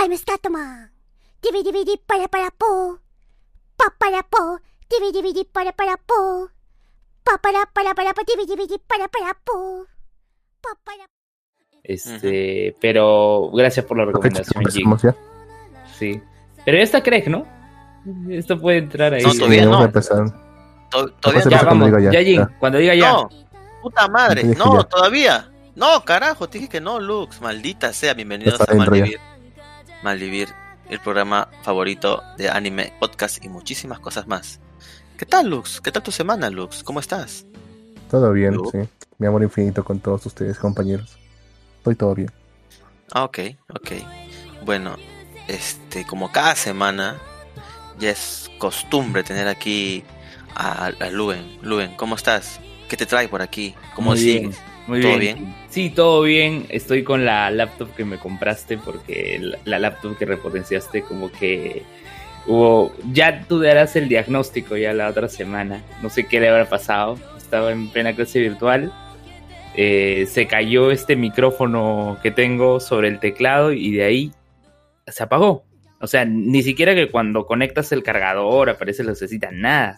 I'm Scatman. Divi divi para para po. Pa para po. Divi divi para para po. Pa para para para pa divi divi para para po. Pa para Este, pero gracias por la recomendación, Jig. Sí. Pero esta crees, ¿no? Esto puede entrar ahí. No, todavía no. Todavía Ya, vamos. diga Ya, Ya. cuando diga ya. No, puta madre. No, todavía. No, carajo, te dije que no, Lux. Maldita sea, bienvenidos a. Malvivir. Malvivir, el programa favorito de anime, podcast y muchísimas cosas más. ¿Qué tal, Lux? ¿Qué tal tu semana, Lux? ¿Cómo estás? Todo bien, sí. Mi amor infinito con todos ustedes, compañeros. Estoy todo bien. Ah, ok, ok. Bueno, este, como cada semana, ya es costumbre tener aquí a, a Luen. Luen, ¿cómo estás? ¿Qué te trae por aquí? ¿Cómo Muy sigues? bien, muy ¿Todo bien. bien? Sí, todo bien. Estoy con la laptop que me compraste porque la, la laptop que repotenciaste como que hubo... Ya tú darás el diagnóstico ya la otra semana. No sé qué le habrá pasado. Estaba en plena clase virtual. Eh, se cayó este micrófono que tengo sobre el teclado y de ahí se apagó. O sea, ni siquiera que cuando conectas el cargador aparece la lucecita, nada.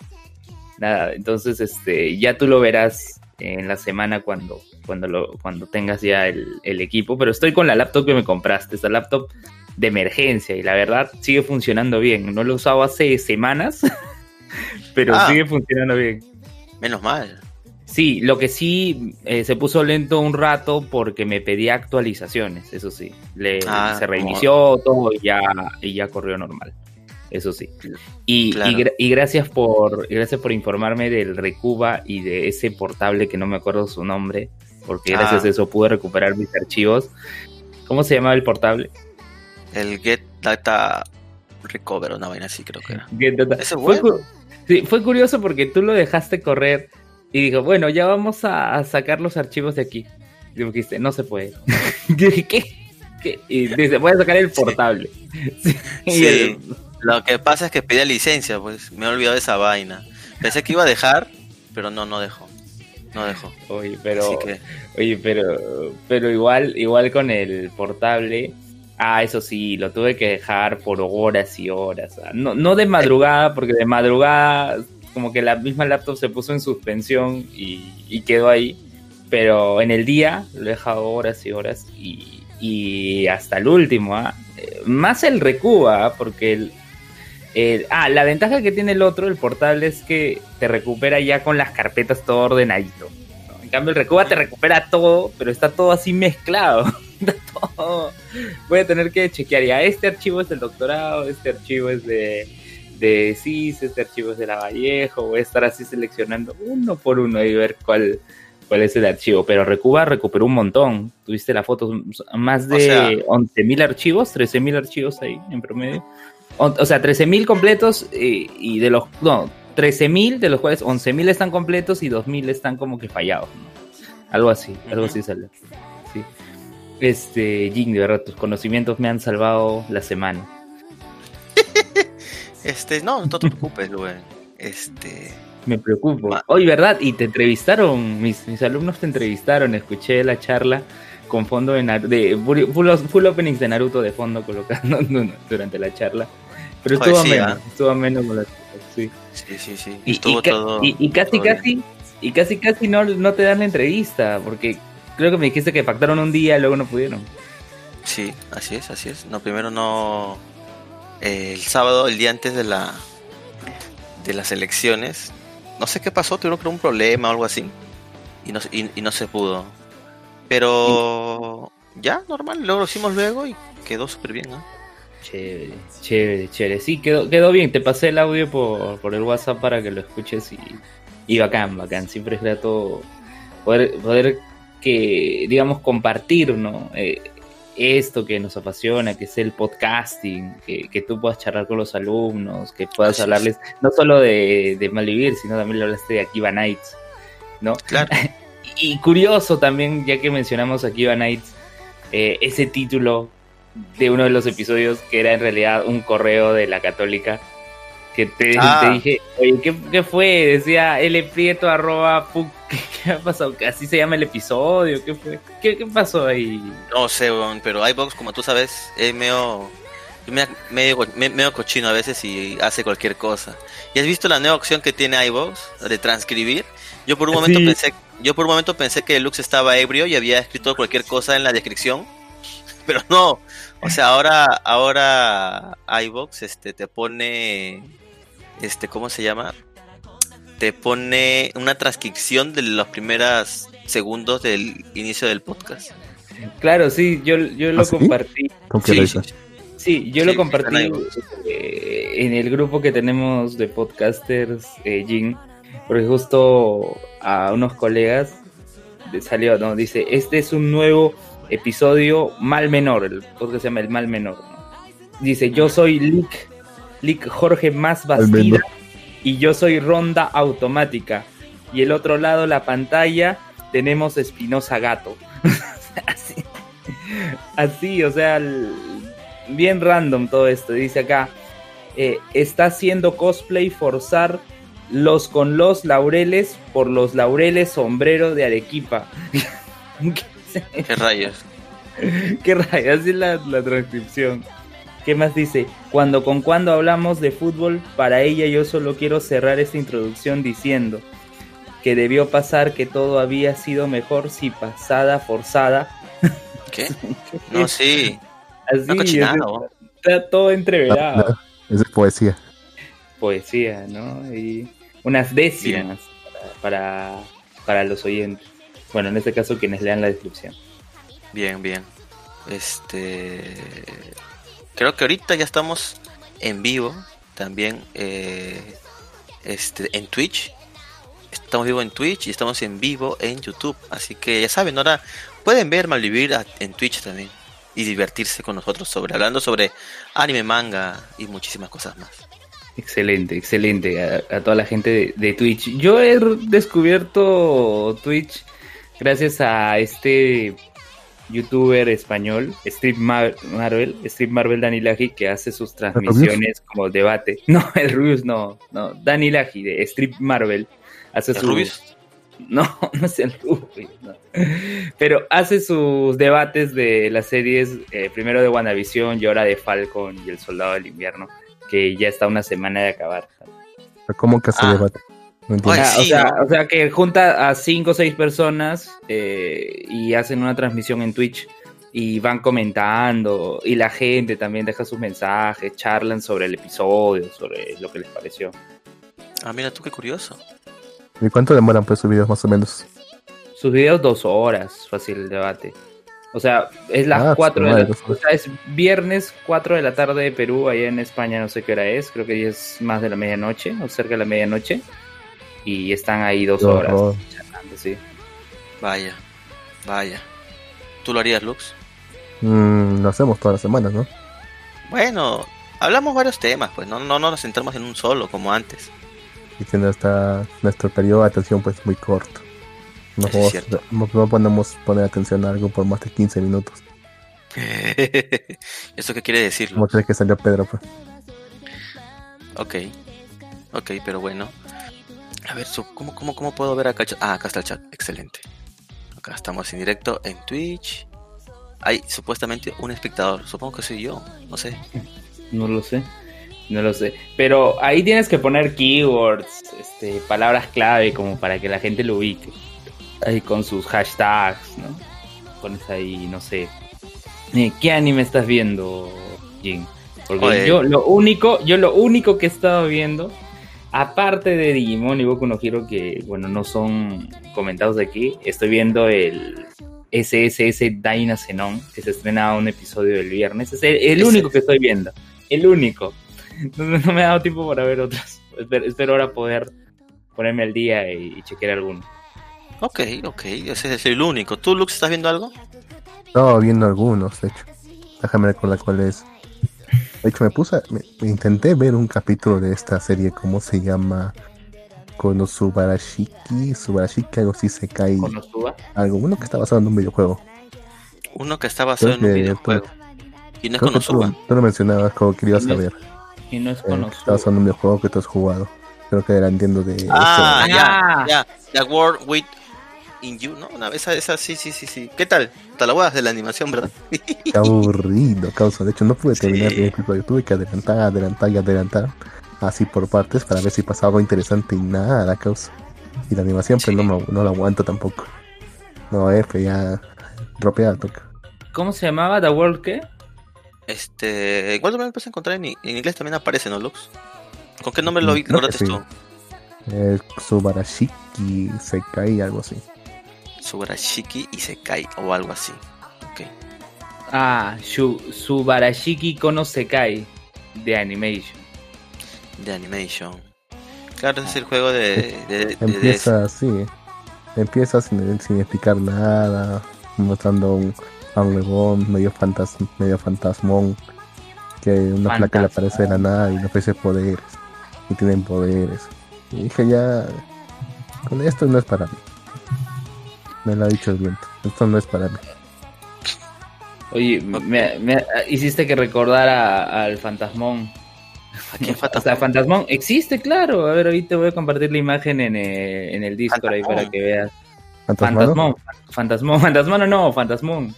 Nada, entonces este, ya tú lo verás en la semana cuando, cuando, lo, cuando tengas ya el, el equipo. Pero estoy con la laptop que me compraste, esta laptop de emergencia y la verdad sigue funcionando bien. No lo he usado hace semanas, pero Ah. sigue funcionando bien. Menos mal. Sí, lo que sí eh, se puso lento un rato porque me pedía actualizaciones, eso sí. Le, Ah, se reinició todo y ya, y ya corrió normal. Eso sí. Y, Claro. y y gracias por gracias por informarme del Recuba y de ese portable que no me acuerdo su nombre, porque gracias Ah. a eso pude recuperar mis archivos. ¿Cómo se llamaba el portable? El Get Data Recover, una vaina así creo que era. Get Data. Fue, bueno. cu- sí, fue curioso porque tú lo dejaste correr y dijo, bueno, ya vamos a, a sacar los archivos de aquí. Y dijiste, no se puede. Dije, ¿qué? ¿Qué? Y dice, voy a sacar el portable. Sí. Y Sí. el- Lo que pasa es que pedía licencia, pues me he olvidado de esa vaina. Pensé que iba a dejar, pero no, no dejó. No dejó. Oye, pero, que, oye, pero, pero igual, igual con el portable. Ah, eso sí, lo tuve que dejar por horas y horas. Ah, No, no de madrugada, porque de madrugada como que la misma laptop se puso en suspensión y, y quedó ahí. Pero en el día lo he dejado horas y horas y, y hasta el último. ¿ah? Eh, Más el Recuba, porque el, el- ah, la ventaja que tiene el otro, el portable, es que te recupera ya con las carpetas todo ordenadito. ¿no? En cambio, el Recuba te recupera todo, pero está todo así mezclado. Está todo- Voy a tener que chequear ya. Este archivo es del doctorado, este archivo es de, de CIS, este archivo es de la Vallejo. Voy a estar así seleccionando uno por uno y ver cuál, cuál es el archivo. Pero Recuba recuperó un montón. Tuviste la foto, más de O sea- 11.000 archivos, 13.000 archivos ahí en promedio. O, o sea, 13.000 completos y de los... No, 13.000 de los cuales 11.000 están completos y 2.000 están como que fallados. ¿no? Algo así, algo así sale. Sí. Este, Jing, de verdad, tus conocimientos me han salvado la semana. este, no, no te preocupes, Luen. Este, Me preocupo. Hoy, ¿verdad? Y te entrevistaron, mis, mis alumnos te entrevistaron, escuché la charla con fondo de, de full, full- openings de Naruto de fondo colocando durante la charla. Pero Joder, estuvo sí, ameno, ¿ah? estuvo ameno con la sí. sí, sí, sí. Y, Estuvo y ca- todo. y- y casi, todo bien. casi, y casi, casi no, no te dan la entrevista, porque creo que me dijiste que pactaron un día y luego no pudieron. Sí, así es, así es. No, primero no. eh, el sábado, el día antes de la de las elecciones, no sé qué pasó, tuvieron creo un problema o algo así. Y no, se- y, y no se pudo. Pero ya, normal, luego lo hicimos luego y quedó súper bien, ¿no? Chévere, chévere, chévere. Sí, quedó, quedó bien. Te pasé el audio por, por el WhatsApp para que lo escuches y, y bacán, bacán. Siempre es grato poder, poder que, digamos, compartir, ¿no? Eh, esto que nos apasiona, que es el podcasting, que, que tú puedas charlar con los alumnos, que puedas Así es. hablarles no solo de, de Malvivir, sino también le hablaste de Akiva Nights, ¿no? Claro. Y curioso también, ya que mencionamos Akiva Nights, eh, ese título de uno de los episodios que era en realidad un correo de la católica que te, Ah. te dije, oye, ¿qué, qué fue? Decía lprieto arroba pu- ¿qué, qué ha pasado? ¿Así se llama el episodio? ¿Qué fue? ¿Qué, qué pasó ahí? No sé, weón, pero iBox, como tú sabes, es medio me- medio, me- medio cochino a veces y hace cualquier cosa. ¿Y has visto la nueva opción que tiene iVoox de transcribir? Yo por un momento Sí. pensé, yo por un momento pensé que Lux estaba ebrio y había escrito cualquier cosa en la descripción, pero no. O sea, ahora, ahora iVoox este te pone, este, ¿cómo se llama? Te pone una transcripción de los primeros segundos del inicio del podcast. Claro, sí, yo, yo lo ¿Ah, sí? compartí. ¿Con qué Sí, sí, Sí, yo Sí, lo compartí en eh, en el grupo que tenemos de podcasters, eh, Jin, porque justo a unos colegas le salió, ¿no? Dice, este es un nuevo episodio mal menor, el podcast se llama El Mal Menor. ¿no? Dice, yo soy Lick, Lick Jorge Más Bastida y yo soy Ronda Automática. Y el otro lado, la pantalla, tenemos Espinosa Gato. así, así, o sea, el- bien random todo esto. Dice acá, eh, está haciendo cosplay forzar los con los laureles por los laureles sombrero de Arequipa. ¿Qué rayos? Qué rayos, así es la, la transcripción. ¿Qué más dice? Cuando con cuando hablamos de fútbol, para ella yo solo quiero cerrar esta introducción diciendo que debió pasar que todo había sido mejor si pasada forzada. ¿Qué? No, sí. Así, No cochinado. está todo entreverado. No, no, Esa es poesía. Poesía, ¿no? Y unas décimas para, para, para los oyentes. Bueno, en este caso quienes lean la descripción. Bien, bien. Este. Creo que ahorita ya estamos en vivo también. eh, este, en Twitch. Estamos vivo en Twitch y estamos en vivo en YouTube. Así que ya saben, ahora pueden ver Malvivir a- en Twitch también. Y divertirse con nosotros sobre hablando sobre anime, manga y muchísimas cosas más. Excelente, excelente a, a toda la gente de, de Twitch. Yo he descubierto Twitch gracias a este youtuber español, Strip Mar- Marvel, Strip Marvel Dani Laji, que hace sus transmisiones como debate. No, el Rubius no, no, Dani Laji de Strip Marvel hace ¿El sus Rubius? No, no es el Rubius, no. Pero hace sus debates de las series, eh, primero de WandaVision y ahora de Falcon y El Soldado del Invierno, que ya está una semana de acabar. ¿Cómo que hace Ah. debate? No entiendo. Ay, Ah, o, sea, ¿no? o sea, que junta a cinco o seis personas eh, y hacen una transmisión en Twitch y van comentando y la gente también deja sus mensajes, charlan sobre el episodio, sobre lo que les pareció. Ah, mira tú qué curioso. ¿Y cuánto demoran pues sus videos más o menos? Sus videos dos horas, fácil el debate. O sea, es las Ah, cuatro su de madre, la, horas. o sea, es viernes 4 de la tarde de Perú, allá en España no sé qué hora es, creo que ya es más de la medianoche o cerca de la medianoche. Y están ahí dos horas charlando, sí. Vaya, vaya. ¿Tú lo harías, Lux? Mm, lo hacemos todas las semanas, ¿no? Bueno, hablamos varios temas, pues no, no, no nos centramos en un solo como antes. Y que nuestra, nuestro periodo de atención pues muy corto. No, cierto. no, no podemos poner atención a algo por más de 15 minutos. ¿Eso qué quiere decir? Lux? crees que salió Pedro, pues. Ok, ok, pero bueno. A ver, ¿cómo, cómo, cómo puedo ver acá el chat? Ah, acá está el chat, excelente. Acá estamos en directo en Twitch. Hay supuestamente un espectador, supongo que soy yo, no sé. No lo sé. No lo sé. Pero ahí tienes que poner keywords, este, palabras clave como para que la gente lo ubique. Ahí con sus hashtags, ¿no? Pones ahí, no sé. Eh, ¿Qué anime estás viendo, Jin? Porque Oye. yo lo único, yo lo único que he estado viendo, aparte de Digimon y Boku no Hero, que bueno, no son comentados aquí, estoy viendo el SSS Daina Zenon, que se estrena un episodio el viernes. Es el, único que estoy viendo. El único. No, no me ha dado tiempo para ver otros. Espero, espero ahora poder ponerme al día y, y chequear alguno. Ok, ok, ese es el único. ¿Tú, Lux, estás viendo algo? Estaba viendo algunos, de hecho. Déjame recordar cuál es. De hecho, me puse, me, me intenté ver un capítulo de esta serie, ¿cómo se llama? Konosubarashiki, Subarashiki, algo así se cae, Konosuba. algo, uno que está basado en un videojuego. Uno que está basado Creo en un videojuego. Y no es Creo que tú, Konosuba. tú lo mencionabas como que ibas a No es ver. Y no es eh, que está Konosuba. basado en un videojuego que tú has jugado. Creo que era entiendo de... Ah, Ah. ya, ya. The World with in You, ¿no? Una vez esa, esa, sí, sí, sí, sí. ¿Qué tal? Te la de la animación, ¿verdad? Qué aburrido, causa. De hecho, no pude Sí. terminar el episodio. Tuve que adelantar, adelantar y adelantar. Así por partes para ver si pasaba algo interesante y nada, causa. Y la animación, pues no, me- no la aguanto tampoco. No, F, ya. Dropea, toca. ¿Cómo se llamaba? ¿The World qué? Este, igual también lo puedes encontrar en, en inglés también aparece, ¿no, Lux? ¿Con qué nombre lo vi? Creo que ¿Lograste sí. tú? Eh, Subarashiki Sekai, algo así. Subarashiki y Sekai o algo así. Ah, Subarashiki Kono Sekai de Animation. De Animation. Claro, es el juego de... de, de- de- Empieza así. Empieza sin, sin explicar nada. Mostrando un, a un huevón medio, fantas, medio fantasmón. Que una placa le aparece de la nada y le ofrece poderes. Y tienen poderes. Y dije ya. Con esto no es para mí. Me lo ha dicho el viento. Esto no es para mí. Oye, me, me hiciste que recordar a- al Fantasmón. ¿A quién O falta? sea, Fantasmón existe, claro. A ver, ahorita te voy a compartir la imagen en, eh, en el Discord ahí para Fantasmón. que veas. Fantasmón, Fantasmón, Fantasmón no, Fantasmón.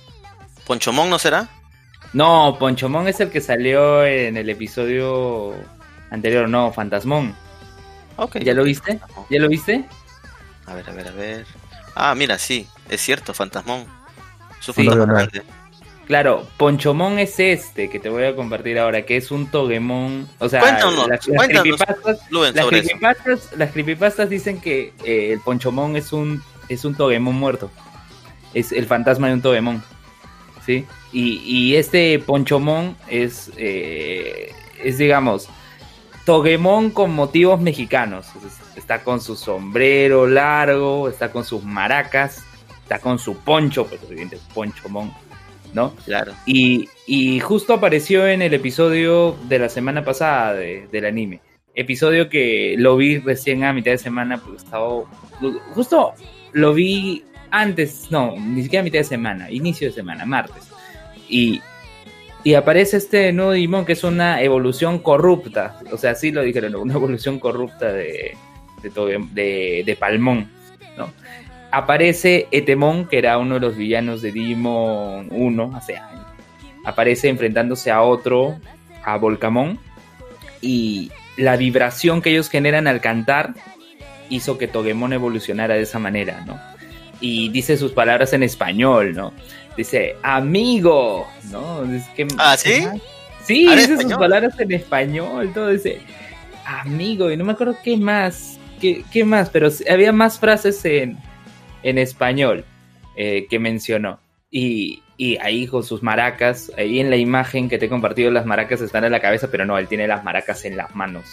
¿Ponchomón no será? No, Ponchomón es el que salió en el episodio anterior, no, Fantasmón. Ok. ¿Ya lo viste? ¿Ya lo viste? A ver, a ver, a ver. Ah, mira, sí, es cierto, Fantasmón. Su Sí. fantasma. Claro, Ponchomón es este que te voy a compartir ahora, que es un Togemon. O sea, Cuéntanos, las, las cuéntanos, creepypastas, Luen, las, creepypastas, las creepypastas dicen que eh, el Ponchomón es un, es un Togemon muerto. Es el fantasma de un Togemon. ¿Sí? Y, y este Ponchomón es, eh, es, digamos, Togemon con motivos mexicanos. Es- Está con su sombrero largo, está con sus maracas, está con su poncho, pues evidente, Ponchomón, ¿no? Claro. Y, y justo apareció en el episodio de la semana pasada de- del anime. Episodio que lo vi recién a mitad de semana, porque estaba. Justo lo vi antes, no, ni siquiera a mitad de semana, inicio de semana, martes. Y, y aparece este nuevo Digimon que es una evolución corrupta. O sea, sí lo dijeron, una evolución corrupta de, de, de, de Palmón, ¿no? Aparece Etemon, que era uno de los villanos de Digimon 1 hace años. Aparece enfrentándose a otro, a Volcamón. Y la vibración que ellos generan al cantar hizo que Togemon evolucionara de esa manera, ¿no? Y dice sus palabras en español, ¿no? Dice, amigo, ¿no? Dice, ¿qué- Ah, ¿sí? Sí, Ah, ¿en dice sus palabras en español, todo dice, amigo, y no me acuerdo qué más, qué, qué más, pero había más frases en, en español eh, que mencionó. Y, y ahí con sus maracas, ahí en la imagen que te he compartido, las maracas están en la cabeza, pero no, él tiene las maracas en las manos,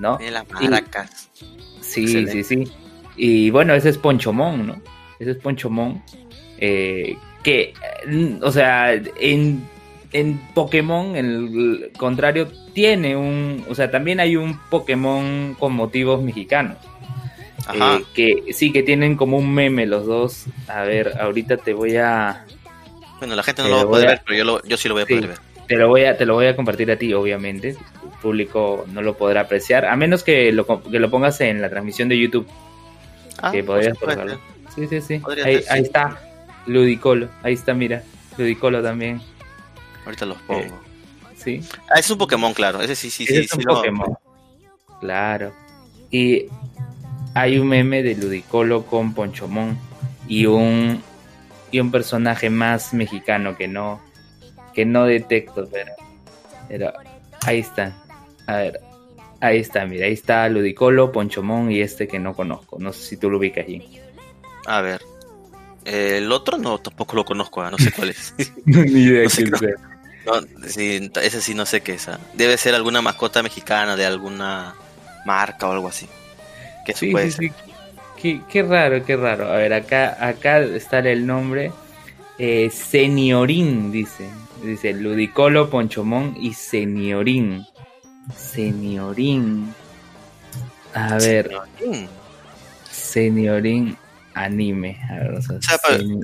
¿no? Tiene las maracas. Sí, Excelente. sí, sí. Y bueno, ese es Ponchomón, ¿no? Ese es Ponchomón. eh, que, eh, o sea, en, en Pokémon, en el contrario, tiene un. O sea, también hay un Pokémon con motivos mexicanos. Ajá. eh, que sí, que tienen como un meme los dos. A ver, ahorita te voy a. bueno, la gente no lo va a poder a- ver, pero yo, lo- yo sí lo voy a Sí. poder ver. Te lo voy a, te lo voy a compartir a ti, obviamente. El público no lo podrá apreciar, a menos que lo, que lo pongas en la transmisión de YouTube. Ah, que podrías. Sí, sí, sí. Ahí, ahí está. Ludicolo. Ahí está, mira. Ludicolo también. Ahorita los pongo. Sí. Ah, es un Pokémon, claro. Ese sí, sí, Ese sí. es un sí lo- Pokémon. Claro. Y hay un meme de Ludicolo con Ponchomón. Y un. Y un personaje más mexicano que no. Que no detecto, pero. Pero ahí está. A ver. Ahí está, mira. Ahí está Ludicolo, Ponchomón y este que no conozco. No sé si tú lo ubicas allí. A ver. Eh, el otro no, tampoco lo conozco, ah, no sé cuál es. Ni idea No sé quién qué- sea. No, sí, ese sí no sé qué es. ah. Debe ser alguna mascota mexicana de alguna marca o algo así. Que Sí, puede sí, ser. Qué, qué raro, qué raro. A ver, acá, acá está el nombre. Eh, seniorín, dice. Dice Ludicolo, Ponchomón y Seniorín. Seniorín. A ver. Seniorín anime. A ver, o sea, sea, pa- seni-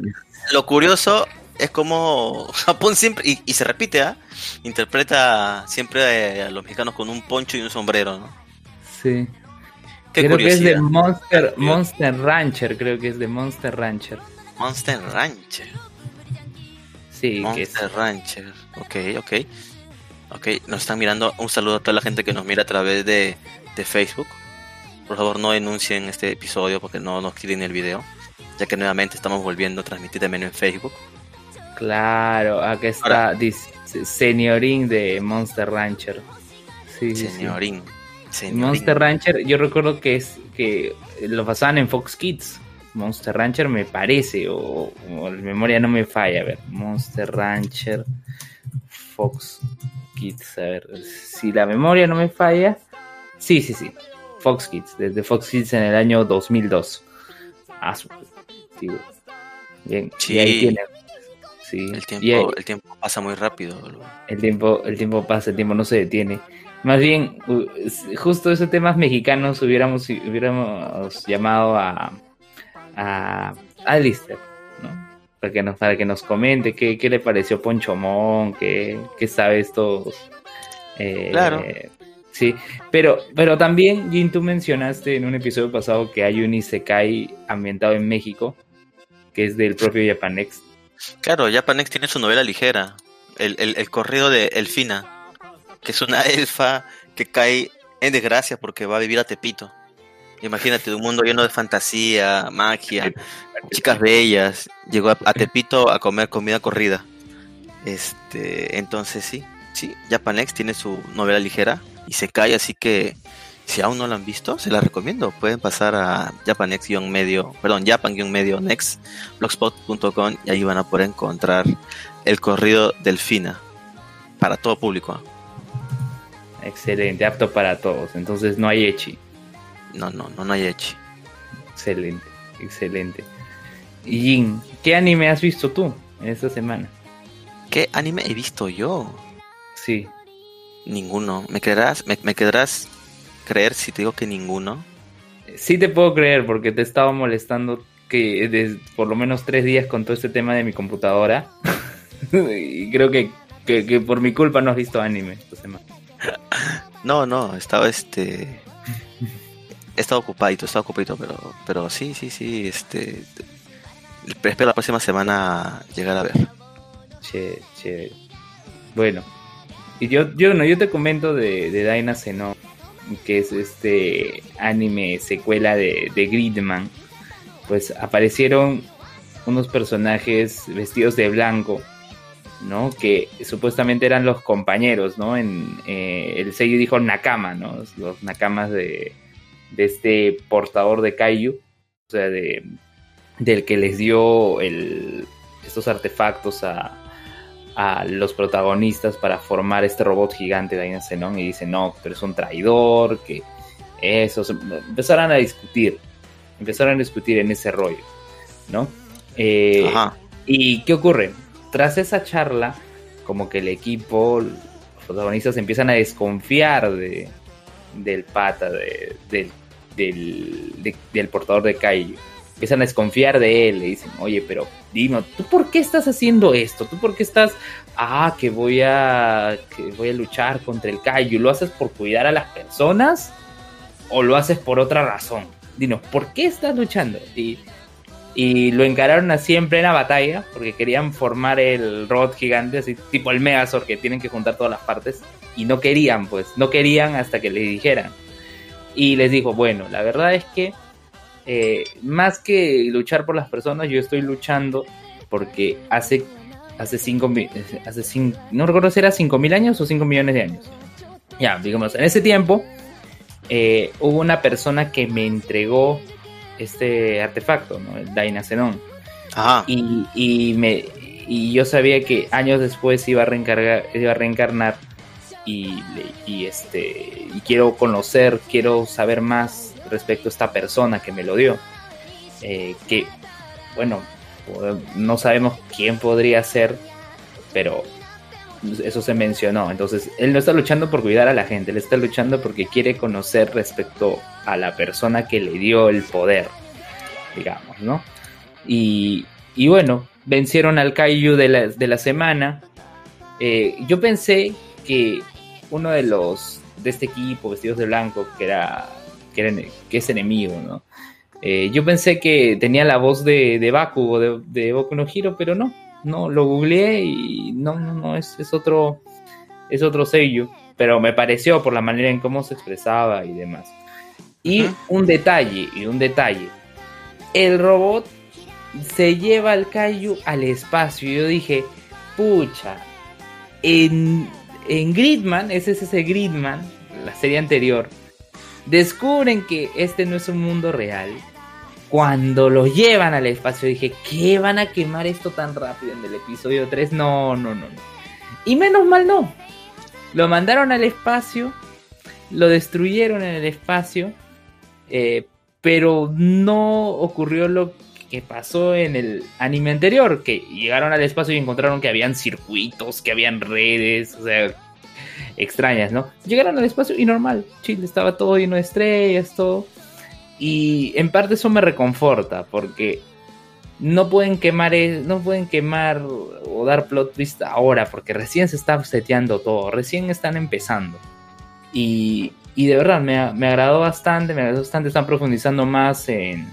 Lo curioso es como Japón siempre, y, y se repite, ¿ah? interpreta siempre eh, a los mexicanos con un poncho y un sombrero, ¿no? sí. Qué creo que es de. Monster, Monster Rancher, creo que es de Monster Rancher. Monster Rancher. Sí, que Monster Rancher. Ok, ok. Ok, nos están mirando. Un saludo a toda la gente que nos mira a través de, de Facebook. Por favor, no denuncien este episodio porque no nos quieren el video. Ya que nuevamente estamos volviendo a transmitir también en Facebook. Claro, acá está dice, Seniorín de Monster Rancher. Sí, sí, sí. Señorín. Señorín. Monster Rancher, yo recuerdo que es que lo pasaban en Fox Kids. Monster Rancher me parece, o, o la memoria no me falla. A ver, Monster Rancher, Fox Kids. A ver, si la memoria no me falla. Sí, sí, sí. Fox Kids, desde Fox Kids en el año 2002. Ah. Bien, Sí. y ahí tiene. Sí, El y tiempo, el tiempo pasa muy rápido. el tiempo, el tiempo pasa, el tiempo no se detiene. Más bien, justo esos temas mexicanos hubiéramos, hubiéramos llamado a, a Alistair, ¿no? Para que nos, para que nos comente qué, qué le pareció Ponchomón, qué, qué sabe estos. eh, Claro. Sí, pero, pero también, Jin, tú mencionaste en un episodio pasado que hay un Isekai ambientado en México, que es del propio Japanex. Claro, Japanex tiene su novela ligera. El, el, corrido de Elfina. Que es una elfa que cae en desgracia porque va a vivir a Tepito. Imagínate, un mundo lleno de fantasía, magia, chicas bellas. Llegó a, a Tepito a comer comida corrida. Este, entonces sí, sí, Japanex tiene su novela ligera y se cae, así que si aún no la han visto, se la recomiendo. Pueden pasar a Japanex-medio, perdón, Japan-medio next, blogspot.com y ahí van a poder encontrar el corrido Delfina para todo público. Excelente, apto para todos. Entonces no hay Echi. No, no, no, no hay echi. Excelente, excelente. Y Jin, ¿qué anime has visto tú en esta semana? ¿Qué anime he visto yo? Sí, Ninguno. ¿Me quedarás, me, me quedarás creer si te digo que ninguno? sí te puedo creer porque te estaba molestando que por lo menos tres días con todo este tema de mi computadora. y creo que, que, que por mi culpa no has visto anime esta semana. No, no, estaba este. He estado ocupadito, he estado ocupadito, pero, pero sí, sí, sí, este. Espero la próxima semana llegar a ver. Che, che. Bueno, y yo, yo no, yo te comento de, de Daina Xenon, que es este anime secuela de, de Gridman. Pues aparecieron unos personajes vestidos de blanco, ¿no? Que supuestamente eran los compañeros, ¿no? En eh, el sello dijo Nakama, ¿no? Los Nakamas de, de este portador de Kaiju, o sea, de, del que les dio estos artefactos a, a los protagonistas para formar este robot gigante de Aina Zenon y dicen, no, pero es un traidor, que eso, empezaron a discutir, empezaron a discutir en ese rollo, ¿no? Eh, Ajá. ¿Y qué ocurre? Tras esa charla, como que el equipo, los protagonistas empiezan a desconfiar de, del pata, de- del, del, de- del portador de Kaiju. Empiezan a desconfiar de él, le dicen, oye, pero dime, ¿tú por qué estás haciendo esto? ¿Tú por qué estás, ah, que voy a, que voy a luchar contra el Kaiju? ¿Lo haces por cuidar a las personas o lo haces por otra razón? Dinos, ¿por qué estás luchando? Y y lo encararon así en plena batalla porque querían formar el robot gigante así tipo el Megazord que tienen que juntar todas las partes y no querían pues no querían hasta que les dijeran y les dijo bueno la verdad es que eh, más que luchar por las personas yo estoy luchando porque hace hace cinco hace cinco, no recuerdo si era cinco mil años o cinco millones de años ya digamos en ese tiempo eh, hubo una persona que me entregó este artefacto, ¿no? El Daina Xenon. Ajá. Y, y, me, y yo sabía que años después iba a reencargar, iba a reencarnar y, y este y quiero conocer, quiero saber más respecto a esta persona que me lo dio. Eh, que bueno, no sabemos quién podría ser, pero eso se mencionó. Entonces, él no está luchando por cuidar a la gente, él está luchando porque quiere conocer respecto a la persona que le dio el poder, digamos, ¿no? Y, y bueno, vencieron al Kaiju de la, de la semana. Eh, yo pensé que uno de los de este equipo vestidos de blanco, que era que, era, que es enemigo, ¿no? Eh, yo pensé que tenía la voz de, de Baku o de, de Boku no Hiro, pero no, no, lo googleé y no, no, no, es, es otro, es otro sello, pero me pareció por la manera en cómo se expresaba y demás. Y un detalle, y un detalle, el robot se lleva al Kaiju al espacio. Y yo dije, pucha, en, en Gridman, ese es ese Gridman, la serie anterior, descubren que este no es un mundo real. Cuando lo llevan al espacio dije, ¿qué van a quemar esto tan rápido en el episodio 3? No, no, no, no. Y menos mal no. Lo mandaron al espacio, lo destruyeron en el espacio, eh, pero no ocurrió lo que pasó en el anime anterior, que llegaron al espacio y encontraron que habían circuitos, que habían redes, o sea, extrañas, ¿no? Llegaron al espacio y normal, chill, estaba todo lleno de estrellas, todo. Y en parte eso me reconforta, porque no pueden quemar, e- no pueden quemar o dar plot twist ahora, porque recién se está seteando todo, recién están empezando. Y, y de verdad, me, me agradó bastante, me agradó bastante, están profundizando más en,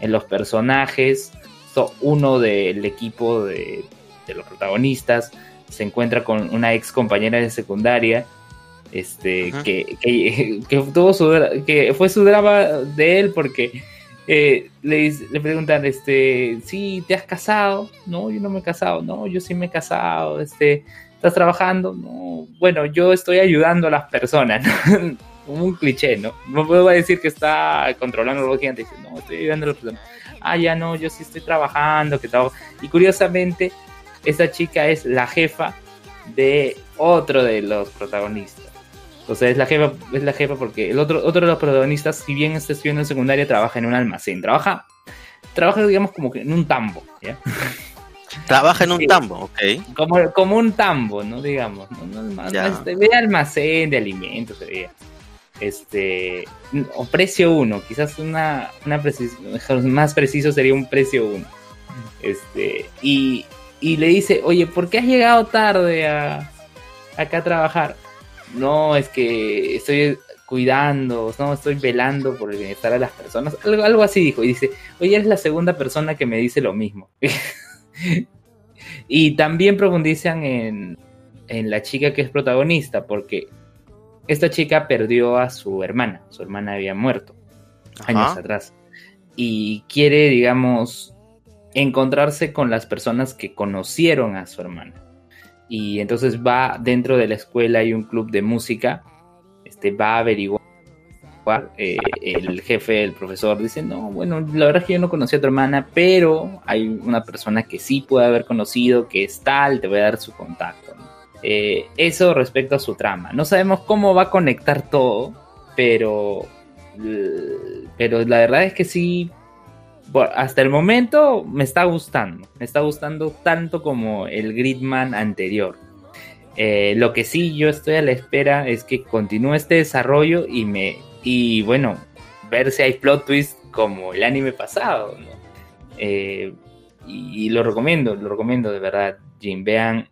en los personajes. So, uno del equipo de, de los protagonistas se encuentra con una ex compañera de secundaria este que, que, que tuvo su que fue su drama de él porque eh, le, le preguntan este sí te has casado no yo no me he casado. No yo sí me he casado este estás trabajando no bueno yo estoy ayudando a las personas ¿no? un cliché no no puedo decir que está controlando el robot gigante dice no estoy ayudando a las personas. Ah ya no yo sí estoy trabajando que trabajo y curiosamente esta chica es la jefa de otro de los protagonistas. O sea, es la jefa, es la jefa porque el otro, otro de los protagonistas, si bien está estudiando en secundaria, trabaja en un almacén. Trabaja, trabaja digamos, como que en un tambo, ¿ya? Trabaja en un Sí. tambo, ok. Como, como un tambo, ¿no? Digamos, ¿no? No, no, este, ve almacén de alimentos, veía. Este, o precio uno, quizás una, una precis- más preciso sería un precio uno. Este, y, y le dice, oye, ¿por qué has llegado tarde a, acá a trabajar? No, es que estoy cuidando, no, estoy velando por el bienestar de las personas. Algo, algo así dijo. Y dice, oye, eres la segunda persona que me dice lo mismo. y también profundizan en, en la chica que es protagonista, porque esta chica perdió a su hermana. Su hermana había muerto años atrás. Y quiere, digamos, encontrarse con las personas que conocieron a su hermana. Y entonces va dentro de la escuela, hay un club de música, este, va a averiguar. eh, el jefe, el profesor, dice, no, bueno, la verdad es que yo no conocí a tu hermana, pero hay una persona que sí puede haber conocido, que es tal, te voy a dar su contacto. Eh, eso respecto a su trama. No sabemos cómo va a conectar todo, pero, pero la verdad es que sí, hasta el momento me está gustando. Me está gustando tanto como el Gridman anterior. Eh, lo que sí yo estoy a la espera es que continúe este desarrollo y me y bueno ver si hay plot twist como el anime pasado. ¿no? Eh, y, y lo recomiendo, lo recomiendo de verdad. Jim, vean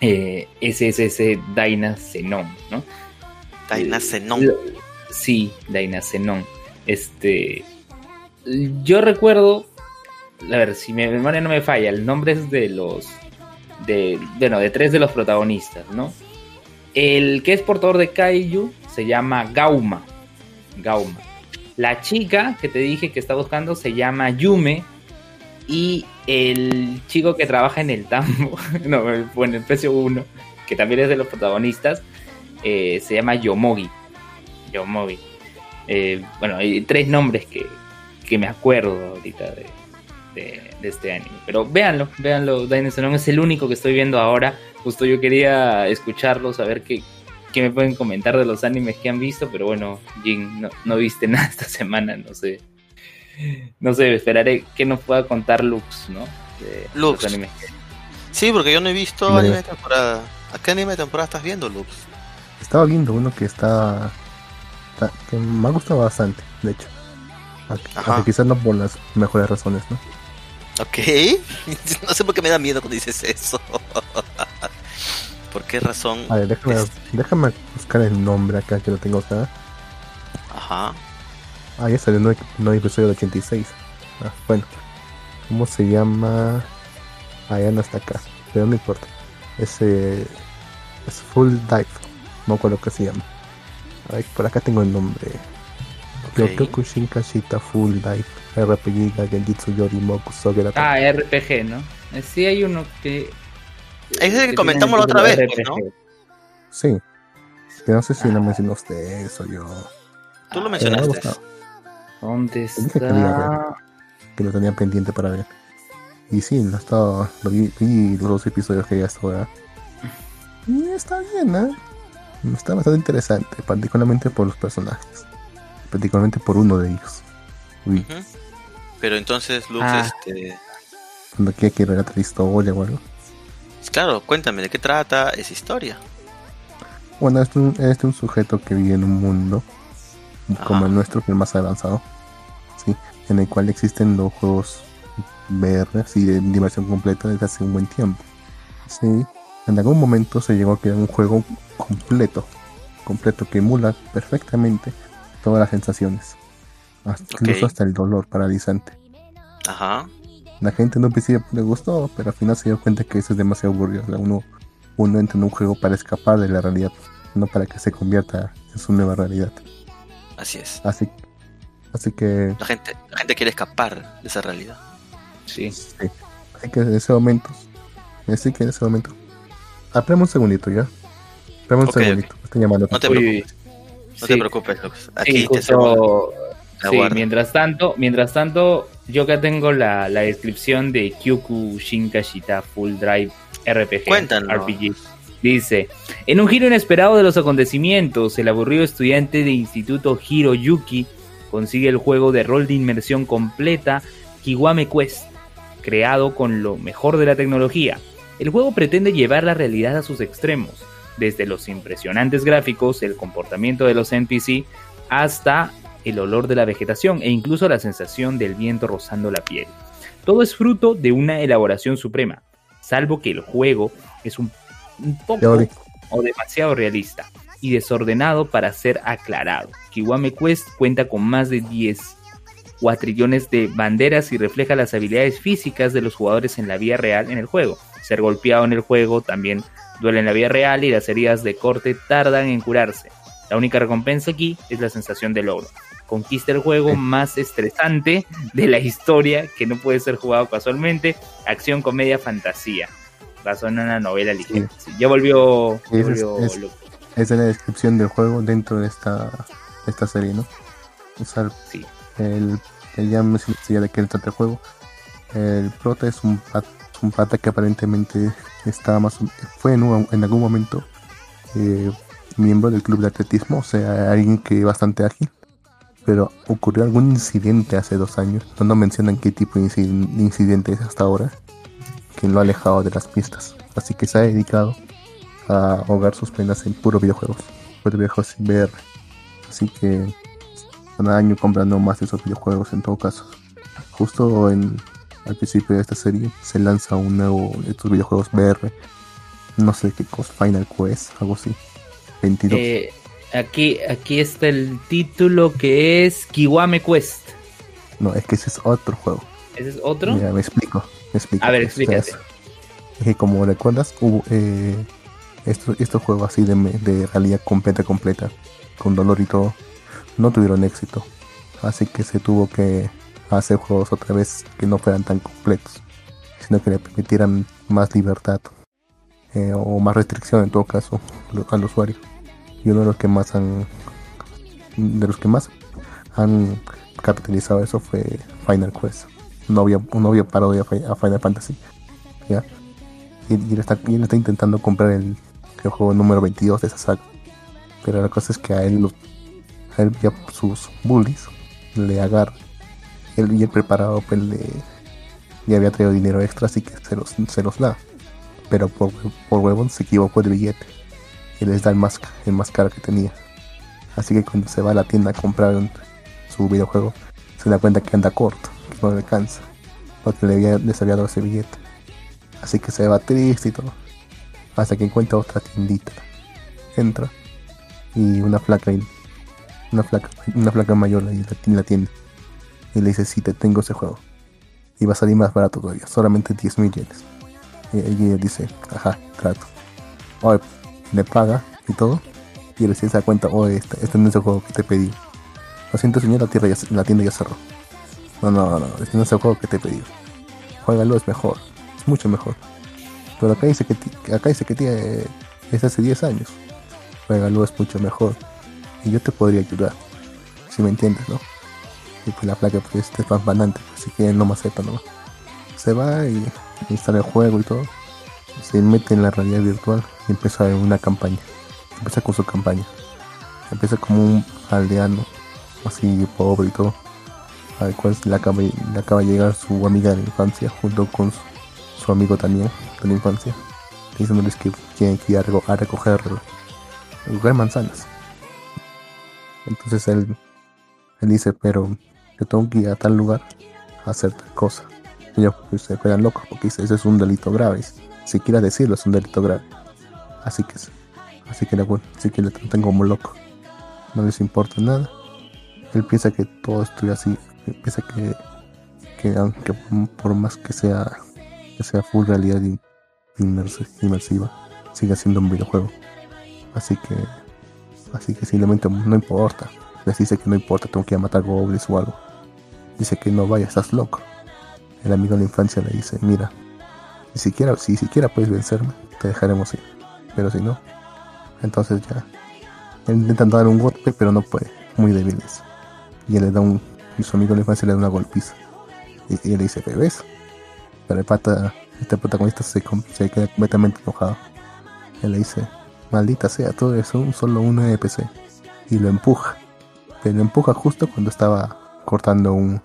eh, SSS Daina Zenon, ¿no? Daina Zenon. Lo- Sí, Daina Zenon. Este. Yo recuerdo. A ver, si mi memoria no me falla, el nombre es de los. De, bueno, de tres de los protagonistas, ¿no? El que es portador de Kaiju se llama Gauma. Gauma. La chica que te dije que está buscando se llama Yume. Y el chico que trabaja en el tambo, no, bueno, el precio 1, que también es de los protagonistas, eh, se llama Yomogi. Yomogi. Eh, bueno, hay tres nombres que, que me acuerdo ahorita de, de, de este anime. Pero véanlo, véanlo. No es el único que estoy viendo ahora. Justo yo quería escucharlo, saber qué, qué me pueden comentar de los animes que han visto. Pero bueno, Jin, no, no viste nada esta semana, no sé. No sé, esperaré que nos pueda contar Lux, ¿no? De Lux. los animes. Sí, porque yo no he visto Vale. anime de temporada. ¿A qué anime de temporada estás viendo, Lux? Estaba viendo uno que está, está- que me ha gustado bastante, de hecho. Ajá. quizás no por las mejores razones, ¿no? Ok. no sé por qué me da miedo cuando dices eso. ¿Por qué razón? A ver, déjame, Es- déjame buscar el nombre acá que lo tengo acá. Ajá. Ah, ya salió el nuevo, episodio de 86. Ah, bueno. ¿Cómo se llama? Ah, ya no está acá. Pero no importa. Es, eh, es Full Dive. No acuerdo qué se llama. A ver, por acá tengo el nombre. Ok. Kyotoku Shinkashita Full Dive. RPG Genjitsu Yori Moku Sogera. Ah, RPG, ¿no? Eh, Sí, hay uno que. Ese que que comentamos la otra el vez, pues, ¿no? Sí. Que no sé si lo Ah. mencionó usted eso yo. Tú lo Pero me ha mencionaste. gustado, ¿Dónde dije que lo está? que lo tenía pendiente para ver. Y sí, lo, estaba, lo vi, vi los dos episodios que ya hasta ahora. Y está bien, ¿eh? Está bastante interesante, particularmente por los personajes. Particularmente por uno de ellos. Pero entonces, Lux, Ah. este, cuando quiere que relate la historia o algo. claro, cuéntame de qué trata esa historia. Bueno, este es un, este es un sujeto que vive en un mundo como el nuestro, que es el más avanzado, ¿sí? en el cual existen los juegos VR y de diversión completa desde hace un buen tiempo. ¿sí? En algún momento se llegó a crear un juego completo, completo que emula perfectamente todas las sensaciones, hasta- incluso hasta el dolor paralizante. Ajá. La gente no principio le gustó, pero al final se dio cuenta que eso es demasiado aburrido. O sea, uno, uno entra en un juego para escapar de la realidad, no para que se convierta en su nueva realidad. Así es. Así, así que, La gente, la gente quiere escapar de esa realidad. Sí. sí. así que en ese momento, así que en ese momento, apreme un segundito ya. Apreme un segundito, me están llamando. No te preocupes. No sí. te preocupes, Lux. Aquí te justo- sí, mientras tanto, mientras tanto, yo acá tengo la, la descripción de Kyoku Shinkashita Full Drive RPG. Cuéntanos. RPG. Dice, en un giro inesperado de los acontecimientos, el aburrido estudiante de instituto Hiroyuki consigue el juego de rol de inmersión completa Kiwame Quest, creado con lo mejor de la tecnología. El juego pretende llevar la realidad a sus extremos, desde los impresionantes gráficos, el comportamiento de los NPC, hasta el olor de la vegetación e incluso la sensación del viento rozando la piel. Todo es fruto de una elaboración suprema, salvo que el juego es un, un poco o demasiado realista y desordenado para ser aclarado. Kiwame Quest cuenta con más de 10 cuatrillones de banderas y refleja las habilidades físicas de los jugadores en la vida real en el juego. Ser golpeado en el juego también duele en la vida real y las heridas de corte tardan en curarse. La única recompensa aquí es la sensación de logro. Conquista el juego más estresante de la historia que no puede ser jugado casualmente. Acción, comedia, fantasía. Basado en una novela ligera. Sí, ya volvió, Es- volvió es- loco. Esa es la descripción del juego dentro de esta, de esta serie, ¿no? Sí. el, el ya ya de qué trata el juego. El prota es un, un pata que aparentemente está más fue en, un- en algún momento eh, miembro del club de atletismo, o sea, alguien que bastante ágil. Pero ocurrió algún incidente hace dos años, no nos mencionan qué tipo de inci- incidente es hasta ahora, que lo ha alejado de las pistas. Así que se ha dedicado a ahogar sus penas en puros videojuegos, puros videojuegos sin VR. Así que cada año comprando más de esos videojuegos en todo caso. Justo en al principio de esta serie se lanza un nuevo de estos videojuegos VR. No sé qué cosa, Final Quest, algo así. 22. Eh, aquí, aquí está el título que es Kiwame Quest. No, es que ese es otro juego. ¿Ese es otro? Mira, me explico. Me explico. A ver, explícate. es que como recuerdas, hubo eh, estos, estos juegos así de, de realidad completa, completa, con dolor y todo, no tuvieron éxito. Así que se tuvo que hacer juegos otra vez que no fueran tan completos, sino que le permitieran más libertad eh, o más restricción en todo caso al usuario. Y uno de los que más han de los que más han capitalizado eso fue Final Quest. No había, no había parodia a Fi- a Final Fantasy. ¿ya? Y, él está, y está intentando comprar el, el juego número 22 de esa saga. Pero la cosa es que a él, lo- a él ya sus bullies le agarran. Él bien preparado pues le, había traído dinero extra así que se los, se los da. Pero por, por huevón se equivocó de billete. Y les da el más, el más caro que tenía. Así que cuando se va a la tienda a comprar su videojuego, se da cuenta que anda corto, que no le alcanza. Porque le había, les había dado ese billete. Así que se va triste y todo. Hasta que encuentra otra tiendita. Entra. Y una flaca una flaca, una flaca mayor ahí la tienda. Y le dice, sí, te tengo ese juego. Y va a salir más barato todavía, solamente 10 mil yenes. Y ella dice, ajá, trato. Oye, le paga y todo. Y recién se da cuenta, oye, este, este no es el juego que te pedí. Lo siento, señor, la, tierra la tienda ya cerró. No, no, no, este no es el juego que te pedí. Juégalo, es mejor, es mucho mejor. Pero acá dice que acá dice que tiene, es hace 10 años. Juégalo, es mucho mejor. Y yo te podría ayudar, si me entiendes, ¿no? Y pues la placa pues es banante, así que no más sepa nomás. Se va y instala el juego y todo. Se mete en la realidad virtual y empieza una campaña. Empieza con su campaña. Empieza como un aldeano, así pobre y todo. Al cual le acaba, le de llegar su amiga de la infancia junto con su, amigo también de la infancia. Diciéndoles que tienen que ir a, reco- a recoger, a recoger manzanas. Entonces él, él dice, pero yo tengo que ir a tal lugar a hacer tal cosa. Y ellos pues, se pegan locos porque dice, ese es un delito grave. Si quieres decirlo, es un delito grave. Así que, así que, le, así que le tratan como loco. No les importa nada. Él piensa que todo esto así. Piensa que, que aunque por más que sea, que sea full realidad in- inmersi- inmersiva, sigue siendo un videojuego. Así que, así que simplemente no importa. Les dice que no importa, tengo que ir a matar goblins o algo. Dice que no vaya, estás loco. El amigo de la infancia le dice, mira, si siquiera, si siquiera puedes vencerme, te dejaremos ir. Pero si no, entonces ya. Él intenta dar un golpe, pero no puede. Muy débiles. Y él le da un. Y su amigo de la infancia le da una golpiza. Y, él le dice, ¿bebés? Pero el pata, este protagonista se, queda completamente enojado. Él le dice, maldita sea, todo es un, solo un NPC. Y lo empuja. Pero lo empuja justo cuando estaba cortando un,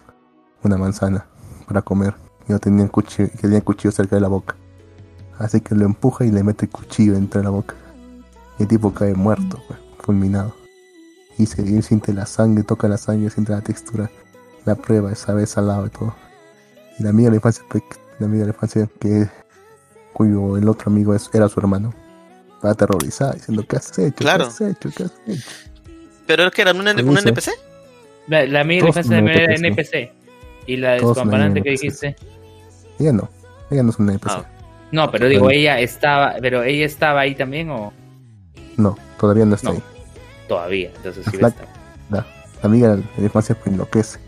una manzana para comer. Y no tenía el cuchillo, y tenía el cuchillo cerca de la boca. Así que lo empuja y le mete el cuchillo entre la boca. Y el tipo cae muerto, pues, fulminado. Y se y siente la sangre, toca la sangre, siente la textura, la prueba, esa vez al lado y todo. Y la amiga de la infancia, pues, la amiga de la infancia que cuyo el otro amigo es- era su hermano, va aterrorizada diciendo, ¿qué has hecho? Claro. ¿Qué has hecho? ¿Qué has hecho? ¿Pero es que eran un, NPC? La, la amiga de Todos infancia era NPC. Y la despampanante que dijiste. Ella no, ella no es una NPC. Ah, No, pero digo, Bueno. ella estaba, pero ella estaba ahí también o No, todavía no está No. ahí. todavía. Entonces sí La- va a estar. La, la amiga de la infancia pues enloquece,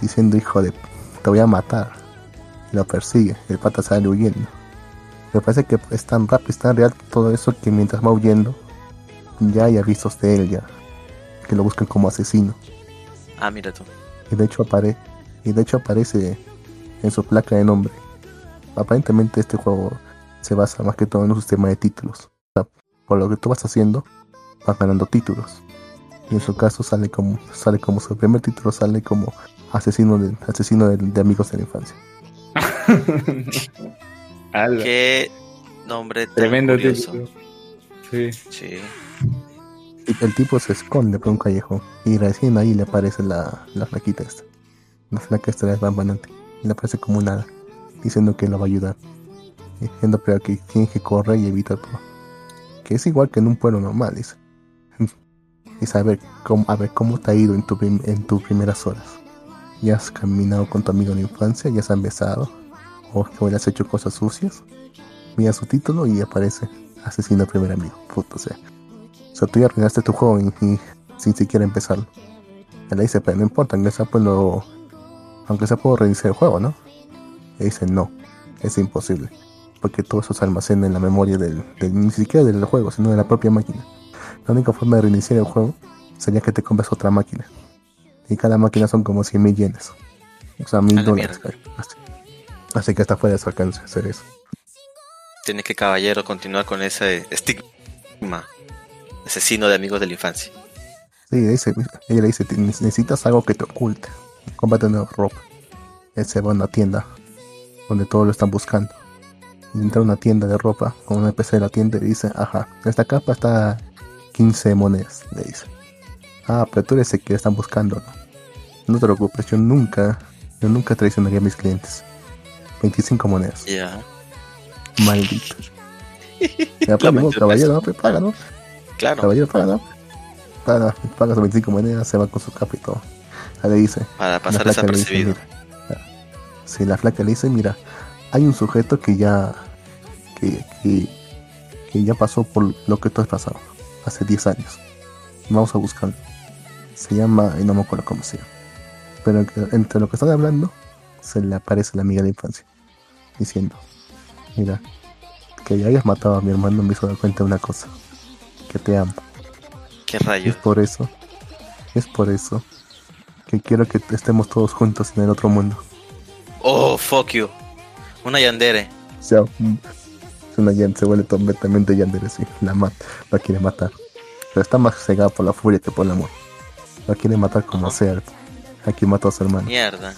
diciendo, hijo de, te voy a matar. Y lo persigue, el pata sale huyendo. Me parece que es tan rápido, es tan real todo eso que mientras va huyendo, ya hay avisos de él ya, que lo buscan como asesino. Ah, mira tú. Y de hecho apare y de hecho aparece en su placa de nombre. Aparentemente este juego se basa más que todo en un sistema de títulos. O sea, por lo que tú vas haciendo, vas ganando títulos. Y en su caso sale como, sale como su primer título sale como asesino de, asesino de, de amigos de la infancia. Qué nombre tan Tremendo curioso. título. Sí. Sí. Y el tipo se esconde por un callejón. Y recién ahí le aparece la, la flaquita esta. La flaca esta es bambanante. Y le aparece como una hada, diciendo que lo va a ayudar. Diciendo pero que tiene que correr y evitar todo. Que es igual que en un pueblo normal, dice. Y saber cómo, a ver cómo te ha ido en, tu en tus primeras horas. Ya has caminado con tu amigo de la infancia, ya se han besado. O que le has hecho cosas sucias. Mira su título y aparece asesino al primer amigo. Puto, o sea. O sea, tú ya arruinaste tu juego y, sin siquiera empezarlo. Él le dice, pero no importa, sea, pues lo, aunque sea puedo reiniciar el juego, ¿no? Le dice, no, es imposible. Porque todo eso se almacena en la memoria del, del- ni siquiera del juego, sino de la propia máquina. La única forma de reiniciar el juego sería que te compres otra máquina. Y cada máquina son como 100 mil yenes. O sea, mil dólares. Así. Así que está fuera de su alcance hacer eso. Tiene que caballero continuar con ese estigma. Asesino de amigos de la infancia. Sí, dice, ella le dice, "Te- necesitas algo que te oculte. Cómprate nueva ropa. Él se va a una tienda donde todos lo están buscando. Y entra a una tienda de ropa con una PC de la tienda y dice, ajá, esta capa está 15 monedas, le dice. Ah, pero tú eres el que están buscando, ¿no? No te preocupes, yo nunca, yo nunca traicionaría a mis clientes. 25 monedas. Ya. Maldito. Ya, pues, mancha caballero, no, pues, paga, ¿no? Claro. Caballero, paga, ¿no? paga, paga sus 25 monedas, se va con su capa y todo. Ahí le dice, Para la pasar flaca le dice, desapercibido. mira, sí, la flaca le dice, mira, hay un sujeto que ya, que, que, que ya pasó por lo que tú has pasado, hace 10 años. Vamos a buscarlo. Se llama, y no me acuerdo cómo se llama. Pero entre lo que están hablando, se le aparece la amiga de la infancia, diciendo, mira, que ya hayas matado a mi hermano me hizo dar cuenta de una cosa, que te amo. ¿Qué Y es rayos? por eso, es por eso que quiero que estemos todos juntos en el otro mundo. Oh, fuck you. Una yandere. O sea, es una se vuelve completamente yandere, sí. La mata, la quiere matar. Pero está más cegada por la furia que por el amor. La quiere matar como sea. Aquí mató a su hermano. Mierda.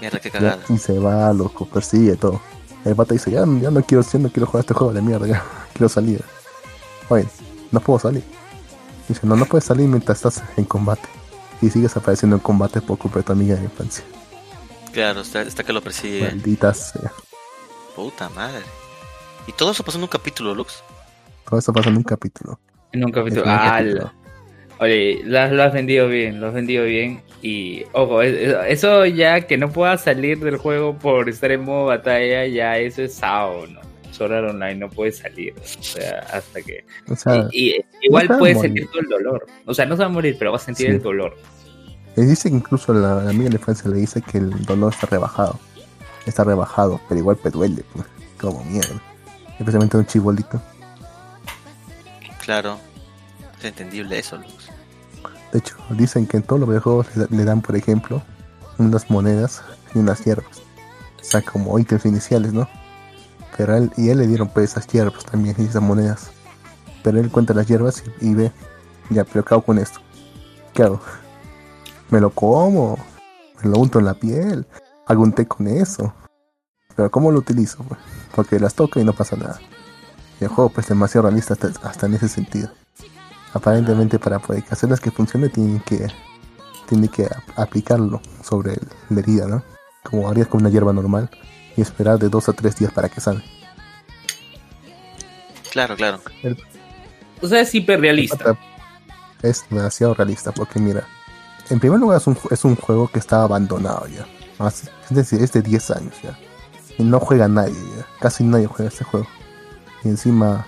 Mierda, qué Ya, cagada. y se va, lo persigue todo. El pata dice, ya, ya no quiero, ya no quiero jugar este juego de mierda, ya quiero salir. Oye, no puedo salir. Dice, no, no puedes salir mientras estás en combate. Y sigues apareciendo en combate por culpa de tu amiga de infancia. Claro, está, está que lo persigue. Maldita sea. Puta madre. Y todo eso pasó en un capítulo, Lux. Todo eso pasa en un capítulo. En un capítulo. En un ¡Hala! capítulo. Oye, lo, has- lo has vendido bien, lo has vendido bien. Y, ojo, es- es- eso ya que no puedas salir del juego por estar en modo batalla, ya eso es SAO, ¿no? Solar Online no puedes salir. O sea, hasta que. O sea, y, y- igual no va morir. sentir todo el dolor. O sea, no se va a morir, pero vas a sentir Sí. el dolor. le dice que incluso la, la amiga de la infancia le dice que el dolor está rebajado. Está rebajado, pero igual te duele, pues. Como mierda. Especialmente un chibolito. Claro. Es entendible eso, Lux. De hecho, dicen que en todos los videojuegos le, le dan, por ejemplo, unas monedas y unas hierbas. O sea, como ítems iniciales, ¿no? Y él le dieron pues esas hierbas también y esas monedas. Pero él cuenta las hierbas y, ve, ya, pero ¿qué con esto? ¿Qué hago? ¿Me lo como? ¿Me lo unto en la piel? ¿Hago un té con eso? Pero ¿cómo lo utilizo? pues? Porque las toca y no pasa nada. Y el juego pues es demasiado realista hasta, hasta en ese sentido aparentemente para poder hacerlas que funcione tienen que tiene que ap- aplicarlo sobre la herida, ¿no? Como harías con una hierba normal y esperar de dos a tres días para que salga. Claro, claro. O sea, es hiperrealista. Es demasiado realista porque mira, en primer lugar es un, es un juego que está abandonado ya. Es decir, es de 10 años ya. Y no juega nadie ya. Casi nadie juega este juego. Y encima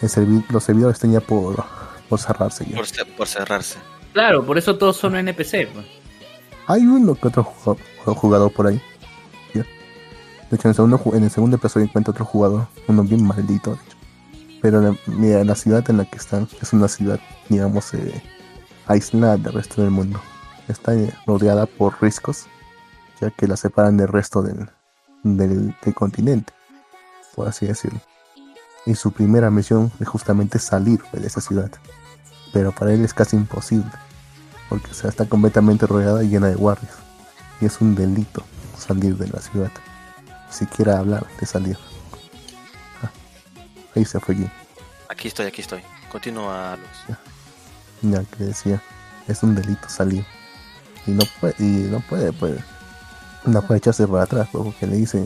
el servi- los servidores están ya por, por cerrarse ya. Por, ce- por cerrarse. Claro, por eso todos son NPC. pues. Hay uno que otro ju- jugador por ahí. De hecho, en el segundo, en el segundo episodio encuentro otro jugador, uno bien maldito. Pero la, mira, la ciudad en la que están es una ciudad, digamos, eh, aislada del resto del mundo. Está eh, rodeada por riscos, ya que la separan del resto del, del, continente, por así decirlo. Y su primera misión es justamente salir de esa ciudad. Pero para él es casi imposible porque está completamente rodeada y llena de guardias. Y es un delito salir de la ciudad. Siquiera hablar de salir. Ah, ahí se fue Jim. Aquí estoy, aquí estoy. Continúa, Lux. Ya que decía, es un delito salir. Y no puede, y no puede, pues, no puede echarse para atrás, pues, porque le dice,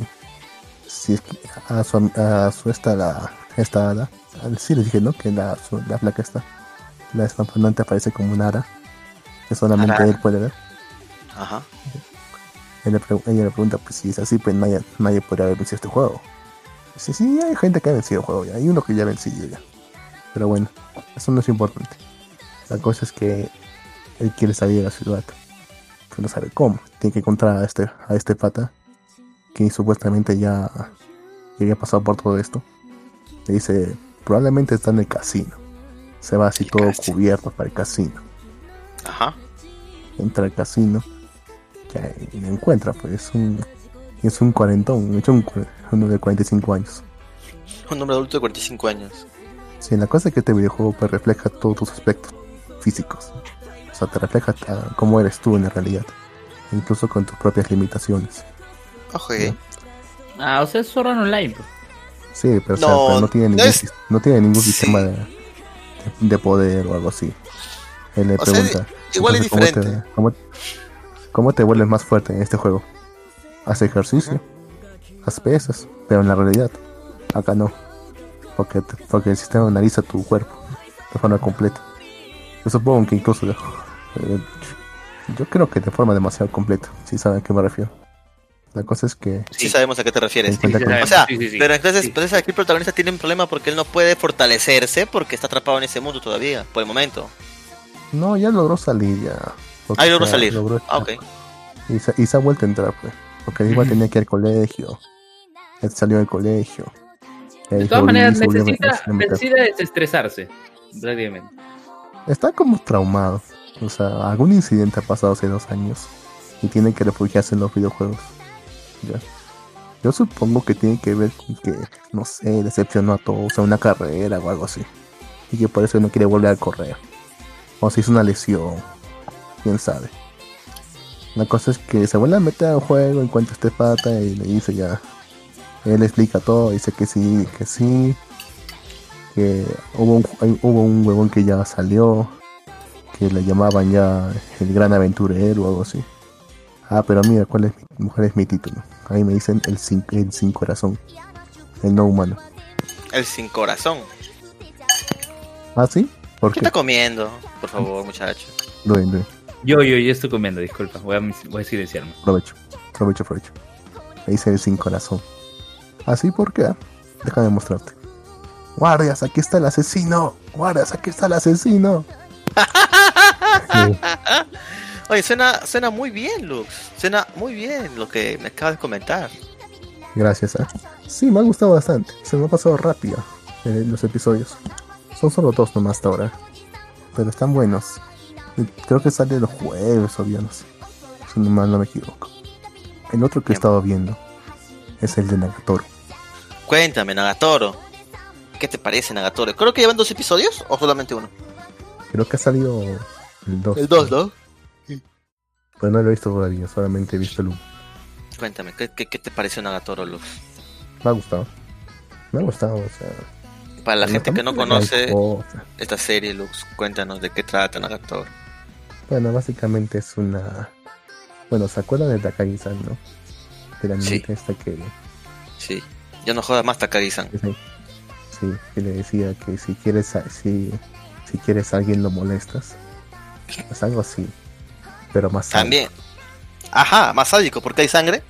si es que a su, a su esta, la, esta hada, al- sí le dije, ¿no? Que la, su- la placa está, la despampanante aparece como un ara, que solamente él puede ver. Ajá. Ella le pregunta, pues si es así, pues nadie, nadie podría haber vencido este juego. Dice, sí, hay gente que ha vencido el juego ya, hay uno que ya ha vencido ya. Pero bueno, eso no es importante. La cosa es que él quiere salir de la ciudad. Pero no sabe cómo. Tiene que encontrar a este, a este pata que supuestamente ya, ya había pasado por todo esto. Le dice, probablemente está en el casino. Se va así El todo casino. cubierto para el casino. Ajá. entra al casino ya, y lo encuentra, pues es un es un cuarentón, de hecho un, cu- uno de 45 años. Un hombre adulto de 45 años. Sí, la cosa es que este videojuego pues refleja todos tus aspectos físicos. O sea, te refleja cómo eres tú en la realidad, incluso con tus propias limitaciones. Ojo, Ya. Ah, o sea, es Art Online. pues. Sí, pero, o sea, No, pero no tiene no ningún, es- no tiene ningún Sí. sistema de, de poder o algo así. Él le O sea, pregunta, igual es entonces, ¿cómo diferente. te- ¿cómo, cómo te vuelves más fuerte en este juego? Haz ejercicio, haz pesas, pero en la realidad, acá no. Porque, te- porque el sistema analiza tu cuerpo de forma completa. Yo supongo que incluso. eh, yo creo que de forma demasiado completa, si saben a qué me refiero. La cosa es que. Sí sabemos a qué te refieres. Sí, sí, O sea, Sí, sí, sí. pero entonces, Sí. entonces aquí el protagonista tiene un problema porque él no puede fortalecerse porque está atrapado en ese mundo todavía, por el momento. No, ya logró salir ya. Porque Ah, logró salir. logró Ah, ok. Y se, y se ha vuelto a entrar, pues. Porque igual tenía que ir al colegio. Él salió del colegio. De todas maneras, a- necesita, a necesita desestresarse. Prácticamente. Está como traumado. O sea, algún incidente ha pasado hace dos años. Y tiene que refugiarse en los videojuegos. Ya. Yo supongo que tiene que ver con que, no sé, decepcionó a todos a una carrera o algo así. Y que por eso no quiere volver al correo. O si es una lesión. Quién sabe. La cosa es que se vuelve a meter al juego en cuanto esté pata y le dice ya. Él explica todo, dice que sí, que sí. Que hubo un, hubo un huevón que ya salió. Que le llamaban ya el gran aventurero o algo así. Ah, pero mira, ¿cuál es mi, cuál es mi título? Ahí me dicen el sin, el sin corazón. El no humano. El sin corazón. ¿Ah, sí? ¿Por ¿Qué qué? está comiendo? Por favor, muchacho. Duen, duen. Yo, yo, yo estoy comiendo, disculpa. Voy a, voy a silenciarme. Aprovecho, aprovecho, aprovecho. Me dice el sin corazón. ¿Así por qué? Déjame mostrarte. Guardias, aquí está el asesino. Guardias, aquí está el asesino. Sí, Oye, suena, suena muy bien, Lux. Suena muy bien lo que me acabas de comentar. gracias. ¿eh? Sí, me ha gustado bastante. Se me ha pasado rápido eh, los episodios. Son solo dos nomás hasta ahora. Pero están buenos. Creo que sale los jueves o viernes. Si no mal no me equivoco. El otro que he estado viendo es el de Nagatoro. Cuéntame, Nagatoro. ¿Qué te parece, Nagatoro? Creo que llevan dos episodios o solamente uno. Creo que ha salido el 2. El dos, ¿no? Pero no lo he visto todavía, solamente he visto el 1. Cuéntame, ¿qué, qué, qué te pareció Nagatoro, Lux? Me ha gustado. Me ha gustado, o sea. Para la gente que no conoce esta serie, Lux, cuéntanos de qué trata Nagatoro. Bueno, básicamente es una. Bueno, ¿se acuerdan de Takagi-san, no? De la Sí. esta que. Sí. Ya no jodas más Takagi-san. se- Sí, que le decía que si quieres a, si, si quieres a alguien lo molestas. Es algo así. Pero más sádico. También. Ajá, más sádico, porque hay sangre.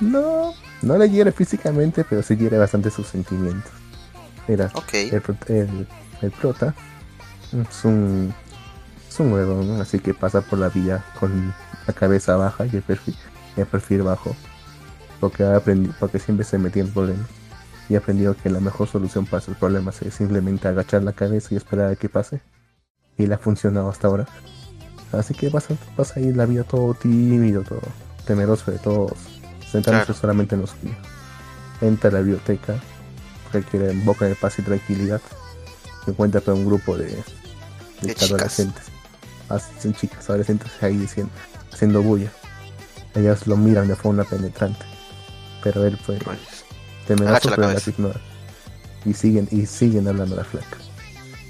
No, no le hiere físicamente, pero sí hiere bastante sus sentimientos. Mira, Ok. el, el, el prota es un, un huevón, ¿no? así que pasa por la vía con la cabeza baja y el perfil, el perfil bajo. Porque, ha aprendi- porque siempre se metía en problemas. Y ha aprendido que la mejor solución para sus problemas es simplemente agachar la cabeza y esperar a que pase. Y le ha funcionado hasta ahora. Así que pasa, pasa ahí la vida todo tímido, todo temeroso de todos, centrándose Claro. solamente en lo suyo. Entra a la biblioteca, porque quiere en boca de paz y tranquilidad. Se encuentra con un grupo de, de, De chicas. adolescentes. Son chicas, adolescentes ahí diciendo, haciendo bulla. Ellas lo miran de forma penetrante. Pero él fue Pues, temeroso, pero las ignora. Y siguen, y siguen hablando a la flaca.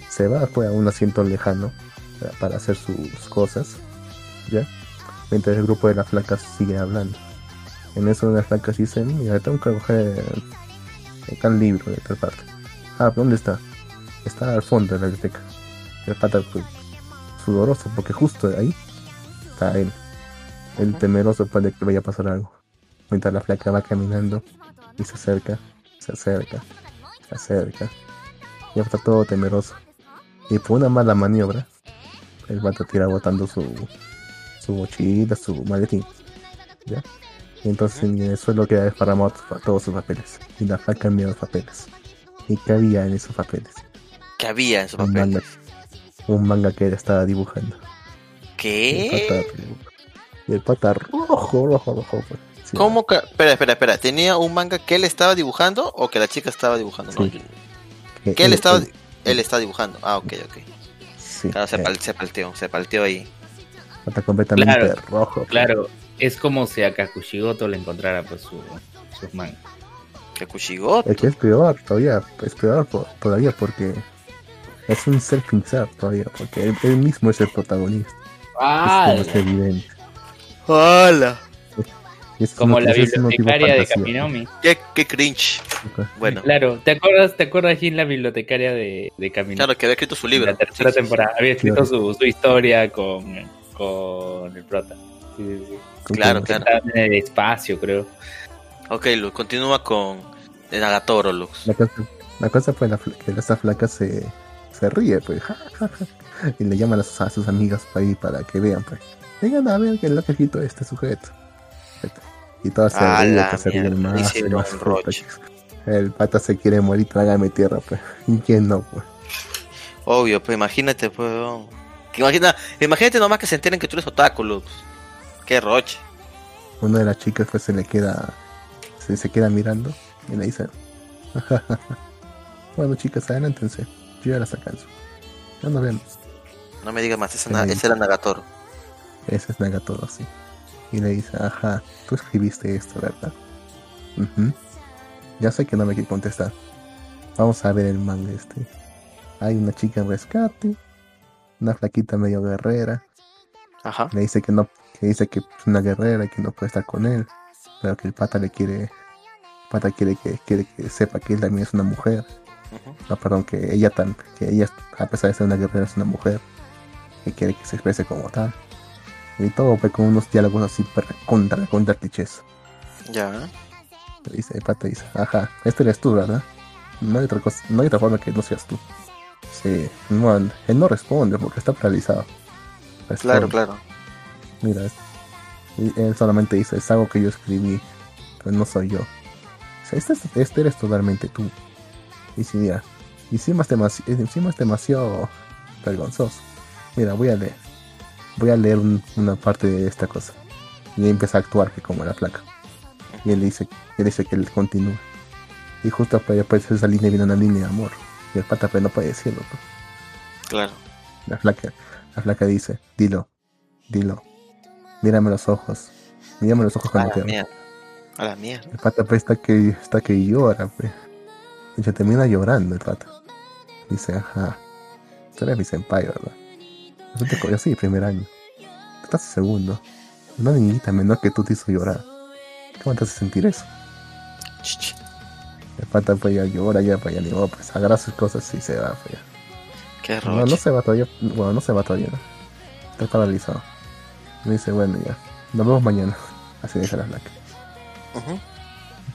Se va pues, a un asiento lejano para- para hacer sus cosas. ¿Ya? Mientras el grupo de las flacas sigue hablando. En eso una de las flacas dice, mira, tengo que coger el tal libro de tal parte. Ah, ¿dónde está? Está al fondo de la biblioteca. El pata pues, sudoroso, porque justo ahí está él. El temeroso pues, de que vaya a pasar algo. Mientras la flaca va caminando y se acerca, se acerca, se acerca. Ya está todo temeroso. Y por una mala maniobra, el vato tira botando su, su mochila, su maletín. ¿Ya? Y entonces en el suelo queda desparramado to- todos sus papeles. Y la flaca mira los papeles. ¿Y qué había en esos papeles? ¿Qué había en su Un papel? manga, un manga que él estaba dibujando. ¿Qué? pata, y el pata rojo, rojo, rojo. pues. Sí, ¿Cómo que? Espera, espera, espera. ¿Tenía un manga que él estaba dibujando o que la chica estaba dibujando? No, Sí. que él estaba, él- él está dibujando. Ah, ok, ok. sí, Claro, se, pal- se palteó, se palteó ahí. Está completamente Claro, rojo. pues. Claro, es como si a Kakushigoto le encontrara pues su, sus mangas. Que Kushigoto. Es que es peor todavía, es peor todavía porque es un self-insert todavía, porque él, él mismo es el protagonista. ¡Ah! Es, evidente. Es Como la bibliotecaria de. Kaminomi. Qué, qué cringe. Bueno, Claro, ¿te acuerdas, te acuerdas Jin, la bibliotecaria de, de Kaminomi? claro que había escrito su libro. La tercera Sí, sí, sí. temporada. Había escrito Claro. su, su historia con, con el prota. Sí, sí, sí. Claro, claro. En el espacio, creo. Ok, Lux, continúa con el Nagatoro, Lux. La cosa, la cosa fue la, que esta flaca se, se ríe, pues, ja, ja, ja, y le llaman a sus, a sus amigas para, ir para que vean, pues. Vengan a ver que lo que escrito este sujeto. Y todas se Ah, ríen, que se ríen más, y más roche. El pata se quiere morir, trágame tierra, pues. ¿Y quién no, pues? Obvio, pues imagínate, pues. Que imagina, imagínate nomás que se enteren que tú eres otaku, Lux. Qué roche. Una de las chicas pues se le queda, se, se queda mirando y le dice, bueno chicas, adelántense, yo ya las alcanzo. Ya nos vemos. No me digas más, ese, na- ese era Nagatoro. Ese es Nagatoro, sí. Y le dice, ajá, tú escribiste esto, ¿verdad? Ya sé que no me quiere contestar. Vamos a ver el manga este. Hay una chica en rescate, una flaquita medio guerrera. Ajá. Le dice que no, que dice que es una guerrera y que no puede estar con él, pero que el pata le quiere, el pata quiere que, quiere que sepa que él también es una mujer. No, perdón, que ella tan, que ella, a pesar de ser una guerrera, es una mujer que quiere que se exprese como tal. Y todo fue con unos diálogos así para contra, contra clichés. Ya. Le Dice, el pata dice, ajá, este eres tú, ¿verdad? No hay otra cosa, no hay otra forma que no seas tú. Sí, no, él no responde porque está paralizado. Claro, Responde. claro. Mira, él solamente dice, es algo que yo escribí, pero no soy yo. O sea, este, es- este eres totalmente tú. Y si mira, encima es, demasi- encima es demasiado vergonzoso. Mira, voy a leer. Voy a leer un- una parte de esta cosa. Y él empieza a actuar que como la placa. Y él dice, él dice que él continúa. Y justo para aparecer esa línea viene una línea de amor. Y el pata pues no puede decirlo. pues. Claro. La flaca, la flaca dice, dilo, dilo. Mírame los ojos. Mírame los ojos A cuando la te mierda. A la mierda. El pata pues está que, está que llora, pues. Y se termina llorando el pata. Dice, ajá. Tú eres mi senpai, ¿verdad? Yo sí, primer año. Tú estás en segundo. Una niñita menor que tú te hizo llorar. ¿Cómo te hace sentir eso? El pata pues ya llora, ya pues ya ni modo, pues agarra sus cosas y se va, pues ya. Qué No, no roche. se va todavía. Bueno, no se va todavía. ¿no? Está paralizado. Me dice, bueno, ya. Nos vemos mañana. Así deja la placa.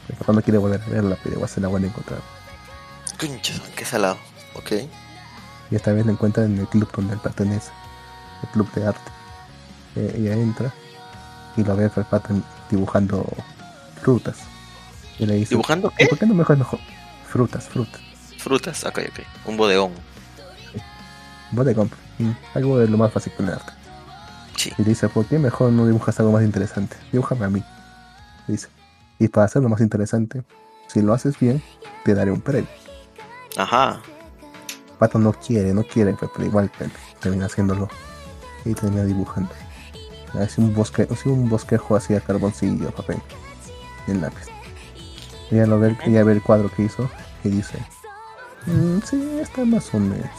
Mi papá no quiere volver a verla, pero igual se la van a encontrar. Qué salado. Ok. Y esta vez la encuentra en el club donde él pertenece. El club de arte. Eh, ella entra y lo ve dibujando frutas. Y le dice, ¿Dibujando "¿Y qué? ¿por qué no mejor mejor? Frutas, frutas. Frutas. Ok, ok. Un bodegón. Te compras. Mm, Algo de lo más fácil con el arte. Sí. Y le dice, ¿por qué mejor no dibujas algo más interesante? Dibújame a mí. Dice, y para hacerlo más interesante, si lo haces bien, te daré un premio. Ajá. Pato no quiere, no quiere, pero igual termina haciéndolo. Y termina dibujando. Hace un bosque, hace un bosquejo así a carboncillo, papel. Y el lápiz. Ella lo ve, ella ve el cuadro que hizo y dice, "Mm, sí, está más o menos.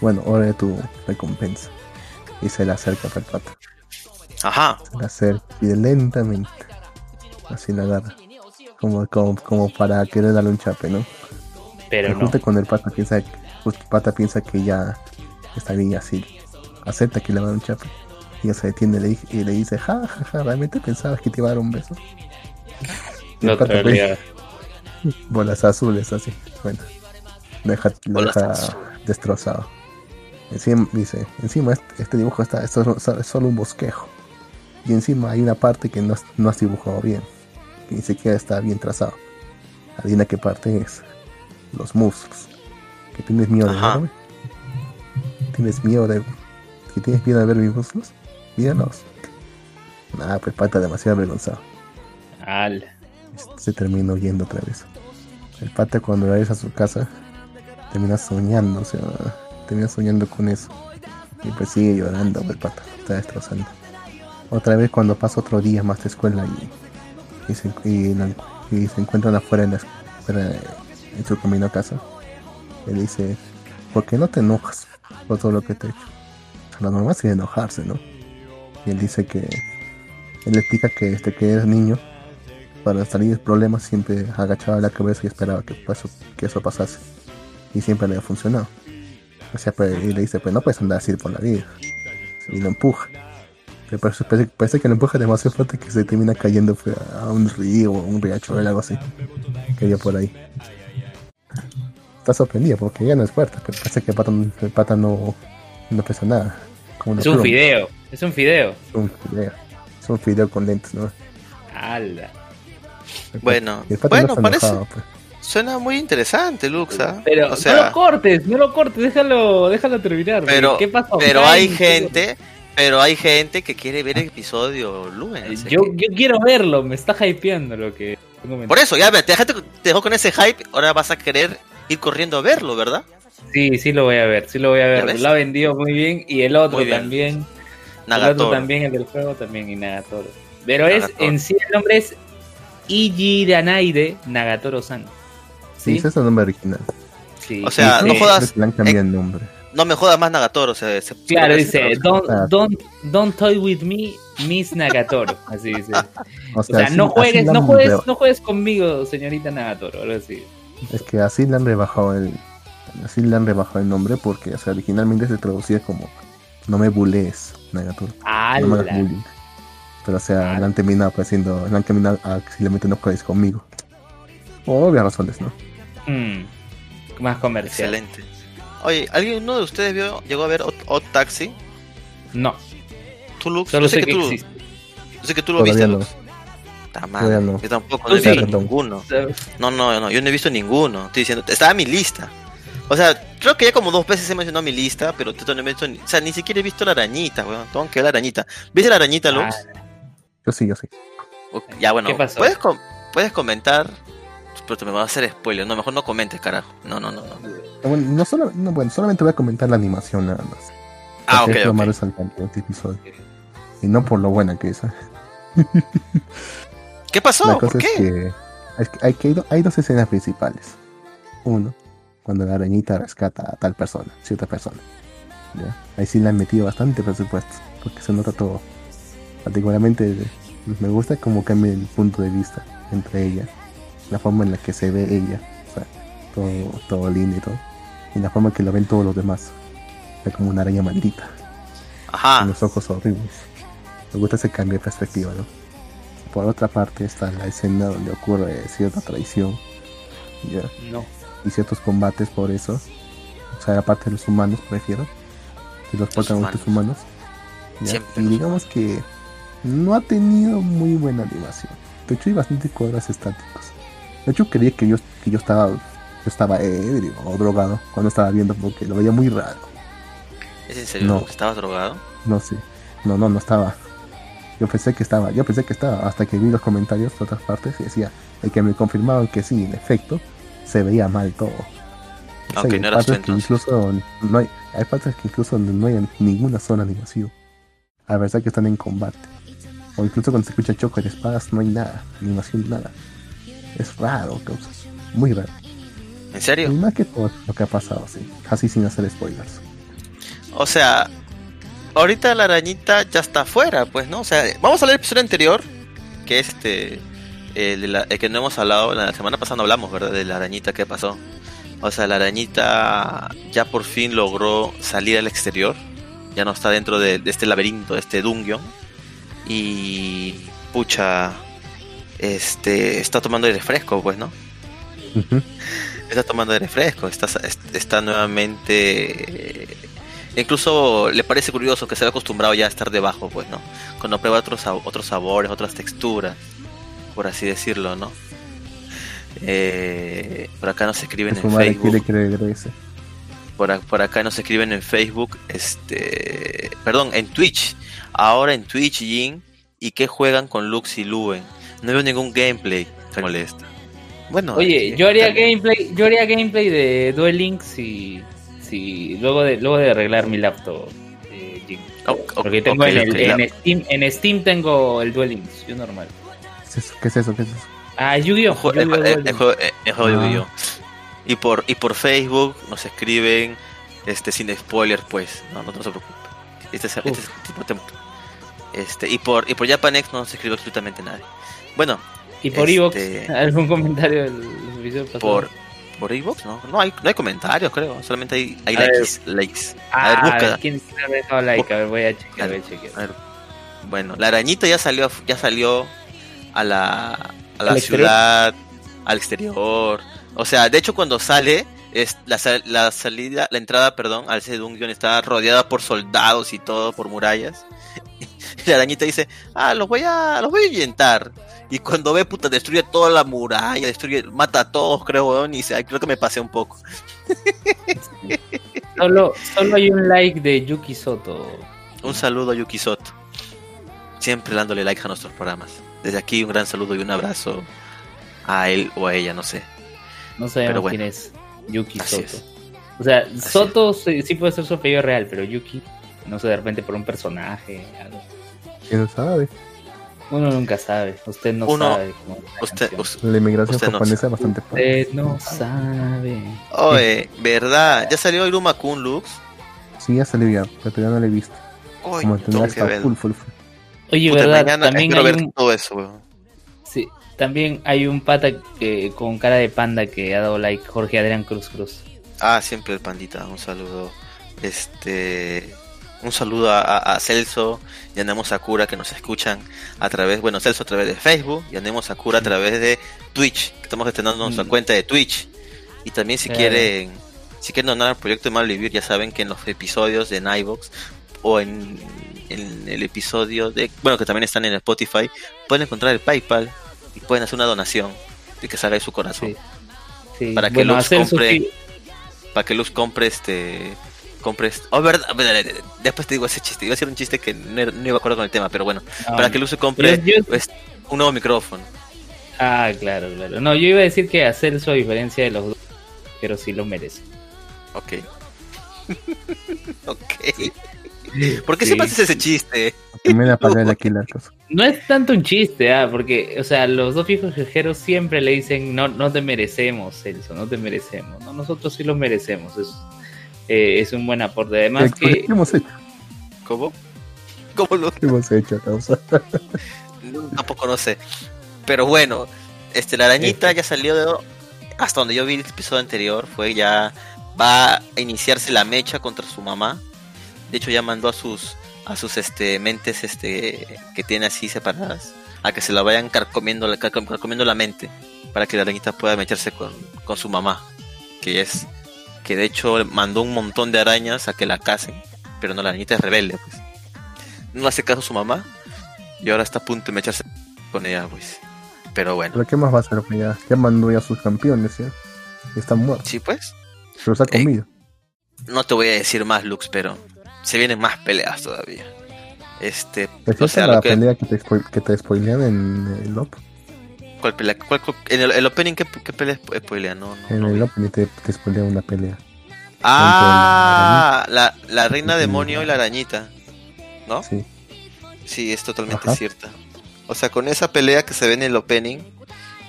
Bueno, ahora es tu recompensa. Y se le acerca al pato. Ajá. Se le acerca y lentamente. Así la agarra. Como, como, como para querer darle un chape, ¿no? Pero no. justo cuando el pata piensa el pata piensa que ya está bien así, acepta que le va a dar un chape. Y ella se detiene y le, di- y le dice, ja, ja, ja, ¿realmente pensabas que te iba a dar un beso? Y No te pues, bolas azules así. Bueno, lo deja, lo deja destrozado. Encima, dice, encima este, este dibujo está, es solo, es solo un bosquejo. Y encima hay una parte que no, has- no has dibujado bien, que ni siquiera está bien trazado. Adivina qué parte es. Los muslos. ¿Que tienes miedo de verme? ¿Tienes miedo de... que tienes miedo de ver mis muslos? Míralos. Nada, pues pata demasiado avergonzado Ala. se termina huyendo otra vez. El pata cuando regresa a su casa termina soñando, o sea, termina soñando con eso. Y pues sigue llorando, el pata, está destrozando. Otra vez cuando pasa otro día más de escuela y, y, se, y, y se encuentran afuera en, la, afuera en su camino a casa, él dice, ¿por qué no te enojas por todo lo que te he hecho? Lo normal sería enojarse, ¿no? Y él dice que, él explica que desde que era niño, para salir de problemas, siempre agachaba la cabeza y esperaba que, eso, que eso pasase. Y siempre le ha funcionado. O sea, pues, y le dice, pues no puedes andar así por la vida. Y lo empuja. Pero parece, que lo empuja demasiado fuerte que se termina cayendo a un río o un riacho o algo así. Que por ahí. Está sorprendido porque ya no es fuerte, pero parece que el pata, el pata no, no pesa nada. es un fideo, es un fideo. Es un fideo. Es un fideo con lentes, ¿no? ¡Hala! Bueno, bueno, parece. Pues. Suena muy interesante, Luxa. Pero o sea, no lo cortes, no lo cortes, déjalo, déjalo terminar. Pero, ¿qué pasó? Pero hay gente, pero hay gente que quiere ver el episodio Lumen. Yo, yo quiero verlo, me está hypeando lo que. Por eso, ya te, te dejó con ese hype, ahora vas a querer ir corriendo a verlo, ¿verdad? Sí, sí lo voy a ver, sí lo voy a ver. Lo ha vendido muy bien y el otro también. El otro también, el del juego también y Nagatoro. Pero es, en sí el nombre es Ijiranaide Nagatoro-san. ¿Sí? ese es el nombre original. Sí. O sea, no jodas. el nombre. No me jodas más Nagatoro. O sea, claro, dice, don't, don't, don't toy with me, Miss Nagatoro. Así dice. o sea, no, juegues, no, juegues, no juegues conmigo, señorita Nagatoro. Ahora sí. Es que así le han rebajado el. Así le han rebajado el nombre porque, o sea, originalmente se traducía como No me bulees, Nagatoro. No me bullying. Pero o sea, le han terminado apareciendo, le han terminado a simplemente no juegues conmigo. Por obvias razones, ¿no? Mm, más comercial. Excelente. Oye, ¿alguien uno de ustedes vio, llegó a ver Odd, Taxi? No. ¿Tú, Lux? Solo sé, que, tú, Yo sé que tú lo viste, Lux. Está mal. No. Yo tampoco no he visto ninguno. No, no, no, yo no he visto ninguno. Estoy diciendo, estaba en mi lista. O sea, creo que ya como dos veces he mencionado mi lista, pero no he visto, o sea, ni siquiera he visto la arañita, weón. Tengo que ver la arañita. ¿Viste la arañita, Lux? Ah. Yo sí, yo sí. ya, bueno, ¿puedes, puedes comentar pero te me vas a hacer spoiler. No, mejor no comentes, carajo. No, no, no. no. Bueno, no solo, no, bueno, solamente voy a comentar la animación nada más. Ah, ok. Es lo más resaltante de este episodio. Y no por lo buena que es. ¿Qué pasó? La cosa ¿Por qué? Es que, hay, dos escenas principales. Uno, cuando la arañita rescata a tal persona, cierta persona. ¿ya? Ahí sí le han metido bastante presupuesto, porque se nota todo. Particularmente me gusta como cambia el punto de vista entre ella la forma en la que se ve ella, o sea, todo, todo lindo y todo, y la forma que lo ven todos los demás, es como una araña maldita, Ajá. con los ojos horribles. Me gusta ese cambio de perspectiva, ¿no? Por otra parte está la escena donde ocurre cierta traición, ¿ya? No. Y ciertos combates por eso, o sea, aparte de los humanos, prefiero, y los protagonistas humanos. Y digamos que no ha tenido muy buena animación. De hecho, hay bastantes cuadros estáticos. De hecho, creía que yo, que yo estaba estaba ebrio o drogado cuando estaba viendo porque lo veía muy raro. ¿Es en serio? No. ¿Estabas drogado? No, sí. No, no, no estaba. Yo pensé que estaba, yo pensé que estaba, hasta que vi los comentarios de otras partes y decía, el que me confirmaban que sí, en efecto, se veía mal todo. Aunque no hay que incluso no hay, hay partes que incluso no hay ninguna zona de animación. A pesar que están en combate. O incluso cuando se escucha choque de espadas no hay nada, animación nada. Es raro, muy raro. ¿En serio? Y más que todo lo que ha pasado, sí. Así sin hacer spoilers. O sea, ahorita la arañita ya está afuera, pues, ¿no? O sea, vamos a leer el episodio anterior, que es este, el, que no hemos hablado, la semana pasada no hablamos, ¿verdad? De la arañita que pasó. O sea, la arañita ya por fin logró salir al exterior. Ya no está dentro de, de este laberinto, de este dungeon. Y pucha, este está tomando aire fresco, pues, ¿no? Está tomando aire fresco, está, está nuevamente... incluso le parece curioso que se acostumbrado ya a estar debajo, pues, ¿no? Cuando prueba otros, otros sabores, otras texturas, por así decirlo, ¿no? Eh, por acá nos escriben en Facebook. Por, por, acá nos escriben en Facebook, este, perdón, en Twitch. Ahora en Twitch, Jin, y que juegan con Lux y Luen no veo ningún gameplay que molesta. Bueno, oye, yo haría gameplay, yo haría gameplay de Duel Links si, si luego de luego de arreglar mi laptop. Eh, Porque tengo en, el, Steam, en Steam tengo el Duel Links, yo normal. ¿Qué es eso? ¿Qué es eso? Ah, Yu-Gi-Oh! El, juego, Yu-Gi-Oh! Y por, y por Facebook nos escriben este sin spoiler, pues. No, no, no se preocupe. Este es, este es tipo Este, y por y por Japanex no se escribió absolutamente nadie. Bueno, ¿Y por Este- Evox? ¿Algún comentario del episodio pasado? por por Xbox no, no hay no hay comentarios, creo, solamente hay, hay A ver. likes, likes. Ah, a ver, busca. ¿Quién quién ha dejado like? A ver, voy a chequear, voy a chequear. A ver, Bueno, la arañita ya salió ya salió a la a la ciudad, al exterior. O sea, de hecho cuando sale es la, sal- la salida, la entrada, perdón, al Sedungion está rodeada por soldados y todo, por murallas. Y la arañita dice, ah, los voy a, los voy a ahuyentar. Y cuando ve, puta, destruye toda la muralla, destruye, mata a todos, creo, weón, y dice, ay, creo que me pasé un poco. Solo, solo hay un like de Yuki Soto. Un saludo a Yuki Soto. Siempre dándole like a nuestros programas. Desde aquí un gran saludo y un abrazo a él o a ella, no sé. No sabemos Pero bueno. quién es Yuki Soto. es. O sea, Soto sí, sí puede ser su apellido real, pero Yuki, no sé, de repente por un personaje, algo. ¿Quién sabe? Uno nunca sabe. Usted no Uno- sabe. cómo la Usted, inmigración Usted no japonesa es bastante fuerte. Usted no sabe. oye, ¿verdad? ¿Ya salió Iruma Kun Lux? Sí, ya salió ya, pero todavía no la he visto. Uy, Como tendrá está full, full, full. Oye, Puta, ¿verdad? mañana También espero hay, ver un, todo eso, weón. sí, también hay un pata que, con cara de panda que ha dado like, Jorge Adrián Cruz Cruz. Ah, siempre el pandita, un saludo. Este. Un saludo a, Celso y a Nemo Sakura que nos escuchan a través, bueno, Celso a través de Facebook y a Nemo Sakura a través de Twitch, que estamos estrenando nuestra Mm. cuenta de Twitch. Y también si quieren, si quieren donar al proyecto de Mal Vivir, ya saben que en los episodios de Nivox o en, en el episodio de, bueno, que también están en Spotify, pueden encontrar el PayPal y pueden hacer una donación y que salga de su corazón. Sí. Sí. Para que bueno, su compre- para que Luz compre este compre este- oh verdad después te digo ese chiste iba a ser un chiste que no, iba a acuerdo con el tema pero bueno Ah, para que Luz se compre Yo- yo- pues, un nuevo micrófono Ah, claro, claro. No, yo iba a decir que a Celso, a diferencia de los dos, pero sí lo merece. ok ok ¿por qué Sí. siempre haces ese chiste? Aquí la cosa. No es tanto un chiste, ah, porque, o sea, los dos viejos jejeros siempre le dicen, no, no te merecemos, Celso, no te merecemos. No, nosotros sí lo merecemos. Es, eh, es un buen aporte. Además ¿Qué, que, qué hemos hecho? ¿cómo? ¿cómo lo ¿Qué hemos hecho, causa? No, tampoco no sé. Pero bueno, este la arañita ya salió de hasta donde yo vi el episodio anterior fue ya va a iniciarse la mecha contra su mamá. De hecho ya mandó a sus a sus este mentes este que tiene así separadas a que se la vayan carcomiendo carcomiendo la mente para que la arañita pueda mecharse con, con su mamá, que es que de hecho mandó un montón de arañas a que la casen, pero no la arañita es rebelde, pues. No hace caso a su mamá y ahora está a punto de mecharse con ella, pues. Pero bueno, ¿Pero qué más va a hacer? Pues ya, ya mandó ya a sus campeones, ¿ya? Están muertos. sí, pues. Se los ha comido. No te voy a decir más, Lux, pero se vienen más peleas todavía. Este, ¿Es o sea, la que, pelea que te, que te spoilean en el op? ¿Cuál pelea? ¿Cuál- cuál- en el, el opening, ¿qué, qué pelea spo- spoilea? No, no, En no el vi. opening te, te spoilean una pelea. Ah, la, la reina demonio y la arañita, ¿no? Sí. Sí, es totalmente Ajá. cierta. O sea, con esa pelea que se ve en el opening,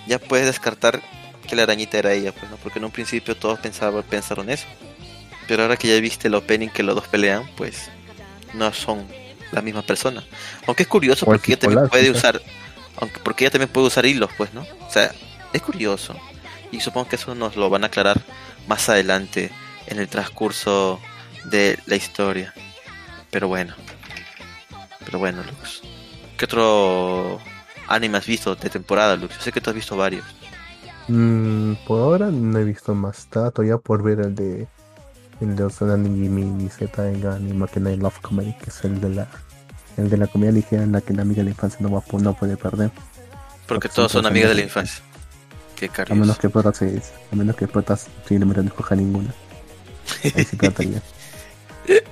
ya puedes descartar que la arañita era ella, pues, ¿no? Porque en un principio todos pensaban, pensaron eso. Pero ahora que ya viste el opening que los dos pelean, pues no son la misma persona. Aunque es curioso O porque ella también puede usar, aunque porque ella también puede usar hilos, pues, ¿no? O sea, es curioso. Y supongo que eso nos lo van a aclarar más adelante en el transcurso de la historia. Pero bueno. Pero bueno, Lux. ¿Qué otro anime has visto de temporada, Lux? Yo sé que tú has visto varios. Mm, por ahora no he visto más. Estaba todavía por ver el de el de Osanani Jimmy Z en Anima que Love Comedy, que es el de la el de la comedia ligera en la que la amiga de la infancia no va no puede perder. Porque Porque todos son amigas de la infancia. Qué A menos que Prota se, a menos que Prota simplemente no escoja ninguna. Ahí sí.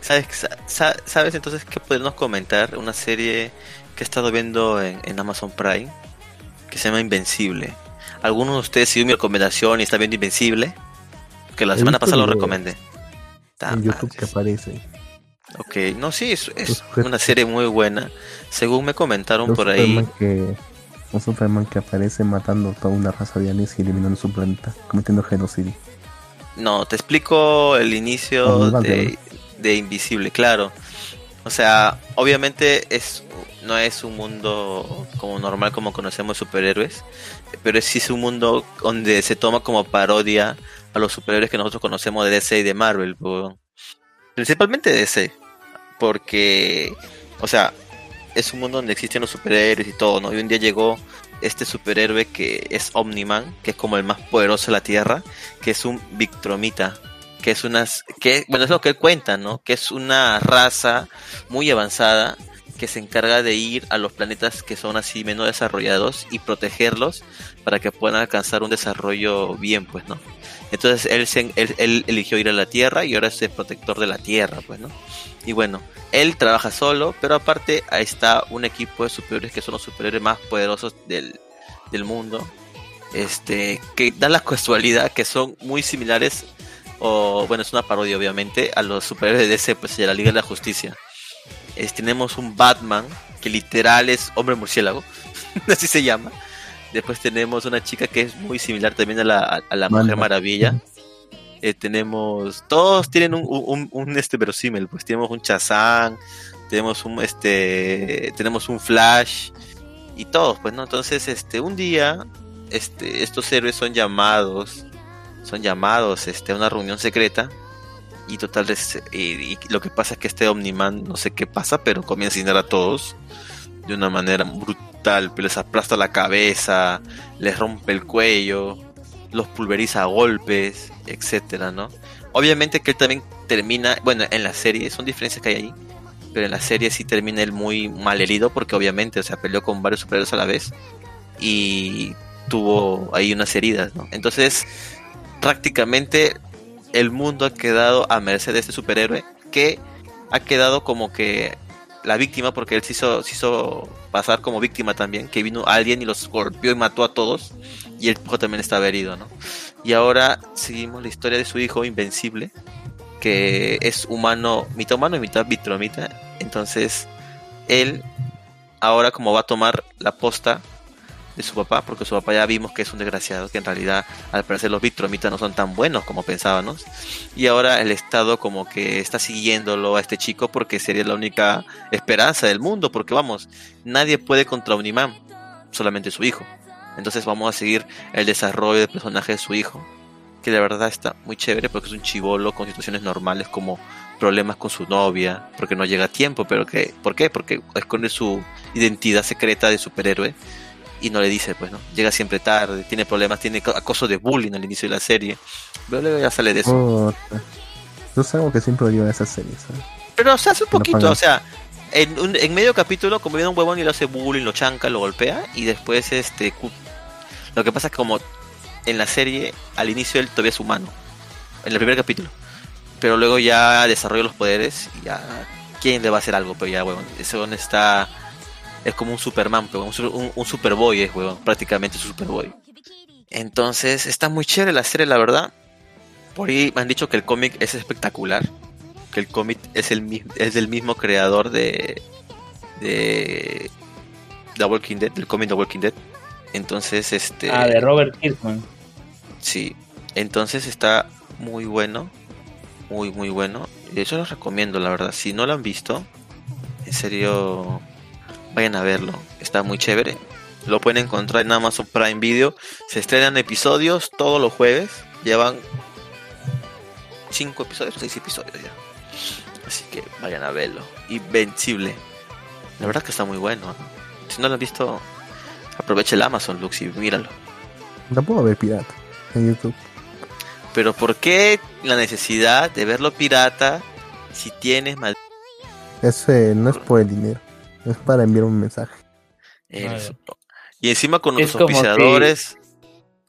¿Sabes, sa- sa- ¿Sabes entonces qué podemos comentar? Una serie que he estado viendo en, en Amazon Prime que se llama Invencible. ¿Alguno de ustedes siguió mi recomendación y está viendo Invencible? Que la semana pasada lo recomendé. En YouTube que aparece. Ok, no, sí, es, es una serie muy buena. Según me comentaron por ahí. Que un Superman que aparece matando toda una raza de aliens y eliminando su planeta, cometiendo genocidio. No, te explico el inicio Batman. de, de Invisible, claro. O sea, obviamente es no es un mundo como normal como conocemos superhéroes, pero sí es un mundo donde se toma como parodia a los superhéroes que nosotros conocemos de DC y de Marvel, principalmente DC, porque, o sea, es un mundo donde existen los superhéroes y todo, ¿no? Y un día llegó este superhéroe que es Omniman, que es como el más poderoso de la Tierra, que es un Victromita, que es unas, que, bueno, es lo que él cuenta, ¿no? Que es una raza muy avanzada que se encarga de ir a los planetas que son así menos desarrollados y protegerlos para que puedan alcanzar un desarrollo bien, pues, ¿no? Entonces él, eligió ir a la Tierra y ahora es el protector de la Tierra, pues, ¿no? Y bueno, él trabaja solo, pero aparte ahí está un equipo de superiores que son los superiores más poderosos del, del mundo. Este, que da la casualidad que son muy similares, o bueno, es una parodia obviamente, a los superiores de DC, pues de la Liga de la Justicia. Es, tenemos un Batman, que literal es hombre murciélago, así se llama. Después tenemos una chica que es muy similar también a la, a la Mujer. Maravilla. Eh, tenemos, todos tienen un, un, un, este verosímil, pues tenemos un Chazán, tenemos un este, tenemos un Flash y todos, pues no. Entonces, este, un día, este, estos héroes son llamados, son llamados, este, a una reunión secreta y total, es- y, y lo que pasa es que este Omniman, no sé qué pasa, pero comienza a asesinar a todos de una manera brutal, pero les aplasta la cabeza, les rompe el cuello, los pulveriza a golpes, etcétera, ¿no? Obviamente que él también termina, bueno, en la serie, son diferencias que hay ahí, pero en la serie sí termina él muy mal herido porque obviamente, o sea, peleó con varios superhéroes a la vez y tuvo ahí unas heridas, ¿no? Entonces, prácticamente el mundo ha quedado a merced de este superhéroe que ha quedado como que la víctima porque él se hizo, se hizo pasar como víctima también, que vino alguien y los golpeó y mató a todos y el hijo también estaba herido, ¿no? Y ahora seguimos la historia de su hijo invencible, que es humano, mitad humano y mitad vitromita. Entonces, él ahora como va a tomar la posta de su papá, porque su papá ya vimos que es un desgraciado, que en realidad al parecer los vitromitas no son tan buenos como pensábamos. Y ahora el Estado como que está siguiéndolo a este chico porque sería la única esperanza del mundo, porque vamos, nadie puede contra un imán, solamente su hijo. Entonces vamos a seguir el desarrollo del personaje de su hijo, que de verdad está muy chévere porque es un chivolo con situaciones normales como problemas con su novia, porque no llega a tiempo, pero que, ¿por qué? Porque esconde su identidad secreta de superhéroe y no le dice, pues, ¿no? Llega siempre tarde, tiene problemas, tiene co- acoso de bullying al inicio de la serie, pero luego ya sale de eso. Puta. Yo sé algo que siempre odio a esas series. ¿sabes? Pero se hace un No poquito, o sea, en, un- en medio capítulo, como viene un huevón y lo hace bullying, lo chanca, lo golpea, y después, este, lo que pasa es que como en la serie, al inicio él todavía es humano, en el primer capítulo, pero luego ya desarrolla los poderes, y ya, ¿quién le va a hacer algo? Pero ya, huevón, ese huevón está, es como un Superman, pero un, un, un Superboy, es, huevón, prácticamente es un Superboy. Entonces, está muy chévere la serie, la verdad. Por ahí me han dicho que el cómic es espectacular. Que el cómic es, el, es del mismo creador de. de. The Walking Dead, del cómic The Walking Dead. Entonces, este. Ah, de Robert Kirkman. Sí. Entonces está muy bueno. Muy, muy bueno. Hecho, los recomiendo, la verdad. Si no lo han visto, en serio, vayan a verlo. Está muy chévere. Lo pueden encontrar en Amazon Prime Video. Se estrenan episodios todos los jueves. Llevan cinco episodios, seis episodios ya. Así que vayan a verlo. Invencible. La verdad que está muy bueno. ¿no? Si no lo han visto, aprovecha el Amazon Lux y míralo. Tampoco ver pirata en YouTube. Pero ¿por qué la necesidad de verlo pirata si tienes mal... Ese no es por el dinero. Es para enviar un mensaje. Eso. Y encima con Es nuestros auspiciadores,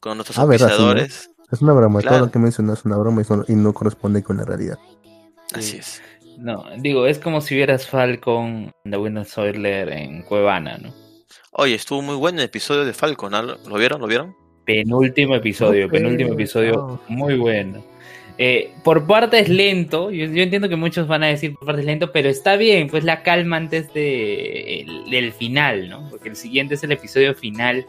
con nuestros Ah. Sí, ¿no? auspiciadores, Es una broma. Claro. Todo lo que mencionas es una broma y, son- y no corresponde con la realidad. así es. No, digo, es como si vieras Falcon de Windows Soiler en Cuevana, ¿no? Oye, estuvo muy bueno el episodio de Falcon, ¿no? ¿lo vieron? ¿Lo vieron? Penúltimo episodio, penúltimo episodio, oh. muy bueno. Eh, por parte es lento, yo, yo entiendo que muchos van a decir por parte es lento, pero está bien, pues la calma antes de, el- del final, ¿no? Porque el siguiente es el episodio final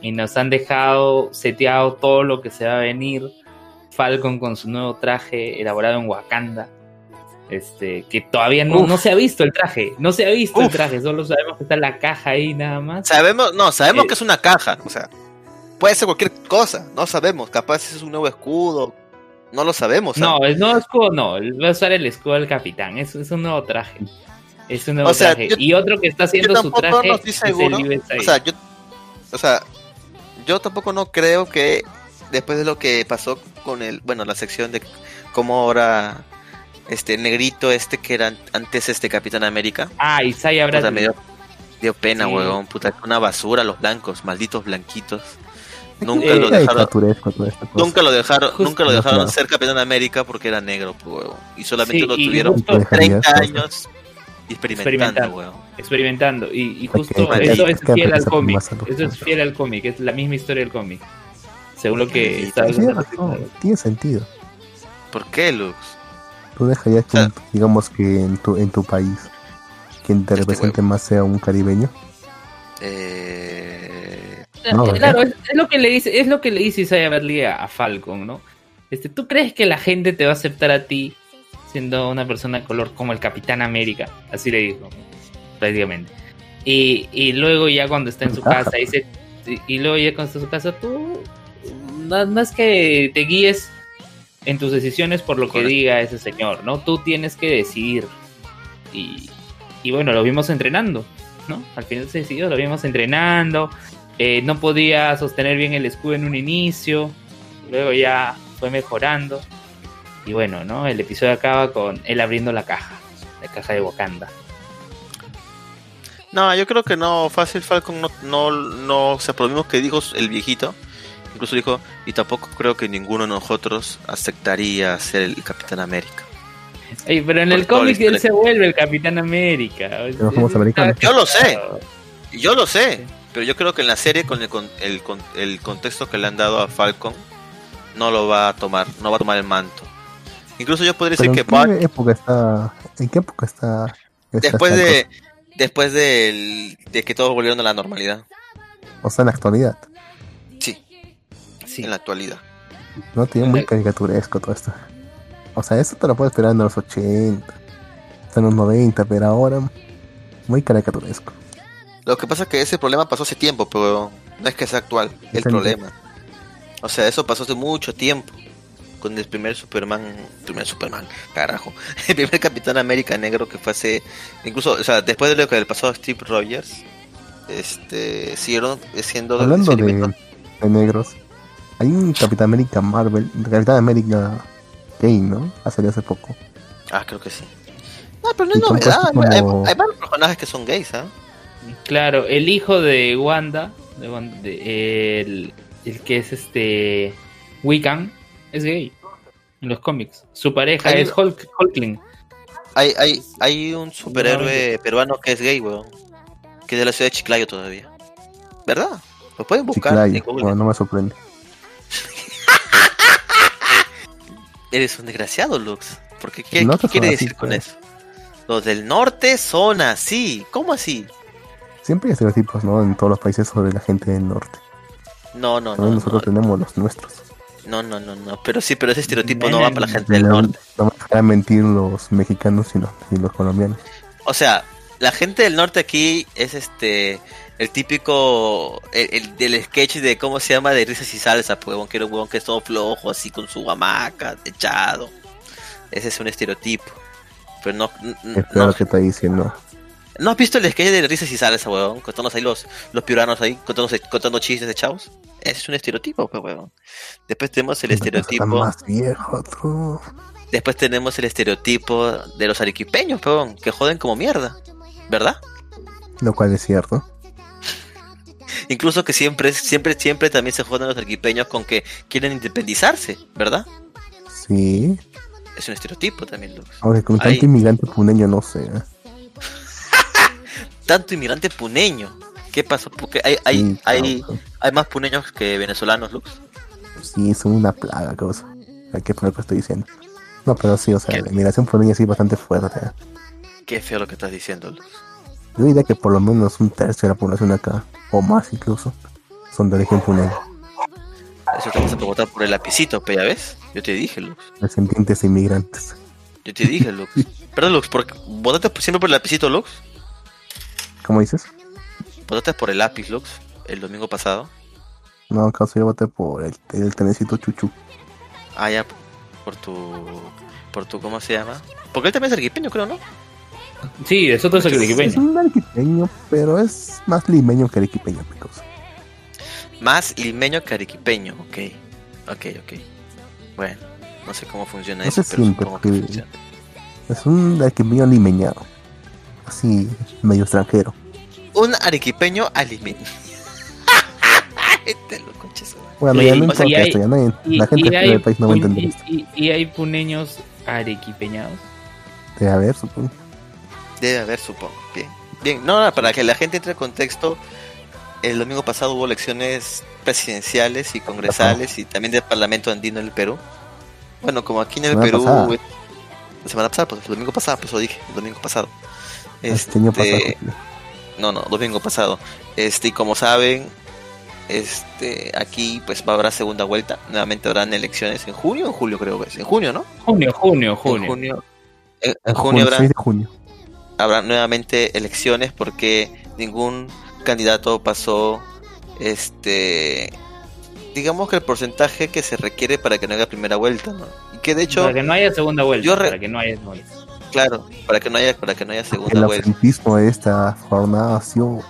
y nos han dejado seteado todo lo que se va a venir. Falcon con su nuevo traje elaborado en Wakanda. Este, que todavía no, no se ha visto el traje, no se ha visto el traje, solo sabemos que está la caja ahí nada más. Sabemos, no, sabemos Eh. que es una caja, o sea, puede ser cualquier cosa, no sabemos, capaz es un nuevo escudo, no lo sabemos. ¿ah? No, el nuevo escudo no, va a usar el escudo del capitán, es, es un nuevo traje. Es un nuevo O sea, traje. yo- y otro que está haciendo su traje no estoy es el seguro. O sea, yo, o sea, yo tampoco no creo que después de lo que pasó con el, bueno, la sección de cómo ahora este negrito este que era antes este Capitán América, ah, Isaiah Bradley. me dio, dio pena, Sí. huevón, puta, una basura los blancos, malditos blanquitos. Nunca Eh, lo dejaron, nunca lo dejaron, Justo- nunca lo dejaron claro. ser Capitán América porque era negro, pues, huevón, y solamente Sí, lo y tuvieron justo Dejaría 30 cosas. años experimentando, Experimentando. huevón. experimentando. Y, justo eso es que fiel al cómic. Eso es fiel al cómic, es la misma historia del cómic. Según lo que Sí, estaba Tiene sentido. ¿Por qué, Lux? Tú dejarías que, O sea- un- digamos que en tu, en tu país, quien te Este represente más sea un caribeño. Eh... No, Eh, claro, es, es lo que le dice, es lo que le dice Isaiah Bradley a, Falcon, ¿no? Este, ¿tú crees que la gente te va a aceptar a ti siendo una persona de color como el Capitán América? Así le dijo, prácticamente. Y, y luego ya cuando está en su casa, dice, y, y luego ya cuando está en su casa, tú no es que te guíes en tus decisiones por lo que diga ese señor, ¿no? Tú tienes que decidir. Y, y bueno, lo vimos entrenando, ¿no? Al final se decidió, lo vimos entrenando. Eh, no podía sostener bien el escudo en un inicio. Luego ya fue mejorando. Y bueno, ¿no? El episodio acaba con él abriendo la caja. La caja de Wakanda. No, yo creo que no, Fácil Falcon no, no, no, o sea, por lo mismo que dijo el viejito, incluso dijo, y tampoco creo que ninguno de nosotros aceptaría ser el Capitán América. Ey, pero en Por el cómic él se vuelve el Capitán América. Pero somos americanos. Yo lo sé. Yo lo sé, pero yo creo que en la serie con el, con, el, con- el contexto que le han dado a Falcon, no lo va a tomar, no va a tomar el manto. Incluso yo podría decir que ¿En Buck, qué época está? ¿En qué época está? está después de, cosa? después de que todos volvieron a la normalidad, O sea, en la actualidad. sí, Sí. en la actualidad. No tiene muy caricaturesco todo esto. O sea, eso te lo puedes esperar en los 80, hasta en los 90, pero ahora muy caricaturesco. Lo que pasa es que ese problema pasó hace tiempo, pero no es que sea actual el problema. O sea, eso pasó hace mucho tiempo. Con el primer Superman, primer Superman, carajo. El primer Capitán América negro que fue hace. Incluso, o sea, después de lo que le pasó a Steve Rogers, este. Siguieron siendo. Hablando de, de negros, hay un Capitán América Marvel, Capitán América gay, ¿no? Ha salido hace poco. Ah, creo que sí. No, pero no es novedad. cosas Hay, como- hay varios personajes que son gays, ¿ah? Claro, el hijo de Wanda, de Wanda- de- el, el que es este Wiccan, es gay en los cómics. Su pareja Hay es Hulk, Hulkling. Hay, hay, hay un superhéroe peruano que es gay, weón. Que es de la ciudad de Chiclayo todavía. ¿Verdad? Lo pueden buscar. Chiclayo, en Google. bueno, no me sorprende. Eres un desgraciado, Lux. Porque ¿qué, No qué te quiere decir así, con pues. eso? Los del norte son así. ¿Cómo así? Siempre hay estereotipos, ¿no? En todos los países sobre la gente del norte. No, no, no. También No, nosotros tenemos los nuestros. no, no, no, no. Pero sí, pero ese estereotipo No, no va para la gente del no, norte. no me dejarán mentir los mexicanos y los, y los colombianos. O sea, la gente del norte aquí es este. El típico. El, el del sketch de cómo se llama de risas y salsa, pues, huevón, que era un huevón que es todo flojo, así con su hamaca, echado. Ese es un estereotipo. Pero no. Es peor no, que está diciendo. ¿No has visto el sketch de risas y salsa, huevón? Contándonos ahí los, los piuranos ahí, contando, contando chistes echados. Ese es un estereotipo, pues, huevón. Después tenemos el estereotipo. más viejo, tú. Después tenemos el estereotipo de los arequipeños, huevón, que joden como mierda. ¿Verdad? Lo cual es cierto. Incluso que siempre, siempre, siempre también se joden los arequipeños con que quieren independizarse, ¿verdad? Sí. Es un estereotipo también, Lux. Aunque con tanto inmigrante puneño no sé. ¿eh? Tanto inmigrante puneño. ¿Qué pasó? Porque hay, hay, Sí, hay, hay más puneños que venezolanos, Lux. Sí, son una plaga, cosa. Hay que poner lo que estoy diciendo. No, pero sí, o sea, ¿Qué? la inmigración puneña sí es bastante fuerte. ¿eh? Qué feo lo que estás diciendo, Lux. Yo diría que por lo menos un tercio de la población acá, o más incluso, son de origen puneño. Eso te vas a preguntar por el lapicito, pero ya ves. Yo te dije, Lux. Descendientes de inmigrantes. Yo te dije, Lux. Perdón, Lux, ¿por qué- ¿votaste siempre por el lapicito, Lux? ¿Cómo dices? ¿Votaste por el lápiz, Lux, el domingo pasado? No, causa, yo voté por el, el tenecito chuchu. Ah, ya, por tu... por tu, ¿cómo se llama? Porque él también es arequipeño, creo, ¿no? Sí, de Soto es Es arequipeño. un arequipeño, pero es más limeño que arequipeño, causa. Más limeño que arequipeño, ok. Ok, ok. Bueno, no sé cómo funciona No eso, se pero siente, supongo que funciona. Es un arequipeño limeñado. Así, medio extranjero. Un arequipeño alimeño. este. Bueno, ya no o importa sea, esto, ya nadie- Y, la gente del país no va a entender esto. y- hay puneños arequipeñados. Debe haber, supongo. Debe haber, supongo. Bien. Bien, no, no, para que la gente entre en contexto, el domingo pasado hubo elecciones presidenciales y congresales y también del Parlamento Andino en el Perú. Bueno, como aquí en el Semana Perú, pasada. eh, la semana pasada, pues el domingo pasado, pues lo dije, el domingo pasado. Este año pasado. No, no, domingo pasado. Este, y como saben, este, aquí pues va a haber segunda vuelta. Nuevamente habrán elecciones en junio o en julio, creo que es. En junio, ¿no? Junio, junio, En junio. junio. En, en Junio, junio habrá, 6 de junio. habrá nuevamente elecciones porque ningún candidato pasó este digamos que el porcentaje que se requiere para que no haya primera vuelta, ¿no? Y que de hecho, para que no haya segunda vuelta. yo re- Para que no haya segunda vuelta. Claro, para que no haya para que no haya segunda El vuelta. ausentismo de esta jornada ha sido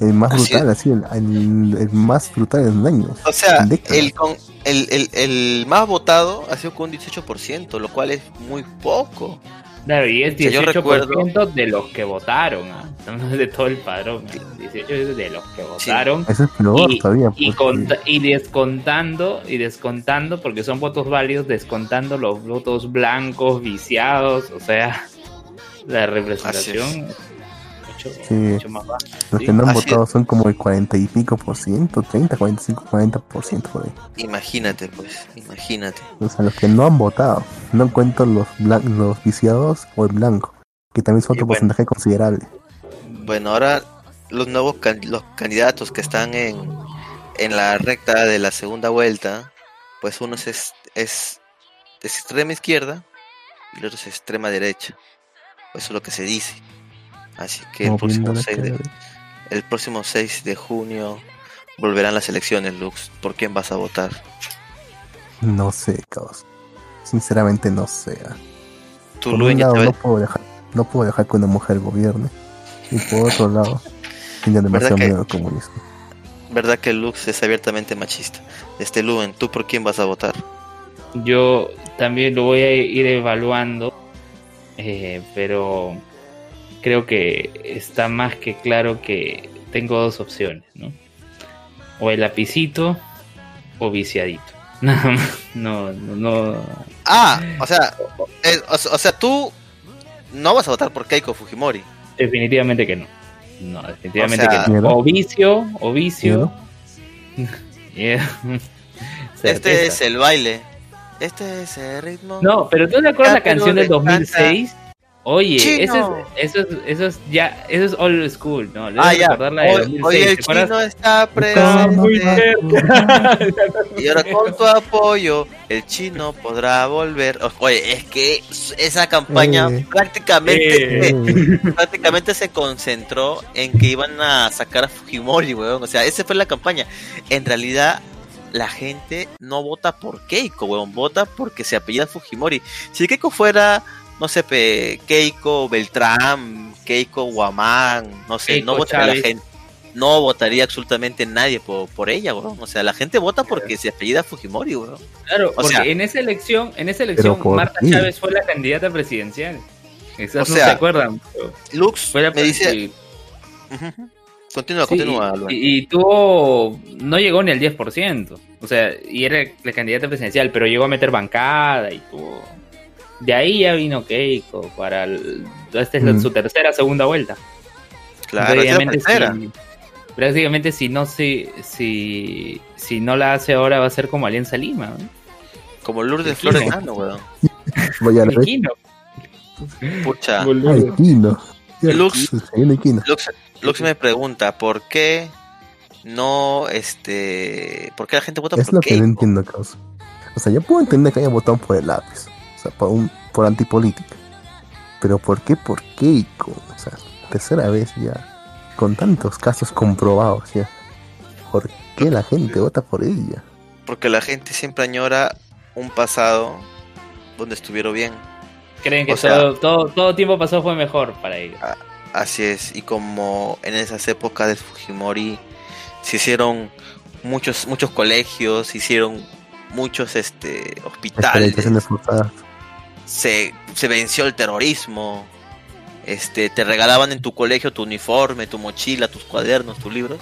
el más Así brutal, así, el, el- el más brutal en años. O sea, el, con, el, el, el más votado ha sido con un 18%, lo cual es muy poco. Claro, y es sea, yo 18% recuerdo- de los que votaron. Estamos de todo el padrón. ¿ah? 18 es de los que votaron. Eso es peor Y- todavía. Y, pues, y descontando, y descontando, porque son votos válidos, descontando los votos blancos, viciados, o sea, la representación es mucho, Sí. mucho más baja. Los sí. que no han Así votado son como el 40 y pico por ciento, 30, 45, 40 por ciento por ahí. Imagínate, pues, imagínate. O sea, los que no han votado. No cuento los, blan- los viciados o el blanco, que también Y otro bueno. porcentaje considerable. Bueno, ahora los nuevos can- los candidatos que están en, en la recta de la segunda vuelta, pues uno es, es, es de extrema izquierda y el otro es extrema derecha. Eso es lo que se dice. Así que el próximo, Moviendo la 6 de, cara. el próximo 6 de junio volverán las elecciones, Lux. ¿Por quién vas a votar? No sé, caos. Sinceramente no sé. ah. Por un lado, no puedo dejar, no puedo dejar que una mujer gobierne. Y por otro lado, tengo demasiado que- miedo al comunismo. ¿Verdad que Lux es abiertamente machista? Este Luen, ¿tú por quién vas a votar? Yo también lo voy a ir evaluando, eh, pero creo que está más que claro que tengo dos opciones, ¿no? O el lapicito o viciadito. Nada más, no, no, no. Ah, o sea, eh, o, o sea, tú no vas a votar por Keiko Fujimori. Definitivamente que no. No, definitivamente O sea- que no. O vicio, o vicio. Yeah. Este es el baile. Este es el ritmo. No, pero ¿tú te acuerdas la canción del le encanta. 2006? Oye, Chino. eso es, eso es, eso es ya, eso es old school, ¿no? Le Ah, debes ya. recordar la de Hoy, 2006, hoy el chino está Está muy presente. cerca. Y ahora con tu apoyo, el chino podrá volver. Oye, es que esa campaña Eh. prácticamente, Eh, prácticamente se concentró en que iban a sacar a Fujimori, weón. O sea, esa fue la campaña. En realidad, la gente no vota por Keiko, weón. Vota porque se apellida Fujimori. Si Keiko fuera, no sé, pe, Keiko Beltrán, Keiko Guamán, no sé, Keiko no votaría la gente. No votaría absolutamente nadie por, por ella, weón. O sea, la gente vota porque se apellida Fujimori, weón. Claro, O porque sea- en esa elección, en esa elección, ¿por Marta? Chávez fue la candidata presidencial. O no sea, se acuerdan. pero Lux Fue la me dice. Continúa, sí, continúa, y, y tuvo, no llegó ni al 10%. O sea, y era la candidata presidencial, pero llegó a meter bancada y tuvo. De ahí ya vino Keiko para. el- esta es Mm. su tercera, segunda vuelta. Claro, es la Prácticamente tercera. si, prácticamente si no si, si, si no la hace ahora va a ser como Alianza Lima. ¿no? Como Lourdes. Flores Nano, weón. Pucha. Lux. Lux, Lux me pregunta, ¿por qué no, este, por qué la gente vota Es por lo que no Keiko? entiendo. O sea, yo puedo entender que hayan votado por el lápiz. Sea, por, un, por antipolítica. Pero ¿por qué por Keiko? O sea, tercera vez ya, con tantos casos comprobados ya. ¿Por qué la gente vota por ella? Porque la gente siempre añora un pasado donde estuvieron bien. Creen que O sea- todo, todo, todo tiempo pasado fue mejor para ellos. Así es, y como en esas épocas de Fujimori se hicieron muchos muchos colegios, se hicieron muchos este hospitales. Se, venció el terrorismo, este te regalaban en tu colegio tu uniforme, tu mochila, tus cuadernos, tus libros,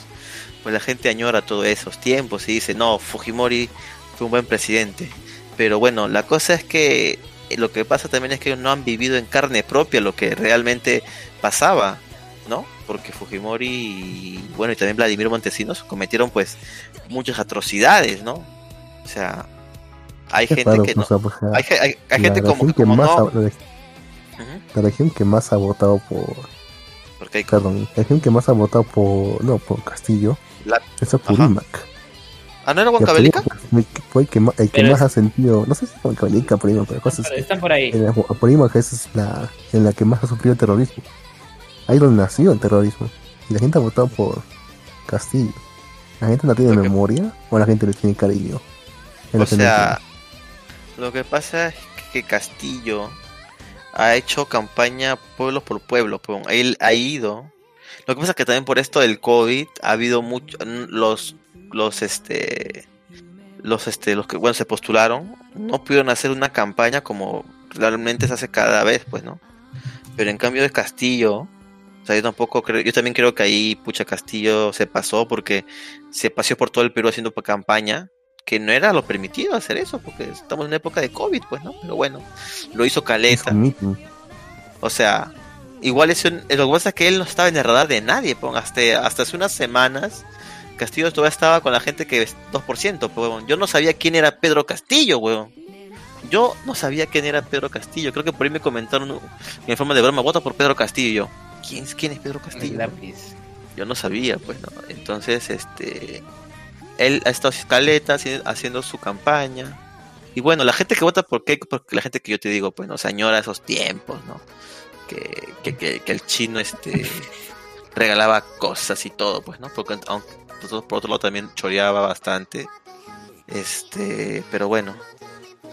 pues la gente añora todos esos tiempos y dice, no, Fujimori fue un buen presidente. Pero bueno, la cosa es que lo que pasa también es que no han vivido en carne propia lo que realmente pasaba, ¿no? Porque Fujimori y bueno, y también Vladimir Montesinos cometieron pues muchas atrocidades, ¿no? O sea, hay gente raro, que o no, sea, pues, hay, hay- hay gente como, región que como más no, ha- la, Ujú, la región que más ha votado por porque hay perdón, la región que más ha votado por no por Castillo La- es Apurímac. Ah, ¿no era? Apurímac fue, el que más, el que más es- ha sentido, no sé si Huancavelica, Apurímac, pero cosas Pero están por ahí. en la- Apurímac es la en la que más ha sufrido el terrorismo. Ahí donde nació el terrorismo. Y la gente ha votado por Castillo. ¿La gente no tiene memoria o la gente le tiene cariño? En O sea. Lo que pasa es que Castillo ha hecho campaña pueblo por pueblo, pues, él ha ido. Lo que pasa es que también por esto del COVID ha habido muchos los los este los este los que bueno se postularon no pudieron hacer una campaña como realmente se hace cada vez, pues, ¿no? Pero en cambio de Castillo, o sea, yo tampoco creo, yo también creo que ahí pucha Castillo se pasó porque se paseó por todo el Perú haciendo campaña que no era lo permitido hacer eso, porque estamos en una época de COVID, pues, ¿no? Pero bueno, lo hizo Caleta. O sea, igual es un- lo que pasa es que él no estaba en el radar de nadie, pues, hasta, hasta hace unas semanas. Castillo todavía estaba con la gente que es 2%, pues. Yo no sabía quién era Pedro Castillo, weón. Yo no sabía quién era Pedro Castillo. Creo que por ahí me comentaron en forma de broma, vota por Pedro Castillo. Y yo, ¿quién, es- quién es Pedro El Castillo? lápiz. Yo no sabía, pues, ¿no? Entonces, este. Él ha estado escaleta haci- haciendo su campaña. Y bueno, la gente que vota por Keiko, porque la gente que yo te digo, pues, no se añora esos tiempos, ¿no? Que, que, que, que el chino, este. regalaba cosas y todo, pues, ¿no? Porque aunque por por otro lado también choreaba bastante. Este. Pero bueno,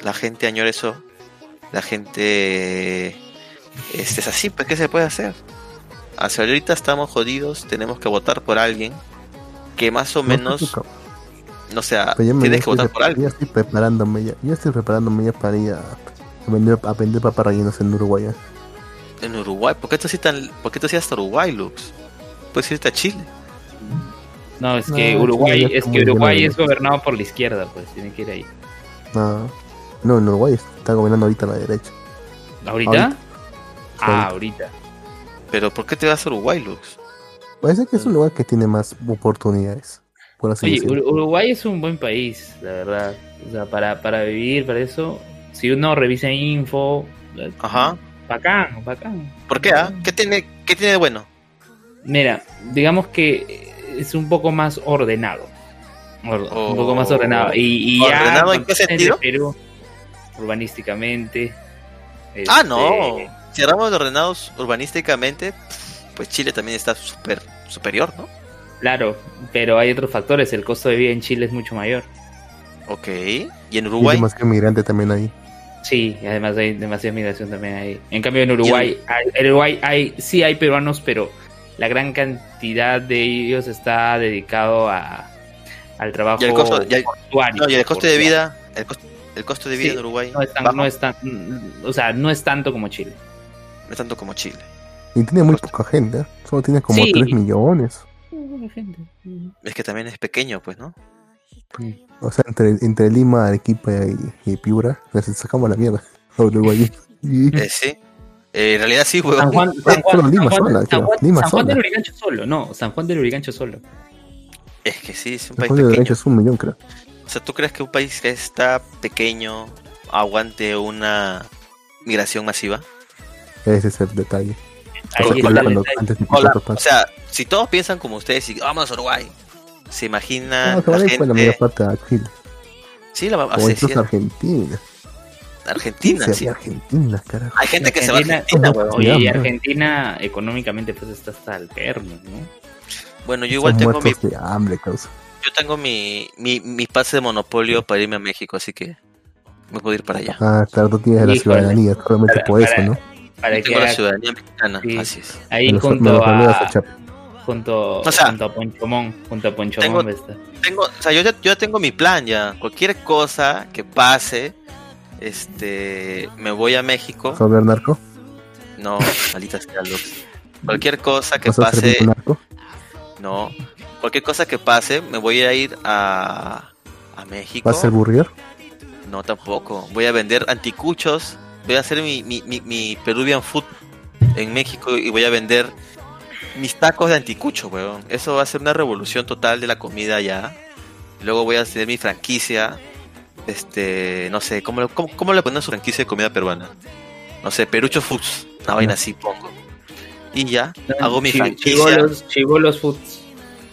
la gente añora eso. La gente. Este es así, pues, ¿qué se puede hacer? Hacia ahorita estamos jodidos, tenemos que votar por alguien que más o No, menos, pues, no sea, yo me tienes que estoy votar por alguien. Ya estoy preparándome ya. Ya estoy preparándome ya para ir a, a vender, a vender papas rellenas en Uruguay. ya. En Uruguay, ¿por qué tú sí tan, por qué sí hasta Uruguay, Lux? Puedes irte a Chile. No, es No, que Chile Uruguay, es que Uruguay es gobernado por la izquierda, pues tiene que ir ahí. No, no, en Uruguay está gobernando ahorita la derecha. ¿Ahorita? Ahorita. Ah, ahorita. Pero ¿por qué te vas a Uruguay, Lux? Parece que es un lugar que tiene más oportunidades. Por así Oye, decirlo. Ur- Uruguay es un buen país, la verdad. O sea, para, para vivir, para eso, si uno revisa info, Ajá. bacán, bacán. ¿Por qué? ah? ¿Qué tiene, qué tiene de bueno? Mira, digamos que es un poco más ordenado. Or- Oh. Un poco más ordenado. Y, y ya ¿Ordenado en qué sentido? Perú, urbanísticamente. Ah, este, no. Si hablamos de ordenados urbanísticamente, pues Chile también está super, superior, ¿no? Claro, pero hay otros factores. El costo de vida en Chile es mucho mayor. Ok. ¿Y en Y hay Uruguay? demasiado migrante también ahí. Sí, y además hay demasiada migración también ahí. En cambio en Uruguay, hay- en Uruguay hay, sí hay peruanos, pero la gran cantidad de ellos está dedicado a al trabajo Y el costo- y el- portuario. No, y el costo de vida, el costo, el costo de vida Sí, en Uruguay no es, tan, no es tan- o sea, no es tanto como Chile. no es tanto como Chile. Y tiene muy poca gente. ¿eh? Solo tiene como Sí. 3 millones. Es que también es pequeño, pues, ¿no? O sea, entre, entre Lima, Arequipa y, y Piura, les sacamos la mierda a Uruguay. Y- Eh, sí. Eh, en realidad sí, weón. San Juan, San Juan, solo Lima San Juan- sola, San. Juan- Lima San Juan sola. del Urigancho solo, no, San Juan del Urigancho solo. Es que sí, es un El país Juan de pequeño. derecho es un millón, creo. O sea, ¿tú crees que un país que está pequeño aguante una migración masiva? Ese es el detalle. Ahí O sea, está el cuando- detalle. antes de que Hola, otro o pase. sea, si todos piensan como ustedes y vamos a Uruguay, se imagina No, la por la gente... mayor parte a Chile. Sí, la incluso a Argentina. Argentina, Sí, sí. Argentina, carajo. Hay gente que se va a Argentina- weón. Oye, y. Argentina económicamente pues está hasta el perno, ¿no? Bueno, yo igual Son tengo mi, muertos de hambre, causa. yo tengo mi, mi, mi pase de monopolio para irme a México, así que me puedo ir para allá. Ah, claro, tú tienes la ciudadanía, solamente Para- por eso, para- ¿no? Para Yo que la ciudadanía mexicana, Sí. así es. ahí Me junto a, a junto, O sea, junto a Ponchomón, junto a Ponchomón tengo- a estar. Tengo, o sea, yo ya, yo ya tengo mi plan ya. Cualquier cosa que pase, este, me voy a México. ¿Sobre el narco? No, maldita sea, Lux. Cualquier cosa que ¿Vas a pase, con narco? no. Cualquier cosa que pase, me voy a ir a, a México. ¿Vas a ser burrier? No, tampoco. Voy a vender anticuchos. Voy a hacer mi, mi, mi, mi Peruvian Food en México y voy a vender mis tacos de anticucho, weón. Eso va a ser una revolución total de la comida allá. Luego voy a hacer mi franquicia. Este, no sé, ¿cómo, le- cómo, cómo le ponen su franquicia de comida peruana? No sé, Perucho Foods. Una vaina así pongo. Y ya, hago mi franquicia. Chibolos, Chibolos Foods.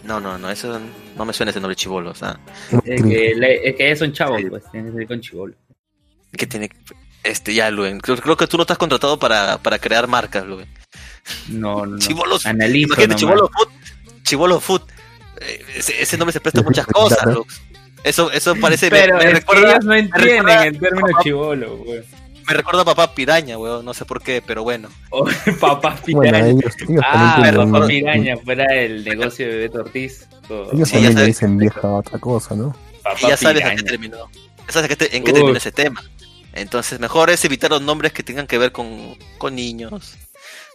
No, no, no, eso no me suena ese nombre chivolo. O sea, Es que, es que son chavos, pues tienen que ser con chibolos. que tiene. Este, ya, Luen. Creo, creo que tú no estás contratado para, para crear marcas, Luen. No, no. Chibolos. Analizo Imagínate, nomás. Chivolo Food. Chivolo Food. Eh, ese, ese nombre se presta a muchas cosas, Lux. Eso, eso parece. me- Pero me, es que recuerda, ellos no entienden recuerda- el término chivolo, güey. me recuerda a papá piraña, weón. No sé por qué, pero bueno. Papá Bueno, piraña. ellos, ellos ah, tienen papá piraña, fuera el negocio de Beto Ortiz. Ellos también le dicen vieja a otra cosa, ¿no? papá Y ya sabes a piraña. qué terminó. Ya sabes a qué te- en qué terminó ese tema. Entonces, mejor es evitar los nombres que tengan que ver con, con niños.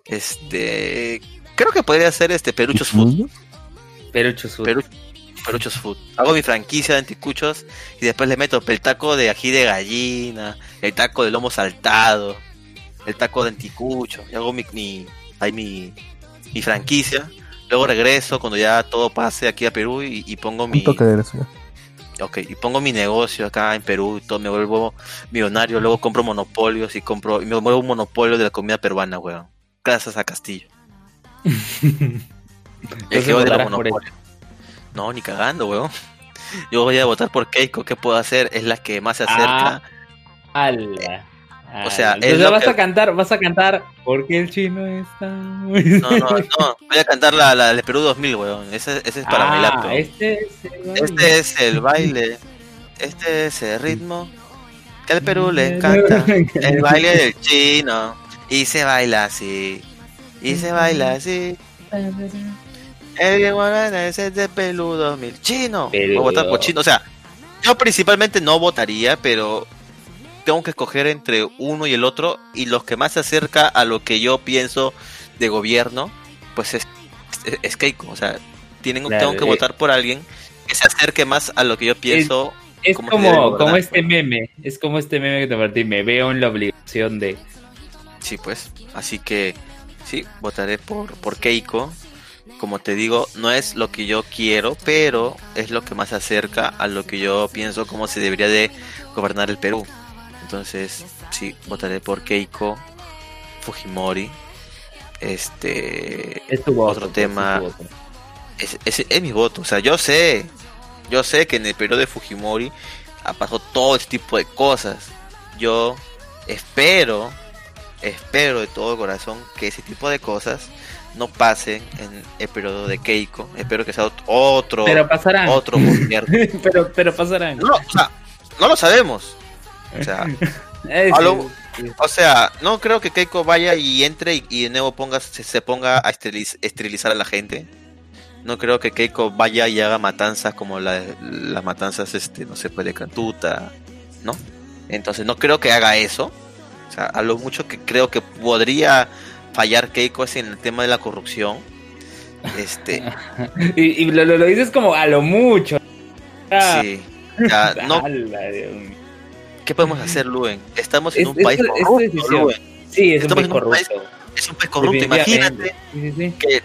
Este. Creo que podría ser este Peruchos Food. ¿Niños? Perucho Sur. Peru- Peruchos Food. Hago mi franquicia de anticuchos y después le meto el taco de ají de gallina, el taco de lomo saltado, el taco de anticucho. Y hago mi, mi, ahí mi, mi franquicia. Luego regreso cuando ya todo pase aquí a Perú y, y pongo mi, Un toque de. Ok, y pongo mi negocio acá en Perú y todo, me vuelvo millonario, luego compro monopolios y compro, y me vuelvo un monopolio de la comida peruana, weón. Gracias a Castillo. El que odia monopolios. No, ni cagando, weón. Yo voy a votar por Keiko. ¿Qué puedo hacer? Es la que más se acerca. Ala. O sea, es lo vas que- a cantar, vas a cantar porque el chino está muy No, no, no. Voy a cantar la, la de Perú 2000, weón. Ese, ese es para ah, bailar. weón. Este es el baile. Este es el baile. Este es el ritmo que al Perú le encanta. El baile del chino. Y se baila así. Y se baila así. El guarda es el de Perú 2000. Chino. Voy a votar por chino. O sea, yo principalmente no votaría, pero tengo que escoger entre uno y el otro. Y los que más se acerca a lo que yo pienso de gobierno, pues es, es, es Keiko. O sea, tienen, Claro, tengo que eh. votar por alguien que se acerque más a lo que yo pienso. Es ¿Cómo se debe como, como este meme, es como este meme que te partí, me veo en la obligación de... Sí, pues. Así que sí, votaré por, por Keiko. Como te digo, no es lo que yo quiero, pero es lo que más se acerca a lo que yo pienso cómo se debería de gobernar el Perú. Entonces, sí, votaré por Keiko Fujimori. Este Es tu voto. Otro tema. es tu voto. es, mi voto. O sea, yo sé, yo sé que en el periodo de Fujimori ha pasado todo este tipo de cosas. Yo espero, espero de todo corazón que ese tipo de cosas no pasen en el periodo de Keiko. Espero que sea ot- otro, Pero pasarán. otro gobierno. pero, pero pasarán. No, o sea, no lo sabemos. O sea, lo- o sea, no creo que Keiko vaya y entre y, y de nuevo ponga, se, se ponga a esteriliz- esterilizar a la gente. No creo que Keiko vaya y haga matanzas como la- las matanzas, este, no sé, pues de Cantuta, ¿no? Entonces no creo que haga eso. O sea, a lo mucho que creo que podría fallar Keiko es en el tema de la corrupción. Este, Y, y lo, lo- lo dices como a lo mucho. Ah, sí. Ya, no, ala, Dios mío. ¿Qué podemos hacer, Luen? Estamos en Es- un es- país es corrupto. Luen. Sí, es un Estamos país un país corrupto. Es un país corrupto. Imagínate Sí, sí, sí. que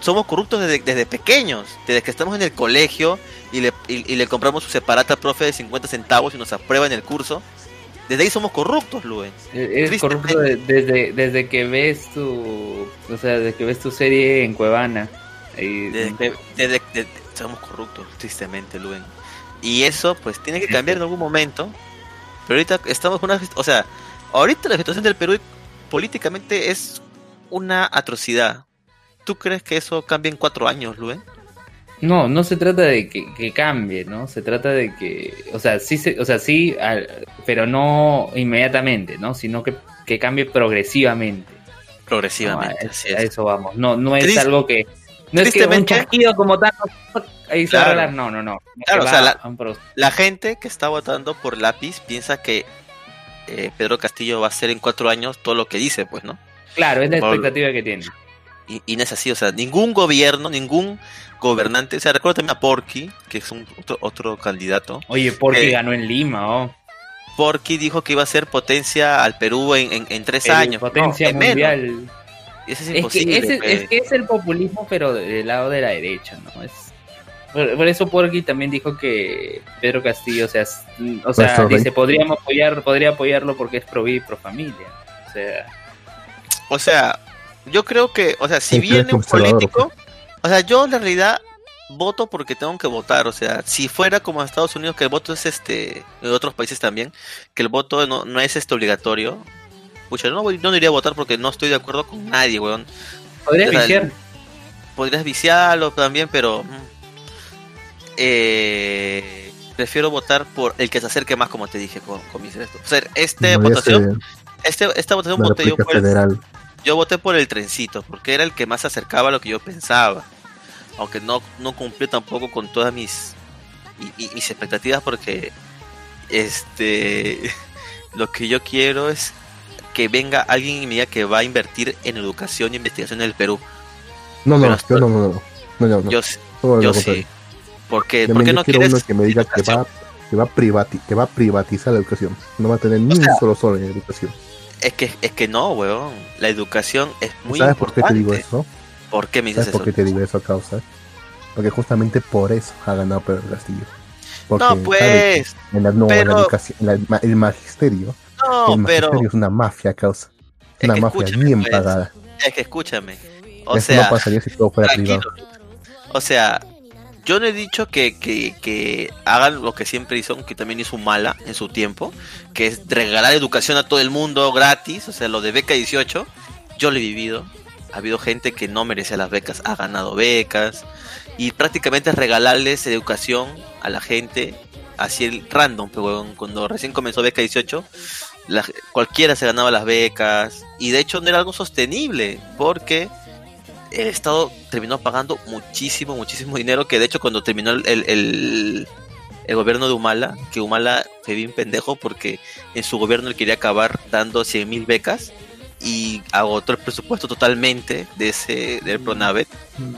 somos corruptos desde, desde pequeños, desde que estamos en el colegio y le, y, y le compramos su separata profe de 50 centavos y nos aprueba en el curso. Desde ahí somos corruptos, Luen. Es Tristemente. corrupto de- desde, desde que ves tu. O sea, desde que ves tu serie en Cuevana. Y- desde- desde- somos corruptos, tristemente, Luen. Y eso, pues, tiene que cambiar en algún momento. Pero ahorita estamos con una... O sea, ahorita la situación del Perú políticamente es una atrocidad. ¿Tú crees que eso cambia en cuatro años, Luen? No, no se trata de que, que cambie, ¿no? Se trata de que, o sea, sí, se, o sea, sí, al- pero no inmediatamente, ¿no? Sino que, que cambie progresivamente. Progresivamente, No, a, así a es. eso vamos. No, no es algo que, no es que un chasquido como tal, ahí se va a Claro. arreglar. no, no, no. Claro, o sea, la- gente que está votando por lápiz piensa que eh, Pedro Castillo va a hacer en cuatro años todo lo que dice, pues, ¿no? Claro, es la expectativa que tiene. Y, y no es así, o sea, ningún gobierno, ningún gobernante, o sea, recuerdo también a Porky, que es un otro, otro candidato. Oye, Eh, ganó en Lima, ¿oh? Porky dijo que iba a ser potencia al Perú en, en- en tres años. Potencia No, mundial. Eso es Es que, imposible. ese- pues. es que es el populismo, pero del lado de la derecha, ¿no? Es, por, por eso Porky también dijo que Pedro Castillo, o sea, o sea dice, podríamos apoyar, podría apoyarlo porque es pro vida y pro familia. O sea, O sea, yo creo que, o sea, si Sí, viene un político, o sea, yo en realidad voto porque tengo que votar, o sea, si fuera como en Estados Unidos que el voto es este, en otros países también, que el voto no, no es este obligatorio, pucha, no, voy- no iría a votar porque no estoy de acuerdo con nadie, weón. podría O sea, viciar. Podrías viciarlo también, pero mm, eh, prefiero votar por el que se acerque más, como te dije, con, con mis esto. O sea, esta Debería votación, este, esta votación voté yo el, voté por el trencito, porque era el que más se acercaba a lo que yo pensaba. Aunque no, no cumplió tampoco con todas mis, mis expectativas, porque este lo que yo quiero es que venga alguien y me diga que va a invertir en educación y investigación en el Perú. No, no, yo no, no, no. No, no, no. Yo, yo sí. ¿Por qué, Yo ¿Por qué no quiero quieres uno que me diga que va, que, va privati- que va a privatizar la educación. No va a tener ni sea, un solo sol en educación. Es que, es que no, weón. La educación es muy ¿Sabes por importante. qué te digo eso? ¿Por qué me dices ¿Sabes por eso? qué te digo eso a causa? Porque justamente por eso ha ganado Pedro Castillo. Porque No, pues. en la, no, en la pero- educación, en la- el magisterio, No, el pero magisterio es una mafia causa. Es Una que mafia bien pues. pagada. es que escúchame. O eso sea, no pasaría si todo fuera tranquilo. privado. O sea, yo no he dicho que, que, hagan lo que siempre hizo, que también hizo Mala en su tiempo, que es regalar educación a todo el mundo gratis, o sea, lo de beca 18, yo lo he vivido. Ha habido gente que no merece las becas, ha ganado becas, y prácticamente es regalarles educación a la gente, así el random, pero cuando recién comenzó beca 18, la- cualquiera se ganaba las becas, y de hecho no era algo sostenible, porque el Estado terminó pagando muchísimo, muchísimo dinero, que de hecho cuando terminó el, el, gobierno de Humala, que Humala fue bien pendejo porque en su gobierno él quería acabar dando 100 mil becas y agotó el presupuesto totalmente de ese del Pronavet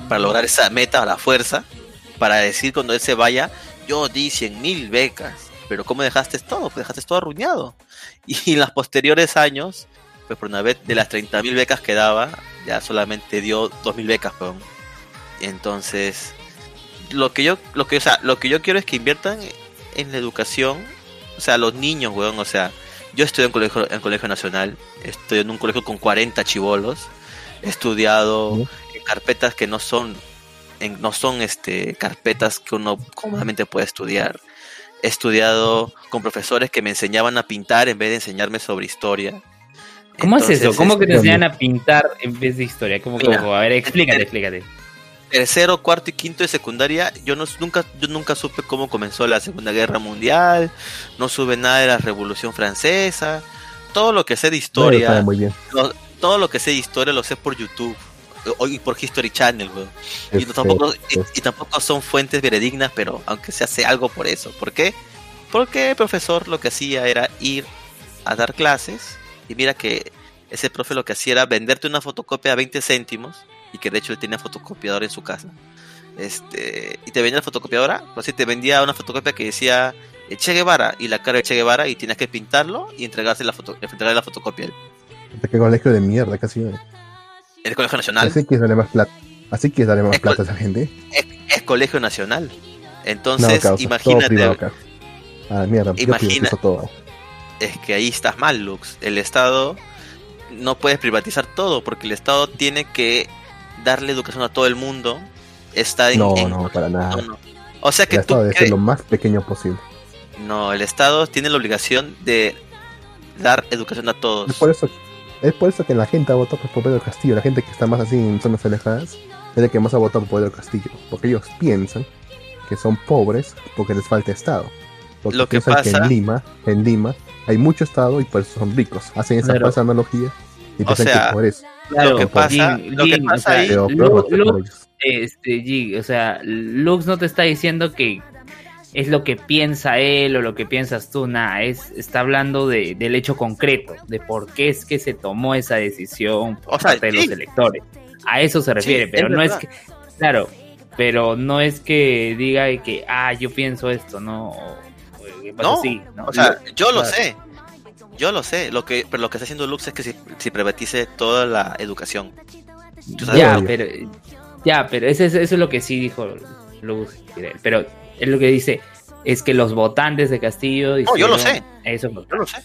para lograr esa meta a la fuerza, para decir cuando él se vaya, yo di 100 mil becas, pero ¿cómo dejaste todo? Pues dejaste todo arruinado. Y en los posteriores años, pues Pronavet de las 30 mil becas que daba, ya solamente dio 2 mil becas, perdón. Entonces, lo que yo, lo que, o sea, lo que yo quiero es que inviertan en la educación, o sea, los niños, weón, o sea, yo estudio en colegio, en colegio nacional, estoy en un colegio con 40 chivolos, he estudiado en carpetas que no son, en, no son este carpetas que uno cómodamente puede estudiar. He estudiado con profesores que me enseñaban a pintar en vez de enseñarme sobre historia. ¿Cómo es eso? Entonces, ¿Cómo que te enseñan a pintar en vez de historia? ¿Cómo, Mira. cómo? A ver, explícate, explícate. tercero, cuarto y quinto de secundaria, yo no nunca, yo nunca supe cómo comenzó la Segunda Guerra Mundial, no supe nada de la Revolución Francesa, todo lo que sé de No, historia, muy bien. lo- todo lo que sé de historia lo sé por YouTube o- y por History Channel, weón. Y, tampoco, y- y tampoco son fuentes veredignas, pero aunque se hace algo por eso. ¿Por qué? Porque el profesor lo que hacía era ir a dar clases y mira que ese profe lo que hacía era venderte una fotocopia a 20 céntimos y que de hecho él tenía fotocopiadora en su casa. Este, y te vendía la fotocopiadora, pues sí, te vendía una fotocopia que decía eh, Che Guevara y la cara de Che Guevara y tienes que pintarlo y entregarse la foto, entregarle la fotocopia qué colegio de mierda casi. el Colegio Nacional. Así quieres darle más plata. Así quieres darle más Es plata a esa gente. Es, es Colegio Nacional. No, Entonces, todo imagínate. privado. Ah, mierda, Imagina- todo. Es que ahí estás mal, Lux. El Estado no puedes privatizar todo porque el Estado tiene que darle educación a todo el mundo. Está en, No, en- no, para nada. no, no. O sea que El tú Estado debe ser lo más pequeño posible. No, el Estado tiene la obligación de dar educación a todos. Es por eso, es por eso que la gente ha votado por Pedro Castillo, la gente que está más así en zonas alejadas, es la que más ha votado por Pedro Castillo, porque ellos piensan que son pobres porque les falta Estado. Porque Lo que pasa- en Lima, en Lima, hay mucho Estado y por eso son ricos. Hacen esa Claro. falsa analogía y piensan sea, que por eso. Claro, que pasa- Jin- lo que Jin, pasa o sea, ahí- Pero Lu- peor que Lu- por ellos. este, Jin, o sea, Lux no te está diciendo que es lo que piensa él o lo que piensas tú, nada, es, está hablando de, del hecho concreto, de por qué es que se tomó esa decisión por O sea, parte de los electores. A eso se refiere, Sí, pero es no es que, claro, pero no es que diga que, ah, yo pienso esto, ¿no? Pasa No, así, ¿no? O sea, yo lo claro. sé. Yo lo sé. Lo que, pero lo que está haciendo Lux es que si, si privatice toda la educación. Tú sabes- Ya, pero ya, pero eso, es- eso es lo que sí dijo Luz. Pero es lo que dice es que los votantes de Castillo. No, yo lo hicieron Eso. Yo lo sé.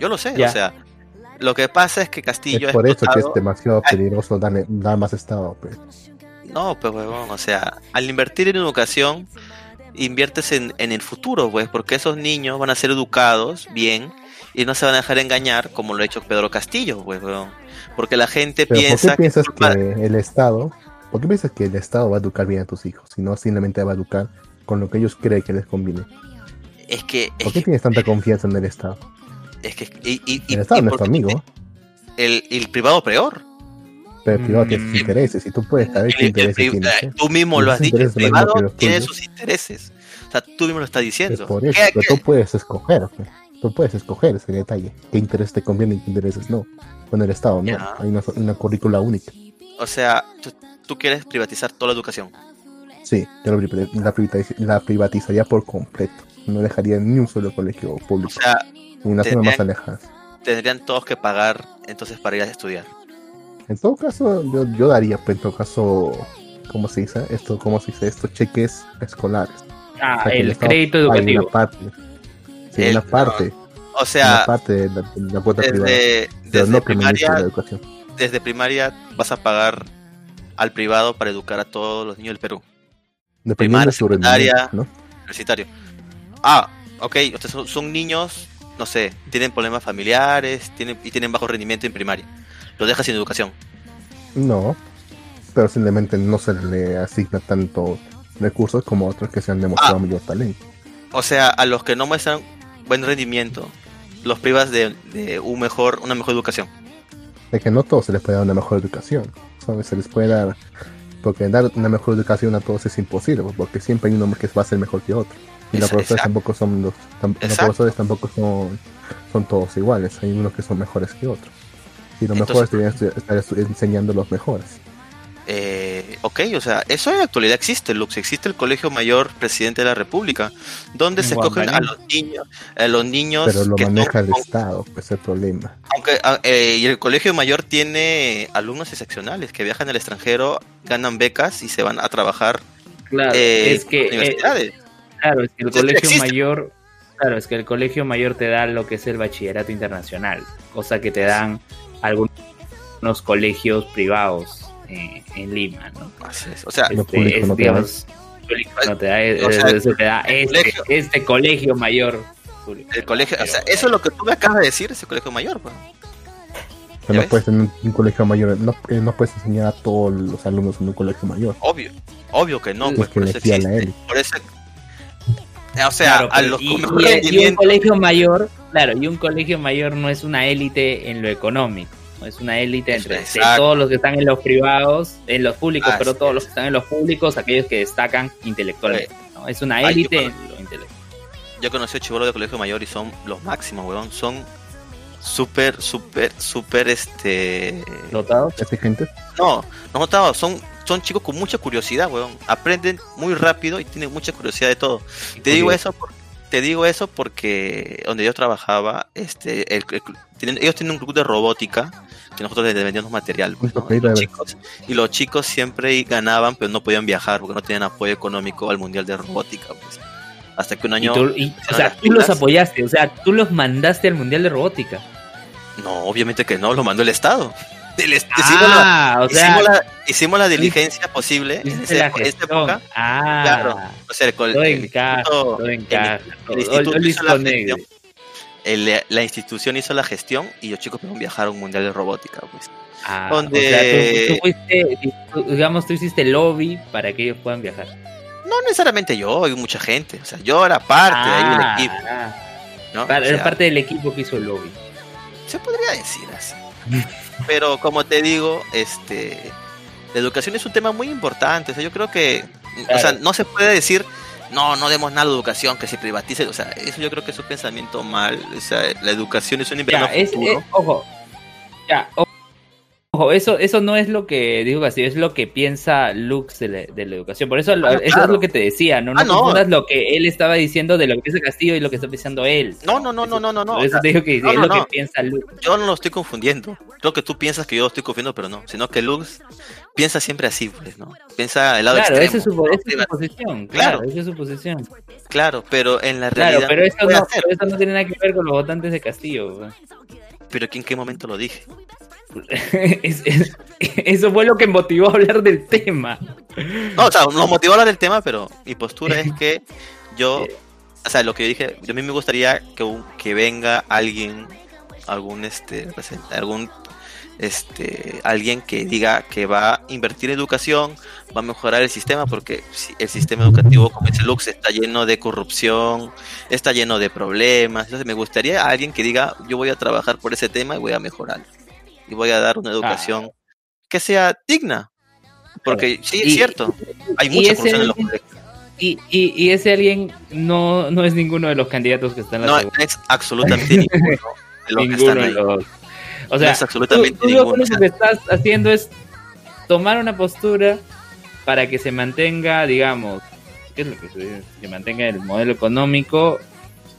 Yo lo sé. Ya. O sea, lo que pasa es que Castillo Es por eso que es demasiado peligroso darle- dar más Estado. pues. No, pues huevón, o sea, al invertir en educación, inviertes en, en el futuro, pues, porque esos niños van a ser educados bien y no se van a dejar engañar como lo ha hecho Pedro Castillo, pues. Porque la gente Pero ¿por piensa qué piensas que, el Estado, por qué piensas que el Estado va a educar bien a tus hijos, si no simplemente va a educar con lo que ellos creen que les conviene? es que es ¿Por qué que, tienes tanta confianza en el Estado? es que y, y- El Estado y no es tu amigo, el, el privado peor. Pero el privado tiene Mm. sus intereses y tú puedes saber qué El- el intereses tienes. eh, tú mismo lo has dicho, el intereses privado tiene tuyos. sus intereses. O sea, tú mismo lo estás Es diciendo. por eso, ¿Qué- pero qué- tú puedes escoger, pues. tú puedes escoger ese detalle, qué interés te conviene y qué intereses no. Con el Estado no, hay una, una currícula única. O sea, tú, tú quieres privatizar toda la educación. Sí, yo la, pri- la privatiz- la privatizaría por completo. No dejaría ni un solo colegio O público, sea, ni en las zonas más alejadas. tendrían todos que pagar entonces para ir a estudiar. En todo caso, yo, yo daría, pues, en todo caso, ¿cómo se dice? Esto, ¿cómo se dice? Estos cheques escolares. Ah, O sea, el Estado crédito educativo. Una parte, sí, El- una parte, O una sea, parte de la, de la cuota privada. desde, Pero desde no que ministro de la primaria, educación. desde primaria vas a pagar al privado para educar a todos los niños del Perú, primaria, de su secundaria. ¿no? universitario. Ah, ok, ustedes son, son niños, no sé, tienen problemas familiares tienen, y tienen bajo rendimiento en primaria. Los dejas sin educación. No, pero simplemente no se le asigna tanto recursos como otros que se han demostrado Ah. mayor talento. O sea, a los que no muestran buen rendimiento, los privas de, de un mejor, una mejor educación. De que no todos se les puede dar una mejor educación, ¿sabes? Se les puede dar, porque dar una mejor educación a todos es imposible, porque siempre hay uno que va a ser mejor que otro. Y los profesores tampoco son los, tam- los profesores tampoco son, son todos iguales, hay unos que son mejores que otros. Y los Entonces- mejores deberían estar enseñando a los mejores. Eh, ok, o sea, eso en la actualidad existe, Lux. Existe el Colegio Mayor Presidente de la República, donde se escogen a los niños, a los niños Pero lo que maneja el con- Estado, pues es el problema. Aunque, ah, eh, y el colegio mayor tiene alumnos excepcionales que viajan al extranjero, ganan becas y se van a trabajar Claro, eh, es que eh, universidades. claro, es que el Entonces, colegio existe. mayor, claro, es que el colegio mayor te da lo que es el bachillerato internacional, cosa que te dan algunos colegios privados eh, en Lima, ¿no? Así es. O sea, Este, público es, no te digamos, público no te da, O sea, eso te da el este, colegio- este colegio mayor. público. el colegio, o sea, eso es lo que tú me acabas de decir, ese colegio mayor. pues. Pero ¿Ya no ves? puedes tener un, colegio mayor, no, eh, no puedes enseñar a todos los alumnos en un colegio mayor. Obvio, obvio que no, Es pues que por eso existe. Por eso, o sea, Claro, a los y, y- un colegio mayor, claro, y un colegio mayor no es una élite en lo económico, no es una élite entre de todos los que están en los privados, en los públicos, Así pero todos los que están en los públicos, aquellos que destacan intelectualmente, ¿no? Es una élite en lo intelectual. yo conocí a chivolos de colegio mayor y son los máximos, weón. Son súper, súper, súper, este... ¿Dotados? Gente, No, no notaba, son, son chicos con mucha curiosidad, weón. Aprenden muy rápido y tienen mucha curiosidad de todo. Te digo eso por- te digo eso porque donde yo trabajaba, este, el- el- tienen- ellos tienen un club de robótica que nosotros les vendíamos material. pues, y, los chicos, y los chicos siempre ganaban, pero no podían viajar porque no tenían apoyo económico al mundial de robótica. Pues. Hasta que un Y año, tú- y- o sea, tú los apoyaste, o sea, tú los mandaste al Mundial de Robótica. no, obviamente que no, lo mandó el Estado. Les- Ah, o hicimos, sea, hicimos la, hicimos la diligencia posible en la esa gestión. época. Ah, Claro. O sea, todo el encaja, todo encaja. todo- instituto hizo la el- la institución hizo la gestión y los chicos pudieron viajar a un mundial de robótica. Pues. Ah, donde- o sea, tú, tú fuiste, tú- digamos, tú hiciste lobby para que ellos puedan viajar. No necesariamente yo, hay mucha gente. O sea, yo era parte ahí del Ah, equipo. ah, ¿no? para- O sea, era parte del equipo que hizo el lobby. Se podría decir así. Pero como te digo, este la educación es un tema muy importante. O sea, yo creo que o sea, no se puede decir no, no demos nada a la educación, que se privatice. O sea, eso yo creo que es un pensamiento mal. O sea, la educación es un Ya, invierno es, futuro. eh, ojo, ya, o- ojo, eso, eso no es lo que digo así, es lo que piensa Lux de la, de la educación. Por eso, Ah, eso es lo que te decía, no, no Ah, no. lo que él estaba diciendo de lo que piensa Castillo y lo que está pensando él. No, no, no, no, no, no, no. Por eso te digo que no, es lo que piensa Lux. yo no lo estoy confundiendo. Creo que tú piensas que yo lo estoy confundiendo, pero no. Sino que Lux piensa siempre así, pues, ¿no? Piensa el lado Claro, extremo. esa es su, esa es su posición, Claro. claro, esa es su posición. Claro, pero en la realidad. Claro, pero eso, no, hacer. pero eso no tiene nada que ver con los votantes de Castillo. ¿verdad? Pero ¿en qué momento lo dije? Es- es- eso fue lo que motivó a hablar del tema. No, o sea, nos motivó a hablar del tema, pero mi postura es que yo, o sea, lo que yo dije, yo a mí me gustaría que, que venga alguien, algún este, algún este, alguien que diga que va a invertir en educación, va a mejorar el sistema, porque el sistema educativo, como dice Lux, está lleno de corrupción, está lleno de problemas. Entonces, me gustaría alguien que diga, yo voy a trabajar por ese tema y voy a mejorar. Y voy a dar una educación que sea digna. Porque sí, es cierto, hay mucha corrupción en los colegios. Y, y, y ese alguien no, no es ninguno de los candidatos que están en la No segunda. es absolutamente ninguno de los que ninguno están de los. O No sea, es absolutamente tú, tú lo único que estás haciendo es tomar una postura para que se mantenga, digamos, ¿qué es lo que se dice? Se mantenga el modelo económico.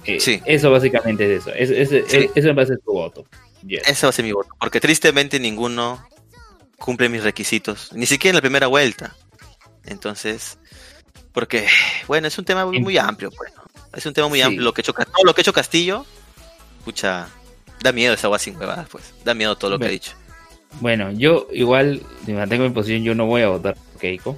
Eh, Sí. Eso básicamente es eso. Es, es- Sí. es- eso va a ser tu voto. Yes. Ese va a ser mi voto. Porque tristemente ninguno cumple mis requisitos. Ni siquiera en la primera vuelta. Entonces, porque, bueno, es un tema muy, muy amplio, pues. ¿no? Es un tema muy Sí. amplio. Lo que hecho, todo lo que ha hecho Castillo, escucha, da miedo esa agua sin huevadas, pues. Da miedo todo lo que ha dicho. Bueno, yo igual me mantengo en mi posición, yo no voy a votar por Keiko.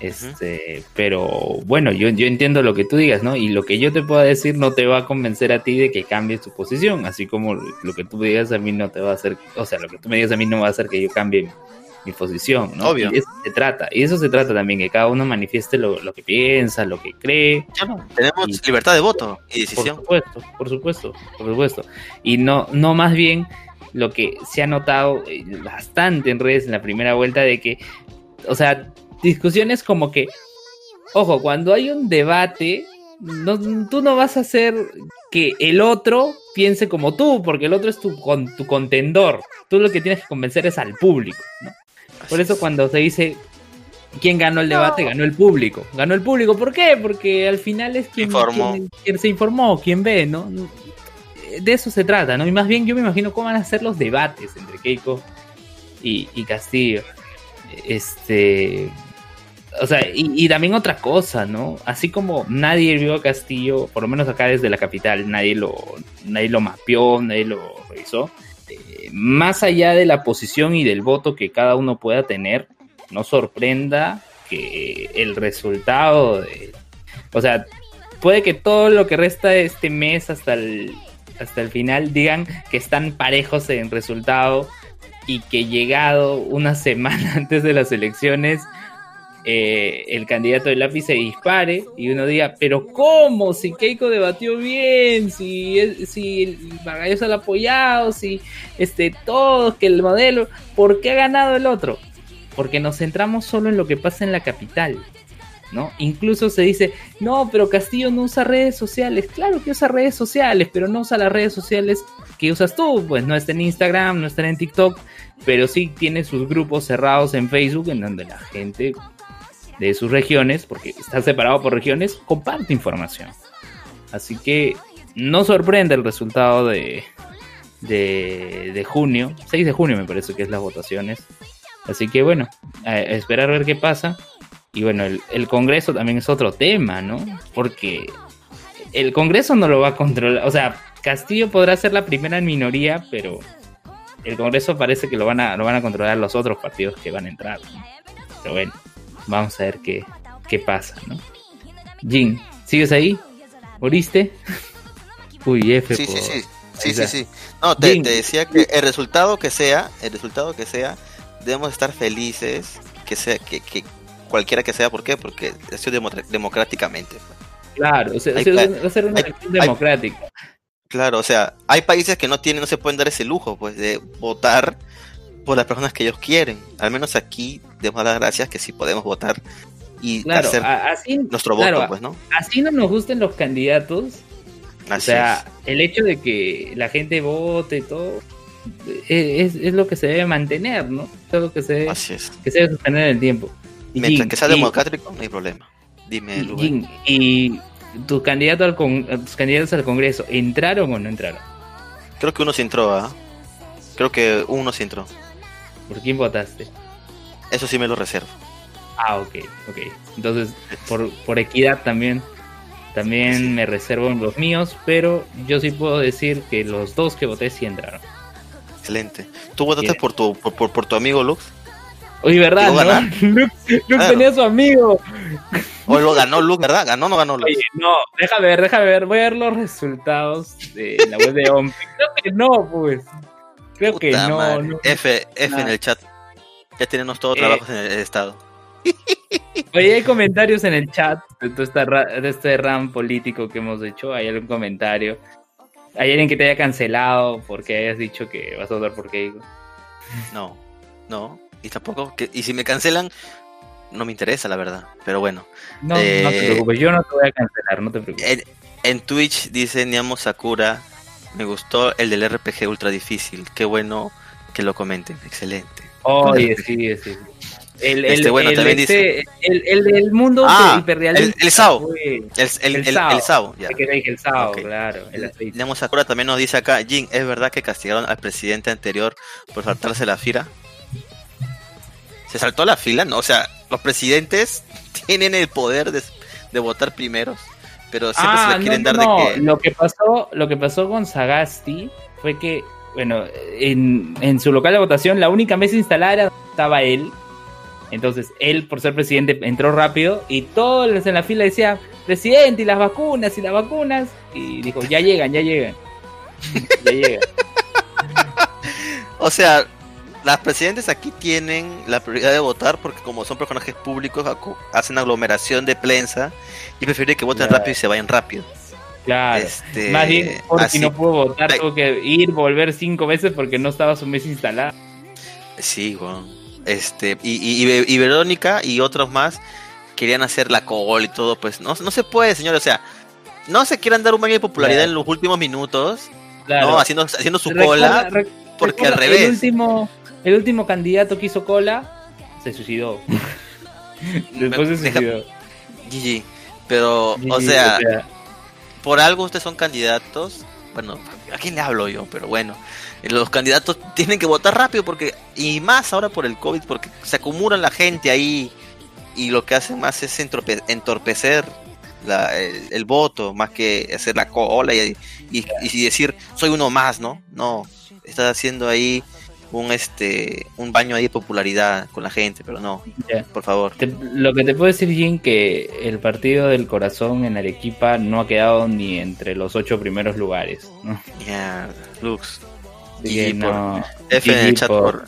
Este, pero bueno, yo, yo entiendo lo que tú digas, ¿no? Y lo que yo te pueda decir no te va a convencer a ti de que cambies tu posición, así como lo que tú me digas a mí no te va a hacer, o sea, lo que tú me digas a mí no va a hacer que yo cambie mi posición, ¿no? Obvio. Y de eso se trata, y de eso se trata también, que cada uno manifieste lo, lo que piensa, lo que cree, Tenemos Y- libertad de voto y por decisión. supuesto, por supuesto, por supuesto. Y no, no más bien lo que se ha notado eh, bastante en redes en la primera vuelta de que, o sea, discusiones como que, ojo, cuando hay un debate, no, tú no vas a hacer que el otro piense como tú, porque el otro es tu, con, tu contendor. Tú lo que tienes que convencer es al público, ¿no? Por eso cuando se dice quién ganó el debate, ganó el público. Ganó el público, ¿por qué? Porque al final es quien, Informó. quien- quien se informó, quien ve, ¿no? De eso se trata, ¿no? Y más bien yo me imagino cómo van a ser los debates entre Keiko y, y Castillo. Este... O sea, y, y también otra cosa, ¿no? Así como nadie vio a Castillo, por lo menos acá desde la capital, nadie lo, nadie lo mapeó, nadie lo revisó. Más allá de la posición y del voto que cada uno pueda tener, no sorprenda que el resultado de... O sea, puede que todo lo que resta de este mes hasta el, hasta el final digan que están parejos en resultado y que llegado una semana antes de las elecciones eh, el candidato del lápiz se dispare y uno diga, pero ¿cómo? Si Keiko debatió bien, si, si Vargallosa se lo ha apoyado, si este, todos, que el modelo, ¿por qué ha ganado el otro? Porque nos centramos solo en lo que pasa en la capital. ¿No? Incluso se dice, no, pero Castillo no usa redes sociales. Claro que usa redes sociales, pero no usa las redes sociales que usas tú. Pues no está en Instagram, no está en TikTok, pero sí tiene sus grupos cerrados en Facebook en donde la gente de sus regiones, porque está separado por regiones, comparte información. Así que no sorprende el resultado de, de, de junio, 6 de junio me parece que es las votaciones. Así que bueno, esperar a ver qué pasa. Y bueno, el, el Congreso también es otro tema, ¿no? Porque el Congreso no lo va a controlar. O sea, Castillo podrá ser la primera en minoría, pero el Congreso parece que lo van a, lo van a controlar los otros partidos que van a entrar. Pero bueno, vamos a ver qué, qué pasa, ¿no? Jin, ¿sigues ahí? ¿Moriste? Uy, F. Sí, sí, por- sí. ahí Sí, sí, está. sí. No, te, te decía que el resultado que sea, el resultado que sea, debemos estar felices, que sea, que, que cualquiera que sea, ¿por qué? Porque ha sido demo- democráticamente. Claro, o sea, Hay va a ser una elección hay- democrática. Claro, o sea, hay países que no tienen, no se pueden dar ese lujo, pues, de votar por las personas que ellos quieren. Al menos aquí debemos dar las gracias que sí podemos votar y Claro, hacer así, nuestro claro, voto, pues, ¿no? así no nos gusten los candidatos. o sea, el hecho de que la gente vote y todo es, es lo que se debe mantener, ¿no? Es lo que se debe, así es. que se debe sostener en el tiempo. Mientras Jin, que sea democrático, no hay problema. Dime, y, Lube. Jin, y tu candidato al con- tus candidatos al Congreso, ¿entraron o no entraron? Creo que uno se entró, ¿ah? Creo que uno se entró. ¿Por quién votaste? Eso sí me lo reservo. Ah, ok, ok. Entonces, por, por equidad también, también Sí. me reservo en los míos, pero yo sí puedo decir que los dos que voté sí entraron. Excelente. ¿Tú votaste Bien. por tu, por, por, por tu amigo Lux? Oye, ¿verdad? ¿no? Luke Claro. tenía su amigo. ¿O lo ganó Lux, verdad? ¿Ganó o no ganó Lux? Oye, no, déjame ver, déjame ver. Voy a ver los resultados de la web de OMPI. Creo que no, pues. Creo que no, no. F, F en el chat. Ya tenemos todos Eh. trabajos en el estado. Oye, hay comentarios en el chat de, todo esta ra- de este RAM político que hemos hecho. Hay algún comentario. Hay alguien que te haya cancelado porque hayas dicho que vas a votar por Keiko. No, no. Y tampoco, que, y si me cancelan, no me interesa, la verdad. Pero bueno. No, Eh. no te preocupes, yo no te voy a cancelar, no te preocupes. En, en Twitch dice Niamo Sakura. Me gustó el del RPG ultra difícil. Qué bueno que lo comenten. Excelente. Oye, sí, sí. El, el, Este, bueno, el, también este- el, el del mundo Ah, hiperrealista. el- el Sao. El, el, El el, Sao. el Sao, ya. que te dije el sábado, Ok. claro. El. Nemo Sakura también nos dice acá, Jin, ¿es verdad que castigaron al presidente anterior por saltarse la fila? ¿Se saltó la fila? No, o sea, los presidentes tienen el poder de, de votar primeros, pero siempre se Ah, le quieren no, dar no, de que... Lo que pasó, lo que pasó con Sagasti fue que, bueno, en, en su local de votación la única mesa instalada era donde estaba él. Entonces, él, por ser presidente, entró rápido y todos en la fila decían, presidente, y las vacunas, y las vacunas. Y dijo, ya llegan, ya llegan. ya llegan. O sea, las presidentes aquí tienen la prioridad de votar porque como son personajes públicos, hacen aglomeración de prensa y prefieren que voten Claro. rápido y se vayan rápido. Claro. Este, Más bien, porque así- no pudo votar, tuvo que ir, volver cinco veces porque no estaba su mesa instalada. Sí, weón. Este, y, y, y- y Verónica y otros más querían hacer la cola y todo, pues no, no se puede, señor. O sea, no se quieran dar un baño de popularidad Claro. en los últimos minutos, Claro. no, haciendo, haciendo su Recuerda- cola, porque al revés. El último, el último candidato que hizo cola se suicidó. Después se suicidó. GG. Pero, o sea, por algo ustedes son candidatos. Bueno, ¿a quién le hablo yo? Pero bueno, los candidatos tienen que votar rápido porque, y más ahora por el COVID, porque se acumula la gente ahí y lo que hacen más es entorpe- entorpecer la- el, el voto, más que hacer la cola y, y, y decir, soy uno más, ¿no? No, estás haciendo ahí un este un baño ahí de popularidad con la gente, pero no, por favor. Te- lo que te puedo decir, Jim, que el partido del corazón en Arequipa no ha quedado ni entre los ocho primeros lugares. ¿no? Ya, Lux. Y por- no, F en el chat por- por,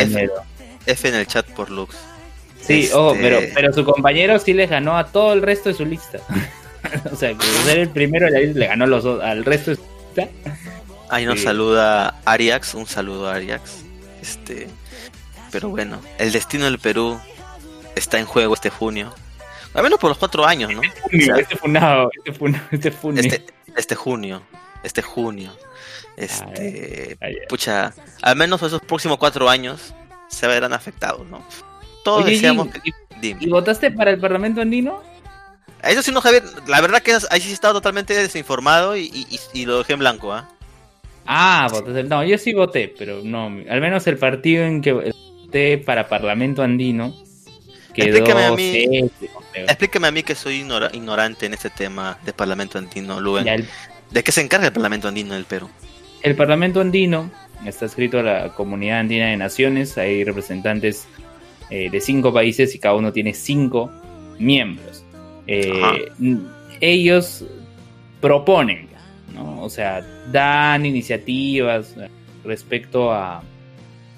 el F, en el chat por Lux. Sí, Este, ojo, pero, pero su compañero sí les ganó a todo el resto de su lista. o sea, que ser el primero le ganó los, al resto de su lista. Ahí nos Sí. saluda Ariax, un saludo a Ariax. Este, pero bueno, el destino del Perú está en juego este junio. Al menos por los cuatro años, ¿no? O sea, este funado, este funado, este funio. este, este junio, este junio. Este, Ah, ya. pucha, al menos esos próximos cuatro años se verán afectados, ¿no? Todos Oye, deseamos Jim, que... ¿Y votaste para el Parlamento andino? Eso sí, no, Javier, la verdad que ahí sí estaba totalmente desinformado y, y- y- y lo dejé en blanco, ¿ah? Ah, votaste. No, yo sí voté, pero no. Al menos el partido en que voté para Parlamento andino quedó Explícame a mí. a que soy ignora- ignorante en este tema del Parlamento Andino, Luen. El, ¿De qué se encarga el Parlamento Andino del Perú? el Parlamento andino está escrito la Comunidad Andina de Naciones, hay representantes eh, de cinco países y cada uno tiene cinco miembros. Eh, ellos proponen, ¿no? o sea, dan iniciativas respecto a,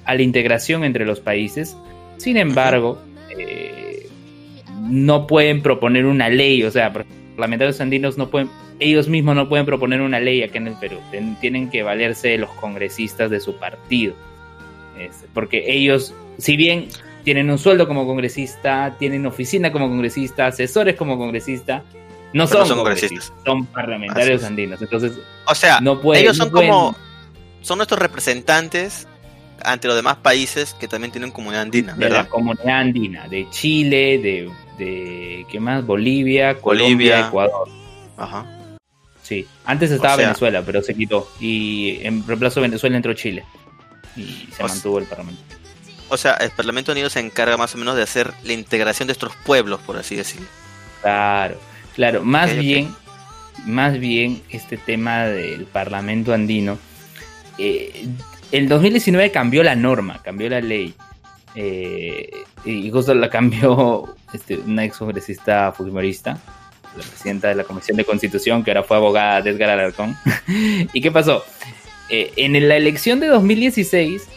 a la integración entre los países. Sin embargo, eh, no pueden proponer una ley, o sea, parlamentarios andinos no pueden, ellos mismos no pueden proponer una ley acá en el Perú, tienen que valerse de los congresistas de su partido, Este, porque ellos, si bien tienen un sueldo como congresista, tienen oficina como congresista, asesores como congresista, no son, no son congresistas, son parlamentarios andinos, entonces O sea, no pueden, ellos no son pueden- como. Son nuestros representantes ante los demás países que también tienen comunidad andina, de la ¿verdad? comunidad andina, de Chile, de, de ¿qué más? Bolivia, Colombia. Ecuador. Ajá. Sí, antes estaba O sea- Venezuela, pero se quitó. Y en reemplazo de Venezuela entró Chile. Y se mantuvo el parlamento. O sea, el Parlamento Unido se encarga más o menos de hacer la integración de estos pueblos, por así decirlo. Claro, claro. Más bien, más bien este tema del parlamento andino. eh, el 2019 cambió la norma, cambió la ley. eh, y justo la cambió este, una ex congresista fujimorista, la presidenta de la Comisión de Constitución, que ahora fue abogada de Edgar Alarcón. ¿Y qué pasó? Eh, en la elección de 2016,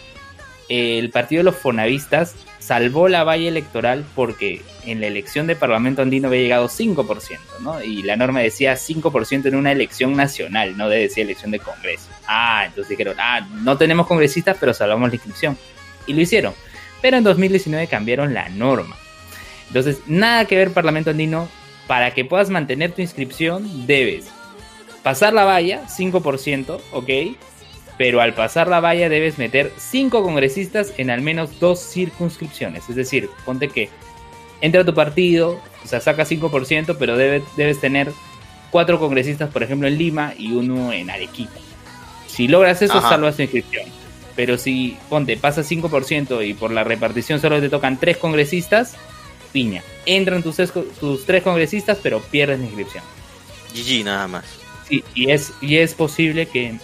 eh, el partido de los fonavistas salvó la valla electoral porque en la elección de Parlamento Andino había llegado 5%, ¿no? Y la norma decía 5% en una elección nacional, no decía elección de Congreso. Ah, entonces dijeron, ah, no tenemos congresistas, pero salvamos la inscripción. Y lo hicieron. Pero en 2019 cambiaron la norma. Entonces, nada que ver Parlamento Andino. Para que puedas mantener tu inscripción, debes pasar la valla, 5%, ¿ok? Pero al pasar la valla debes meter 5 congresistas en al menos dos circunscripciones. Es decir, ponte que entra tu partido, o sea, saca 5%, pero debe- debes tener 4 congresistas, por ejemplo, en Lima y uno en Arequipa. Si logras eso, Ajá. salvas tu inscripción. Pero si, ponte, pasas 5% y por la repartición solo te tocan 3 congresistas, piña. Entran tus, tus 3 congresistas, pero pierdes la inscripción. GG nada más. Sí, y es, y es posible que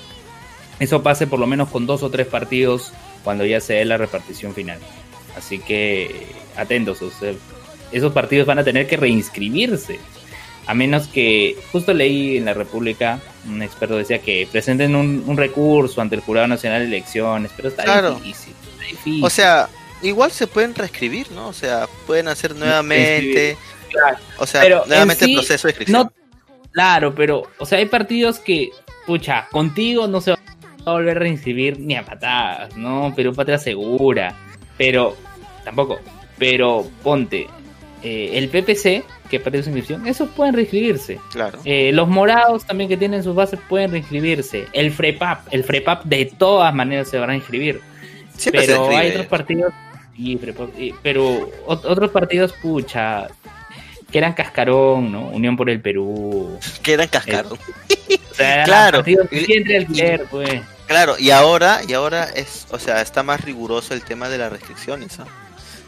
eso pase por lo menos con dos o tres partidos cuando ya se dé la repartición final. Así que atentos, o sea, esos partidos van a tener que reinscribirse. A menos que, justo leí en la República, un experto decía que presenten un, un recurso ante el Jurado Nacional de Elecciones, pero está Claro. difícil. está difícil. O sea, igual se pueden reescribir, ¿no? O sea, pueden hacer nuevamente. Claro. O sea, Pero en nuevamente sí, el proceso de inscripción. No, claro, pero, o sea, hay partidos que, pucha, contigo no se va a volver a reinscribir ni a patadas, ¿no? Perú Patria Segura, pero, tampoco, pero ponte, eh, el PPC, que perdió su inscripción, esos pueden reinscribirse. Claro. Eh, los morados también que tienen sus bases pueden reinscribirse. El FREPAP, el FREPAP de todas maneras se van a inscribir. Siempre Pero hay otros partidos, sí, pero, y- pero ot- otros partidos, pucha, que eran Cascarón, ¿no? Unión por el Perú. Quedan cascaron. O sea, eran Claro. partidos que Y- siempre alquiler, pues. Claro, y ahora, y ahora es, o sea, está más riguroso el tema de las restricciones, ¿no?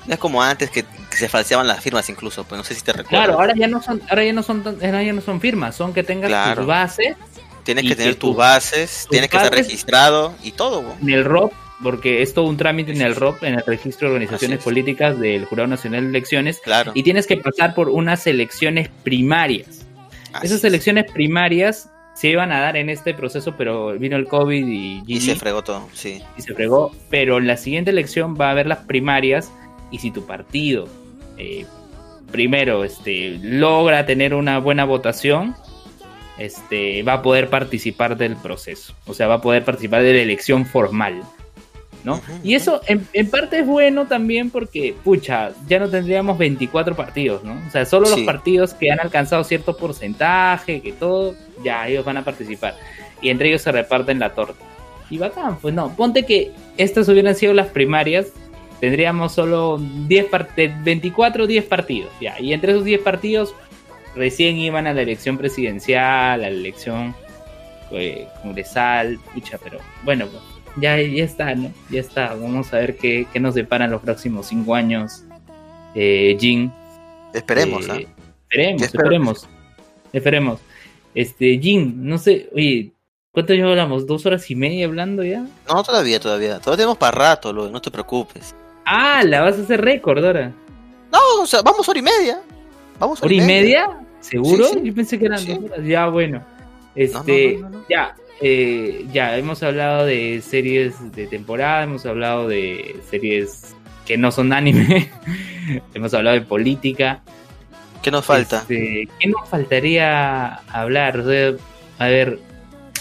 No es como antes que, que se falseaban las firmas incluso, pues no sé si te recuerdas. Claro, ahora ya no son, ahora ya no son, ahora ya no son firmas, son que tengas Claro. tus bases Tienes que tener que tus bases, tus tienes que estar registrado y todo, en el ROP, porque es todo un trámite en el ROP, en el Registro de Organizaciones. Políticas del Jurado Nacional de Elecciones, Claro. y tienes que pasar por unas elecciones primarias. Así Esas es. elecciones primarias se iban a dar en este proceso, pero vino el COVID y, Y se fregó todo, sí. y se fregó. Pero en la siguiente elección va a haber las primarias y si tu partido eh, primero este, logra tener una buena votación, este, va a poder participar del proceso. O sea, va a poder participar de la elección formal. ¿No? Y eso en, en parte es bueno también porque, pucha, ya no tendríamos 24 partidos, ¿no? O sea, solo los partidos que han alcanzado cierto porcentaje, que todo, ya ellos van a participar. Y entre ellos se reparten la torta. Y bacán, pues no, ponte que estas hubieran sido las primarias, tendríamos solo 10 par- de 24 o 10 partidos, ya. Y entre esos 10 partidos recién iban a la elección presidencial, a la elección eh, congresal, pucha, pero bueno, pues, ya, ya está, ¿no? Ya está. Vamos a ver qué, qué nos deparan los próximos 5 años. Eh, Jin. Esperemos, Eh, ¿ah? Esperemos, esperemos. Esperemos. Este, Jin, no sé, oye, ¿Cuánto ya hablamos? ¿Dos horas y media hablando ya? No, todavía, todavía. Todavía tenemos para rato, lo, no te preocupes. Ah, la vas a hacer récord ahora. No, o sea, vamos hora y media. Vamos ¿Hora y media? ¿Seguro? Sí, sí. Yo pensé que eran Sí. dos horas. Ya, bueno. No, no, Este, no, no, no. ya, eh, ya, hemos hablado de series de temporada, hemos hablado de series que no son anime, hemos hablado de política. ¿Qué nos falta? Este, ¿Qué nos faltaría hablar? O sea, a ver,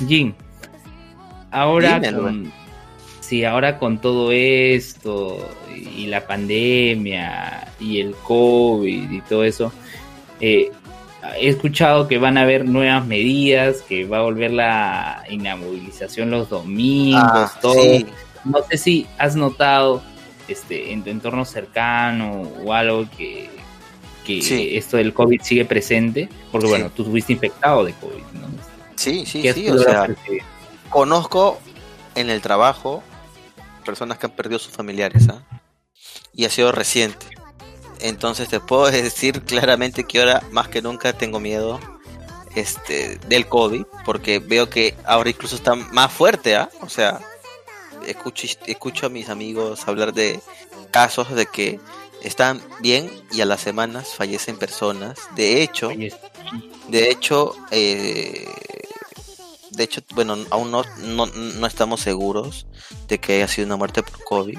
Jin, ahora Dímelo, con, sí, ahora con todo esto y la pandemia y el COVID y todo eso, eh, he escuchado que van a haber nuevas medidas, que va a volver la inamovilización los domingos, Ah, todo. sí. No sé si has notado este, en tu entorno cercano o algo que, que Sí. esto del COVID sigue presente, porque Sí. bueno, tú estuviste infectado de COVID, ¿no? Sí, sí, ¿Qué has sí. O sea, conozco en el trabajo personas que han perdido sus familiares, ¿ah? Y ha sido reciente. Entonces te puedo decir claramente que ahora más que nunca tengo miedo este del COVID, porque veo que ahora incluso está más fuerte, ¿ah? O sea, escucho, escucho a mis amigos hablar de casos de que están bien y a las semanas fallecen personas. De hecho, de hecho, eh, de hecho, bueno, aún no, no, no estamos seguros de que haya sido una muerte por COVID.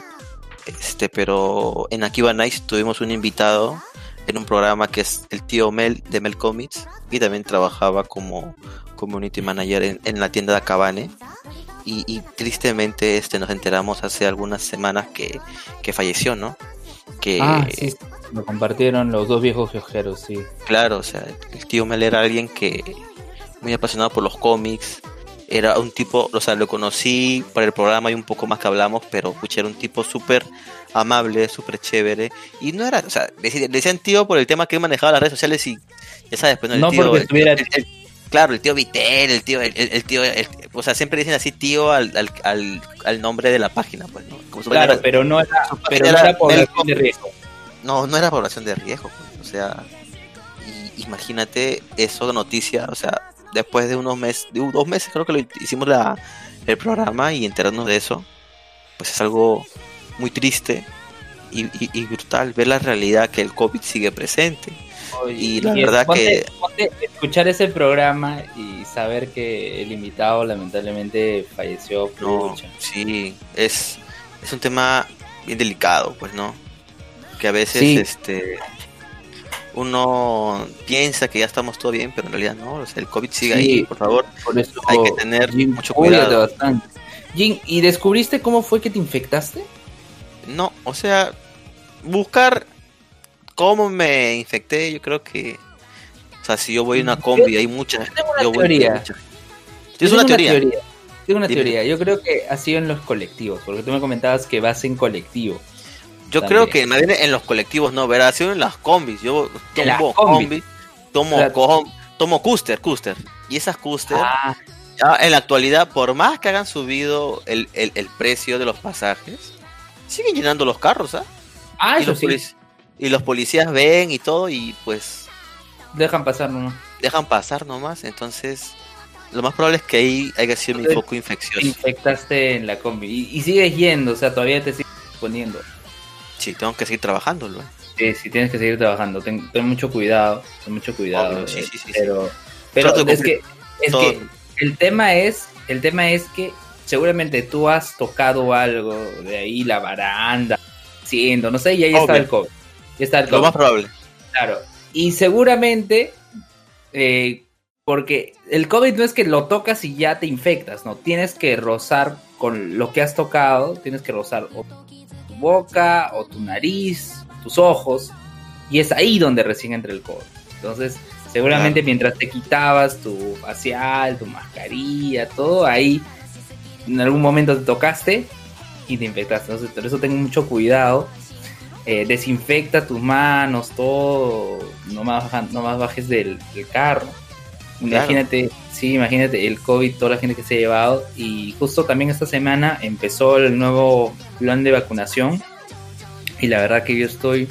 Este, pero en Akiba Nice tuvimos un invitado en un programa que es el tío Mel de Mel Comics y también trabajaba como community manager en, en la tienda de Akabane. Y, y tristemente este nos enteramos hace algunas semanas que, que falleció, ¿no? Que Ah, sí, lo compartieron los dos viejos geojeros, sí. Claro, o sea, el tío Mel era alguien que muy apasionado por los cómics. Era un tipo, o sea, lo conocí por el programa y un poco más que hablamos, pero pucha, era un tipo súper amable, súper chévere. Y no era, o sea, le decían tío por el tema que él manejaba las redes sociales y ya sabes, pues no, el No tío, porque estuviera- el- el- claro, el tío Vitel, el tío, el, tío, el- o sea, siempre dicen así tío al, al, al, al nombre de la página, pues, ¿no? Como su Claro, pero no era, pero no era era población de riesgo. no, no era población de riesgo, pues, o sea, y imagínate eso noticia, o sea, después de unos meses, de dos meses creo que lo hicimos la, el programa y enterarnos de eso, pues es algo muy triste y, y- y brutal ver la realidad que el COVID sigue presente. Y la verdad ponte- que- ponte escuchar ese programa y saber que el invitado lamentablemente falleció. No, pucha. sí, es, es un tema bien delicado, pues, ¿no? Que a veces, Sí. este, uno piensa que ya estamos todo bien, pero en realidad no, o sea, el COVID sigue Sí. ahí, por favor. Por eso Hay que tener mucho cuidado. bastante. Jin, ¿y descubriste cómo fue que te infectaste? No, o sea, buscar cómo me infecté, yo creo que, o sea, si yo voy a una combi, hay muchas, yo tengo una yo voy teoría. muchas- Yo ¿Tienes una teoría? Tengo una Dime. teoría. Yo creo que ha sido en los colectivos, porque tú me comentabas que vas en colectivo. Yo También. creo que más bien en los colectivos no, verá, ha sido en las combis. Yo tomo combis. combi, tomo, O sea, com- tomo Custer, Custer. Y esas Custer, Ah, ya en la actualidad, por más que hagan subido el, el- el precio de los pasajes, siguen llenando los carros, ¿ah? ah y, eso los sí. y los policías ven y todo y pues Dejan pasar nomás. dejan pasar nomás. Entonces, lo más probable es que ahí haya sido Entonces, foco infeccioso. Te infectaste en la combi. Y, y sigues yendo, o sea, todavía te sigues poniendo. Sí, tengo que seguir trabajándolo. ¿eh? Sí, sí, tienes que seguir trabajando. Ten, ten mucho cuidado, ten mucho cuidado. Obvio, sí, eh, sí, sí, pero, pero Trato es que, es todo. que el tema es, el tema es que seguramente tú has tocado algo de ahí, la baranda, siendo, no sé, y ahí está el COVID. Ya está el Lo COVID. más probable. Claro. Y seguramente, eh, porque el COVID no es que lo tocas y ya te infectas, no. Tienes que rozar con lo que has tocado, tienes que rozar o tu boca, o tu nariz, tus ojos, y es ahí donde recién entra el COVID. Entonces, seguramente Claro. mientras te quitabas tu facial, tu mascarilla, todo ahí, en algún momento te tocaste y te infectaste. Entonces, por eso ten mucho cuidado. Eh, desinfecta tus manos, todo. No más, no más bajes del, del carro. Imagínate, sí, imagínate el COVID, toda la gente que se ha llevado. Y justo también esta semana empezó el nuevo plan de vacunación. Y la verdad que yo estoy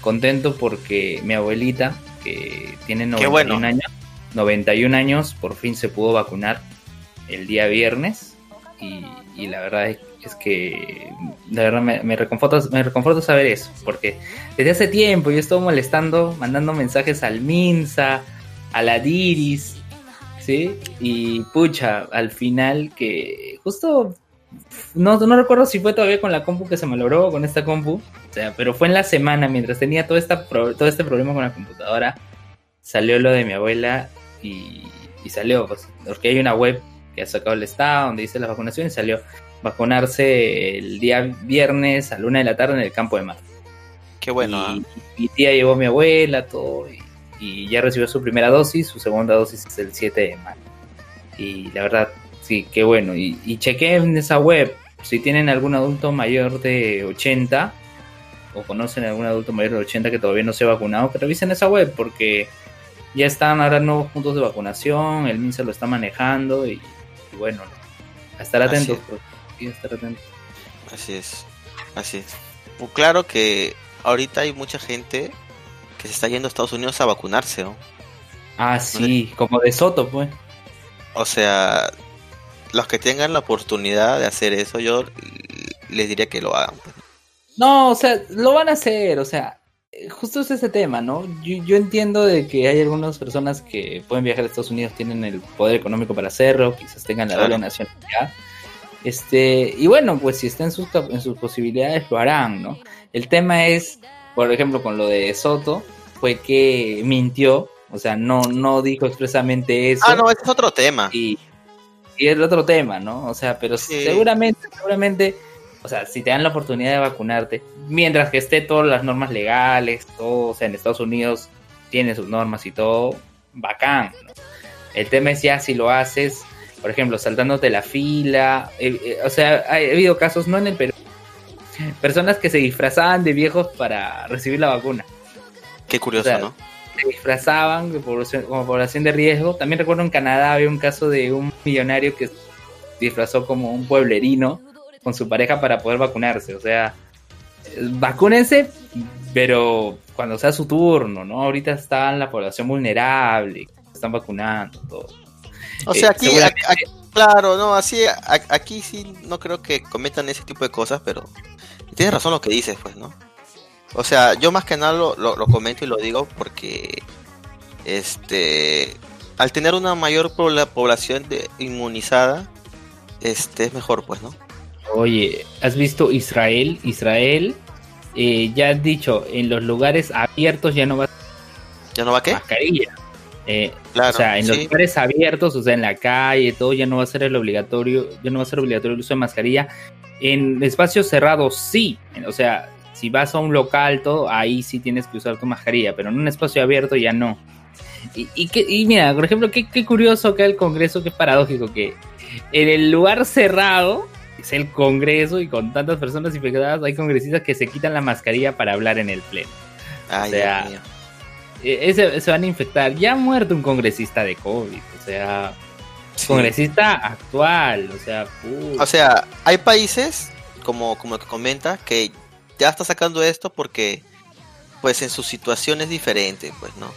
contento porque mi abuelita, que tiene 91 bueno. años, 91 años, por fin se pudo vacunar. el día viernes y, y la verdad es, es que la verdad me, me, reconforta, me reconforta saber eso, porque desde hace tiempo yo estuve molestando, mandando mensajes al Minsa, a la Diris, ¿sí? Y pucha, al final que justo no, no recuerdo si fue todavía con la compu que se me logró con esta compu, o sea, pero fue en la semana mientras tenía todo, esta pro, todo este problema con la computadora, salió lo de mi abuela y, y, salió, pues, porque hay una web que ha sacado el Estado donde dice la vacunación y salió vacunarse el día viernes a la una de la tarde en el campo de mar. Qué bueno. Y, ¿eh? Mi tía llevó a mi abuela, todo, y, y, ya recibió su primera dosis, su segunda dosis es el 7 de mayo. Y la verdad, sí, qué bueno. Y, y chequé en esa web si tienen algún adulto mayor de 80 o conocen algún adulto mayor de 80 que todavía no se ha vacunado, que revisen esa web porque ya están ahora nuevos puntos de vacunación, el MINSA lo está manejando y, y bueno, a estar atentos. Así sí, a estar atentos. Así es, así es. Pues claro que ahorita hay mucha gente que se está yendo a Estados Unidos a vacunarse, ¿no? Ah, sí, como de Soto, pues. O sea, los que tengan la oportunidad de hacer eso, yo les diría que lo hagan. Pues. No, o sea, lo van a hacer, o sea, justo es ese tema, ¿no? Yo, yo, entiendo de que hay algunas personas que pueden viajar a Estados Unidos, tienen el poder económico para hacerlo, quizás tengan la doble nacionalidad. Este, y bueno, pues si está en sus, en sus posibilidades, lo harán, ¿no? El tema es, por ejemplo, con lo de Soto, fue que mintió, o sea, no, no dijo expresamente eso. Ah, no, es otro tema. Y, y es otro tema, ¿no? O sea, pero sí. seguramente, seguramente, o sea, si te dan la oportunidad de vacunarte, mientras que esté todas las normas legales, todo, o sea, en Estados Unidos tiene sus normas y todo, bacán, ¿no? El tema es ya si lo haces, por ejemplo, saltándote la fila, eh, eh, o sea, ha habido casos, no en el Perú, personas que se disfrazaban de viejos para recibir la vacuna. Qué curioso, o sea, ¿no? Se disfrazaban población, como población de riesgo. También recuerdo en Canadá había un caso de un millonario que se disfrazó como un pueblerino con su pareja para poder vacunarse. O sea, vacúnense, pero cuando sea su turno, ¿no? Ahorita está la población vulnerable, están vacunando, todo. O sea, aquí, eh, aquí, aquí, claro, no, así, aquí sí no creo que cometan ese tipo de cosas, pero tienes razón lo que dices, pues, ¿no? O sea, yo más que nada lo, lo, lo, comento y lo digo porque este al tener una mayor población de inmunizada, este es mejor, pues, ¿no? Oye, ¿has visto Israel? Israel eh, ya has dicho, en los lugares abiertos ya no va ¿Ya no va qué? Mascarilla. Eh, claro, o sea, en sí. los lugares abiertos, o sea, en la calle, todo ya no va a ser el obligatorio, ya no va a ser obligatorio el uso de mascarilla. En espacios cerrados sí, o sea, si vas a un local, todo, ahí sí tienes que usar tu mascarilla, pero en un espacio abierto ya no. Y, y, que, y mira, por ejemplo, qué, qué curioso que el Congreso, qué paradójico que en el lugar cerrado, es el Congreso y con tantas personas infectadas, hay congresistas que se quitan la mascarilla para hablar en el pleno. Ay, o sea, ese, se van a infectar. Ya ha muerto un congresista de COVID, o sea, sí. congresista actual, o sea, puta. o sea, hay países como como que comenta que ya está sacando esto porque pues en su situación es diferente, pues, ¿no?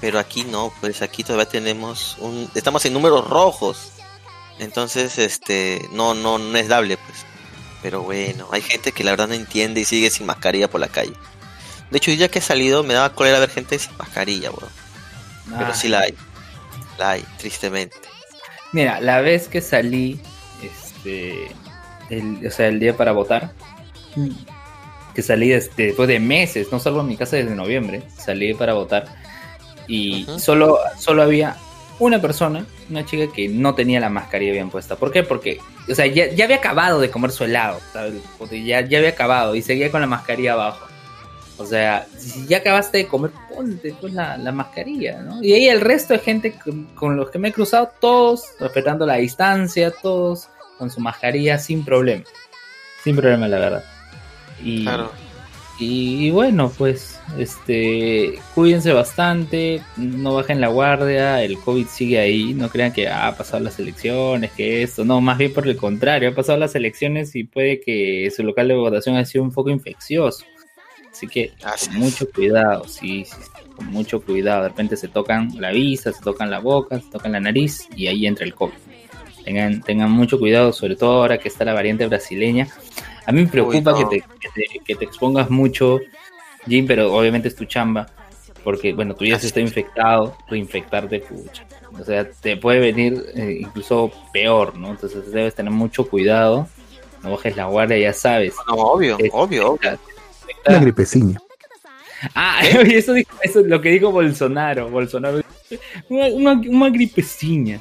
Pero aquí no, pues aquí todavía tenemos un estamos en números rojos. Entonces, este, no no no es dable, pues. Pero bueno, hay gente que la verdad no entiende y sigue sin mascarilla por la calle. De hecho, ya que he salido me daba cólera ver gente sin mascarilla, bro. Pero sí la hay. La hay, tristemente. Mira, la vez que salí, este, el, o sea, el día para votar, que salí desde, después de meses, no salgo en mi casa desde noviembre, salí para votar y uh -huh. solo, solo había una persona, una chica que no tenía la mascarilla bien puesta. ¿Por qué? Porque, o sea, ya, ya había acabado de comer su helado, ¿sabes? Ya, ya había acabado y seguía con la mascarilla abajo. O sea, si ya acabaste de comer, ponte pues la, la mascarilla, ¿no? Y ahí el resto de gente con, con, los que me he cruzado, todos respetando la distancia, todos con su mascarilla sin problema. Sin problema, la verdad. Y, claro. y, y, bueno, pues, este, cuídense bastante, no bajen la guardia, el COVID sigue ahí, no crean que ha ah, pasado las elecciones, que esto, no, más bien por el contrario, ha pasado las elecciones y puede que su local de votación ha sido un foco infeccioso. Así que Así con mucho cuidado, sí, sí, con mucho cuidado. De repente se tocan la vista, se tocan la boca, se tocan la nariz y ahí entra el COVID. tengan, tengan mucho cuidado, sobre todo ahora que está la variante brasileña. A mí me preocupa Uy, no. que, te, que, te, que te expongas mucho, Jim, pero obviamente es tu chamba, porque bueno, tú ya se está infectado, reinfectarte, pucha. O sea, te puede venir eh, incluso peor, ¿no? Entonces debes tener mucho cuidado, no bajes la guardia, ya sabes. No, obvio, Es- obvio, obvio. Una gripecilla. Ah, oye, eso, dijo- eso es lo que dijo Bolsonaro. Bolsonaro una, una, una gripeciña.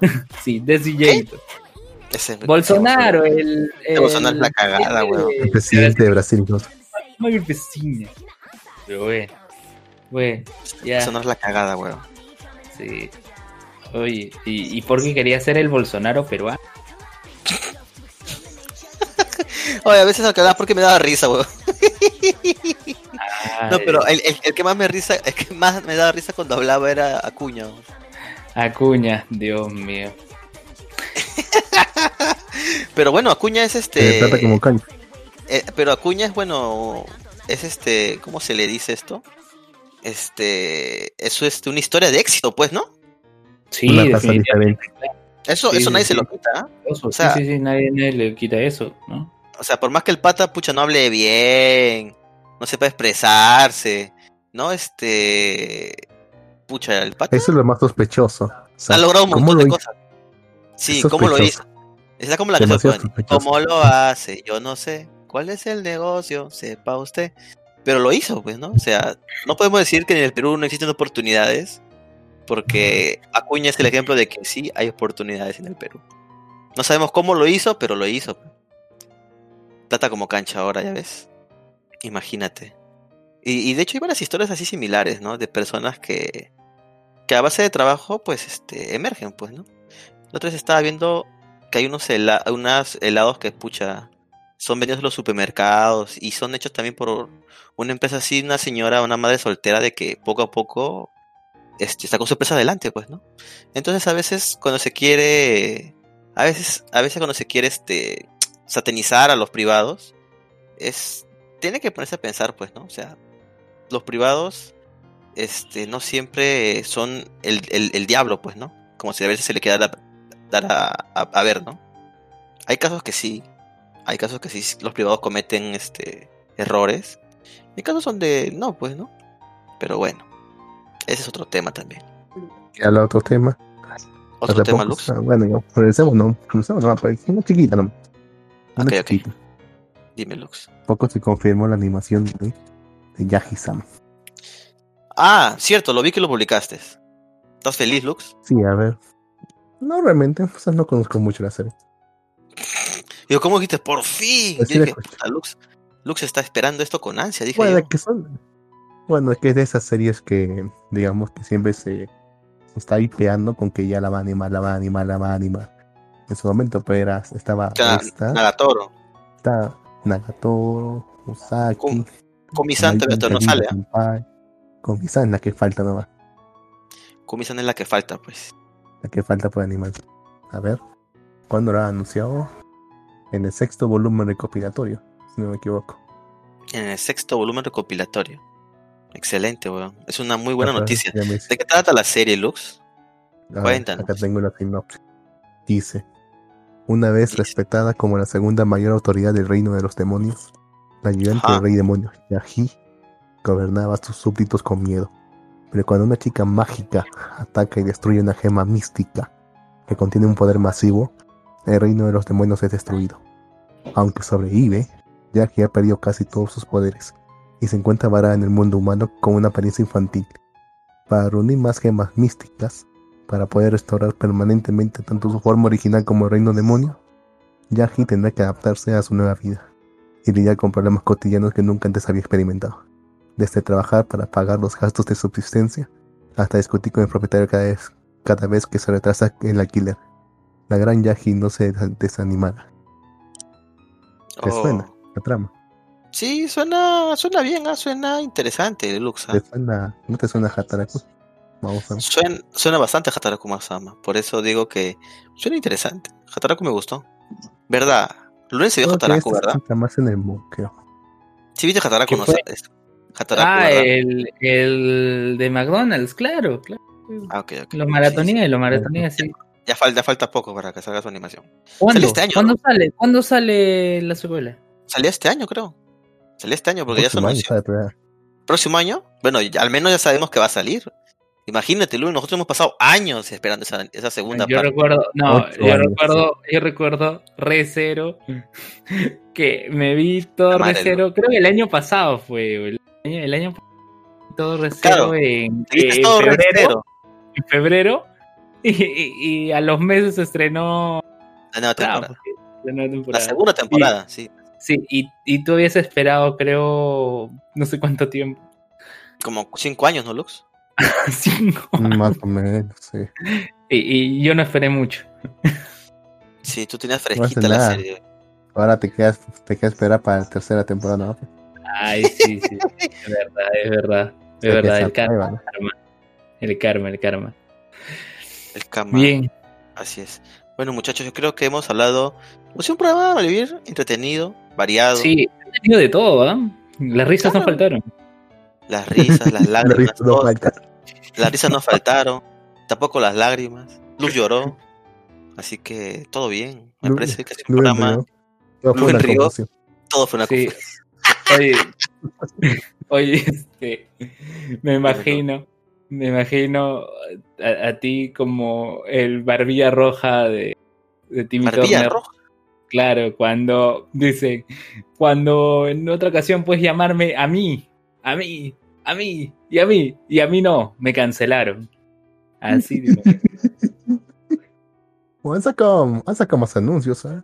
sí, desilladito. Ese- Bolsonaro, el, el Bolsonaro es la cagada, weón. El presidente de Brasil. ¿no? Una gripeciña. Pero bueno, bueno, ya, Eso no es la cagada, weón. sí. Oye, ¿y, ¿y por qué quería ser el Bolsonaro peruano? Oye, a veces la cagada porque me daba risa, weón. No, pero el, el- el que más me risa, el que más me daba risa cuando hablaba era Acuña. Acuña, Dios mío. Pero bueno, Acuña es este. trata como caño. eh, pero Acuña es bueno, es este, ¿cómo se le dice esto? Este, eso es una historia de éxito, pues, ¿no? Sí, definitivamente. Eso, Sí, eso sí, nadie se lo quita, ¿ah? Sí, sea- sí, sí, nadie, nadie le quita eso, ¿no? O sea, por más que el pata, pucha, no hable bien, no sepa expresarse, ¿no? Este, pucha, el pata Eso es lo más sospechoso. O sea, ha logrado un ¿cómo montón de cosas. Sí, Es ¿cómo lo hizo? sospechoso. Está como la canción, pues. ¿Cómo lo hace? Yo no sé. ¿Cuál es el negocio? Sepa usted. Pero lo hizo, pues, ¿no? O sea, no podemos decir que en el Perú no existen oportunidades, porque Acuña es el ejemplo de que sí hay oportunidades en el Perú. No sabemos cómo lo hizo, pero lo hizo. Plata como cancha ahora, ya ves. Imagínate. Y, de hecho hay varias historias así similares, ¿no? De personas que, que a base de trabajo, pues, este, emergen, pues, ¿no? La otra vez estaba viendo que hay unos, helados que, pucha, son vendidos en los supermercados y son hechos también por una empresa así, una señora, una madre soltera de que poco a poco este, sacó su empresa adelante, pues, ¿no? Entonces a veces cuando se quiere, a veces, a veces cuando se quiere este, satanizar a los privados, es, tiene que ponerse a pensar, pues, ¿no? O sea, los privados, este, no siempre son el, el, el diablo, pues, ¿no? Como si a veces se le quiera dar, a, a, a ver, ¿no? Hay casos que sí, hay casos que sí los privados cometen este errores. Hay casos donde no, pues, ¿no? Pero bueno, ese es otro tema también. Y al otro tema. Otro tema, Lux. ah, Bueno, no, regresemos, no. Regresemos, no, una chiquita, no. Una Ok, ok. chiquita. Dime, Lux. Poco se confirmó la animación de, de Yaji-sama. Ah, cierto, lo vi que lo publicaste. ¿Estás feliz, Lux? Sí, a ver. No, realmente, o sea, no conozco mucho la serie. Digo, ¿cómo dijiste? Por fin. Pues Yo dije, escuché. "Puta, Lux, Lux está esperando esto con ansia, dije Bueno, yo. es que son. Bueno, es que es de esas series que, digamos, que siempre se, se está hipeando con que ya la va a animar, la va a animar, la va a animar. En su momento, pues era, estaba esta, Nagatoro. está Nagatoro, Usaki, Con- Komi-san todavía no sale, ¿ah? Con Misan, la que falta nomás. Komi-san es la que falta, pues. La que falta por animar. A ver, ¿cuándo lo ha anunciado? En el sexto volumen recopilatorio, si no me equivoco. En el sexto volumen recopilatorio. Excelente, weón. Es una muy buena noticia. ¿De qué trata la serie, Lux? A ver, Cuéntanos. Acá tengo la sinopsis. Dice, una vez respetada como la segunda mayor autoridad del reino de los demonios, la ayudante del rey demonio, Yahi, gobernaba a sus súbditos con miedo. Pero cuando una chica mágica ataca y destruye una gema mística que contiene un poder masivo, el reino de los demonios es destruido. Aunque sobrevive, Yahi ha perdido casi todos sus poderes y se encuentra varada en el mundo humano con una apariencia infantil. Para reunir más gemas místicas, para poder restaurar permanentemente tanto su forma original como el reino demonio, Yahi tendrá que adaptarse a su nueva vida y lidiar con problemas cotidianos que nunca antes había experimentado. Desde trabajar para pagar los gastos de subsistencia hasta discutir con el propietario cada vez, cada vez que se retrasa el alquiler. La gran Yahi no se des- desanimara. ¿Te Oh. suena la trama? Sí, suena, suena bien, ah, suena interesante, Lux. ah. ¿Te suena, ¿No te suena Hataraku? Suena, suena bastante Hataraku Masama. Por eso digo que suena interesante. Hataraku me gustó. ¿Verdad? Lunes se vio que Hataraku, ¿verdad? está más en el creo. Sí viste Hataraku, ¿Qué no sabes. Hataraku, Ah, el, el de McDonald's, claro, claro. Ah, ok, ok. Lo maratoneé, lo maratoneé, sí. Ya falta, falta poco para que salga su animación. ¿Cuándo? Sale este año, ¿Cuándo ¿no? sale? ¿Cuándo sale la secuela? Salió este año, creo. Salió este año porque ya se año, anunció. ¿Próximo año? Bueno, ya- al menos ya sabemos que va a salir. Imagínate, Luis, nosotros hemos pasado años esperando esa, esa segunda yo parte. recuerdo, no, Ocho yo años, recuerdo, yo recuerdo Re Zero, que me vi todo La Re madre, Zero, creo que el año pasado fue, el año, el año pasado, todo Re Zero Claro, en, todo febrero, recero. en febrero, y, y- y a los meses se estrenó La nueva ah, temporada. la nueva La temporada. segunda temporada, sí. Sí, y, y tú habías esperado, creo, no sé cuánto tiempo, Como cinco años, ¿no, Lux? cinco, Más o menos, sí. y, y yo no esperé mucho. Sí, tú tenías fresquita la nada. serie. Ahora te quedas, te quedas esperar para la tercera temporada, ¿no? Ay, sí, sí, es verdad, es verdad, es verdad, el karma. ¿no? karma. El karma, el karma. El cama. Bien, Así es. Bueno, muchachos, yo creo que hemos hablado. Pues un programa, entretenido, variado. sí, he tenido de todo, ¿ah? Las risas no faltaron. Las risas, las La lágrimas. risa no. Las risas no faltaron. Tampoco las lágrimas. Luz lloró. Así que todo bien. Me Lu- parece que es un programa. Todo fue confusión. Todo fue una Sí. Oye, oye, este, me imagino, me imagino a, a ti como el barbilla roja de, de Timmy Barbilla Turner. roja. Claro, cuando dicen, cuando en otra ocasión puedes llamarme a mí, a mí, a mí, y a mí, y a mí no, me cancelaron. Así de Bueno, han sacado, han sacado más anuncios, ¿eh?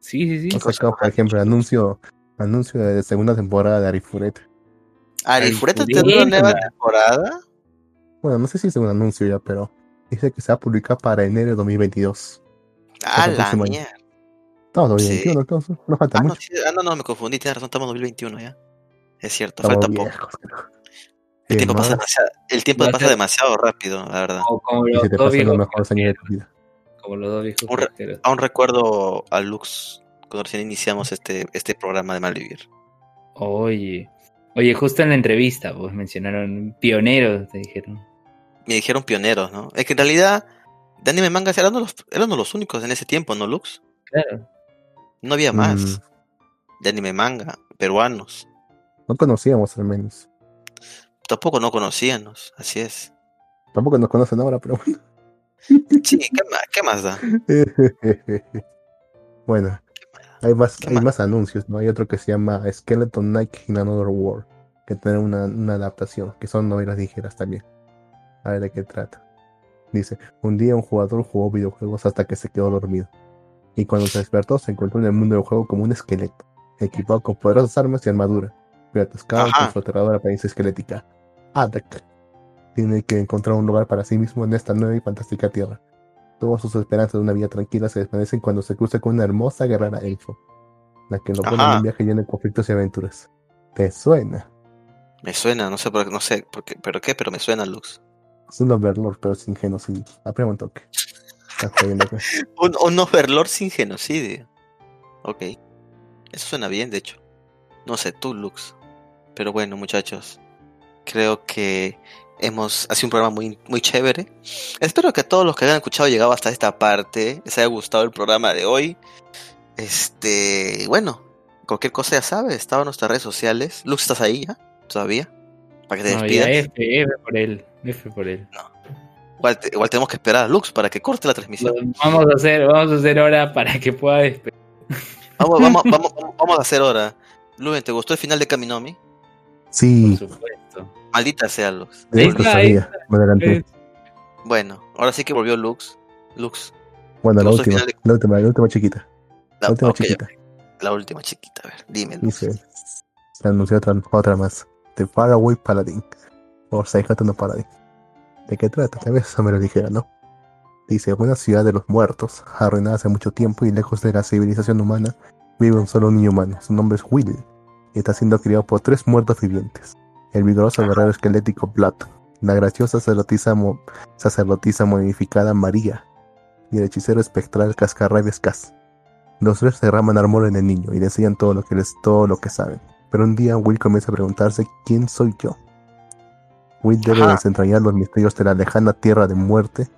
Sí, sí, sí. Han sacado, por ejemplo, anuncio, anuncio de segunda temporada de Arifureta. Ari, Ay, ¿Fureta Fureta. tendrá una nueva temporada? Bueno, no sé si es un anuncio ya, pero dice que se va a publicar para enero de 2022. Ah, la mierda. Estamos en 2021, entonces, no falta Ah no, mucho. sí, ah, no, no, me confundí. Tienes razón, estamos en 2021 ya. Es cierto, Estamos falta poco. El ¿Qué tiempo, pasa demasiado, el tiempo Va a pasa ser- demasiado rápido, la verdad. Como, como los dos pasan los viejos mejores años de tu vida. como los dos viejos Un re-. Aún recuerdo a Lux cuando recién iniciamos este, este programa de Malvivir. Oye, oye, justo en la entrevista, pues mencionaron pioneros, te dijeron. Me dijeron pioneros, ¿no? Es que en realidad, de anime manga eran los, eran los únicos en ese tiempo, ¿no, Lux? Claro. No había más Mm, de anime manga peruanos. No conocíamos al menos. Tampoco no conocíamos, así es. Tampoco nos conocen ahora, pero bueno. Sí, ¿qué más, qué más da? bueno, hay más, ¿Qué hay más? más anuncios, ¿no? Hay otro que se llama Skeleton Knight in Another World, que tiene una, una adaptación, que son novelas ligeras también. A ver de qué trata. Dice, un día un jugador jugó videojuegos hasta que se quedó dormido. Y cuando se despertó se encontró en el mundo del juego como un esqueleto, equipado con poderosas armas y armadura, pero atascado Ajá. con su aterradora apariencia esquelética. Adak tiene que encontrar un lugar para sí mismo en esta nueva y fantástica tierra. Todas sus esperanzas de una vida tranquila se desvanecen cuando se cruza con una hermosa guerrera elfo, la que lo pone en un viaje lleno de conflictos y aventuras. ¿Te suena? Me suena, no sé por no sé por qué, pero qué, pero me suena Lux. Es un overlord, pero sin genocidio. Aprema un toque. Acá. Un, un overlord sin genocidio. Ok. Eso suena bien, de hecho. No sé, tú, Lux. Pero bueno, muchachos. Creo que hemos... Ha sido un programa muy, muy chévere. Espero que a todos los que hayan escuchado llegado hasta esta parte les haya gustado el programa de hoy. Este... Bueno, cualquier cosa ya sabes. Estaba en nuestras redes sociales. Lux, ¿estás ahí ya? ¿Todavía? Para que te No, despidas. F, F por él, F por él. Igual, te- igual tenemos que esperar a Lux para que corte la transmisión. Vamos a hacer, vamos a hacer hora para que pueda despedir. Vamos, vamos, vamos, vamos a hacer ahora. Luven, ¿te gustó el final de Kaminomi? Por Sí, supuesto. Maldita sea Lux. de ahí sabía. Me adelanté. Bueno, ahora sí que volvió Lux. Lux. Bueno, ¿te la última, final la última, la última chiquita. La, La última chiquita. la última chiquita. A ver, dime. Lux. Dice, se anunció otra, otra más. The Faraway Paladin. O Seihata no Paladin. ¿De qué trata? Tal vez esa me lo dijera, ¿no? Dice, una ciudad de los muertos, arruinada hace mucho tiempo y lejos de la civilización humana, vive un solo niño humano. Su nombre es Will. Y está siendo criado por tres muertos vivientes. El vigoroso guerrero esquelético Blood, la graciosa sacerdotisa, mo- sacerdotisa modificada María y el hechicero espectral Cascarrabias Cas. Los tres derraman amor en el niño y le enseñan todo lo que les, todo lo que saben. Pero un día Will comienza a preguntarse quién soy yo. Will debe Ajá. desentrañar los misterios de la lejana tierra de muerte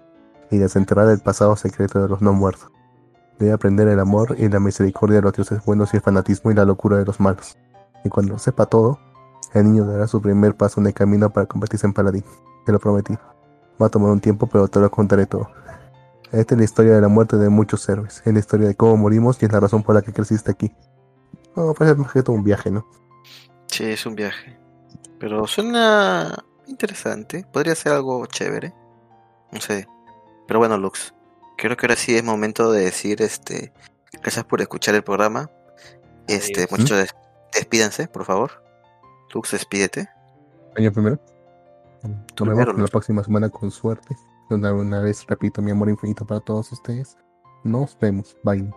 y desenterrar el pasado secreto de los no muertos. Debe aprender el amor y la misericordia de los dioses buenos y el fanatismo y la locura de los malos. Y cuando sepa todo, el niño dará su primer paso en el camino para convertirse en paladín. Te lo prometí. Va a tomar un tiempo, pero te lo contaré todo. Esta es la historia de la muerte de muchos héroes. Es la historia de cómo morimos y es la razón por la que creciste aquí. No, pues es más que todo un viaje, ¿no? Sí, es un viaje. Pero suena interesante. Podría ser algo chévere. No sé. Pero bueno, Lux. Creo que ahora sí es momento de decir este. Gracias por escuchar el programa. Este, Adiós. muchachos, des- despídanse, por favor. Lux, despídete. Año primero. Nos primero, vemos la próxima semana con suerte. Una, una vez repito mi amor infinito para todos ustedes. Nos vemos. Bye.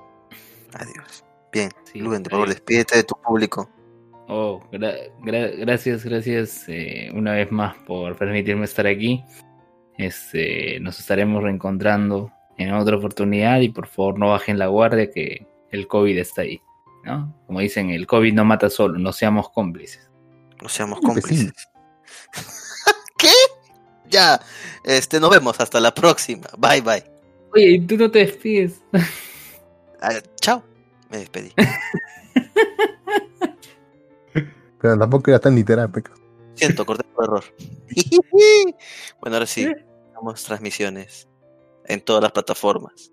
Adiós. Bien, Sí, Luen, por favor, despídete de tu público. Oh, gra- gra- gracias, gracias eh, una vez más por permitirme estar aquí. Este, nos estaremos reencontrando en otra oportunidad y por favor no bajen la guardia que el COVID está ahí. ¿no? Como dicen, el COVID no mata solo, no seamos cómplices. No seamos sí. cómplices. ¿Qué? Ya, este, nos vemos hasta la próxima. Bye, bye. Oye, ¿y tú no te despides? Ah, chao. Me despedí. Pero tampoco era tan literal, peca. Siento, corté por error. bueno, ahora sí, damos transmisiones en todas las plataformas.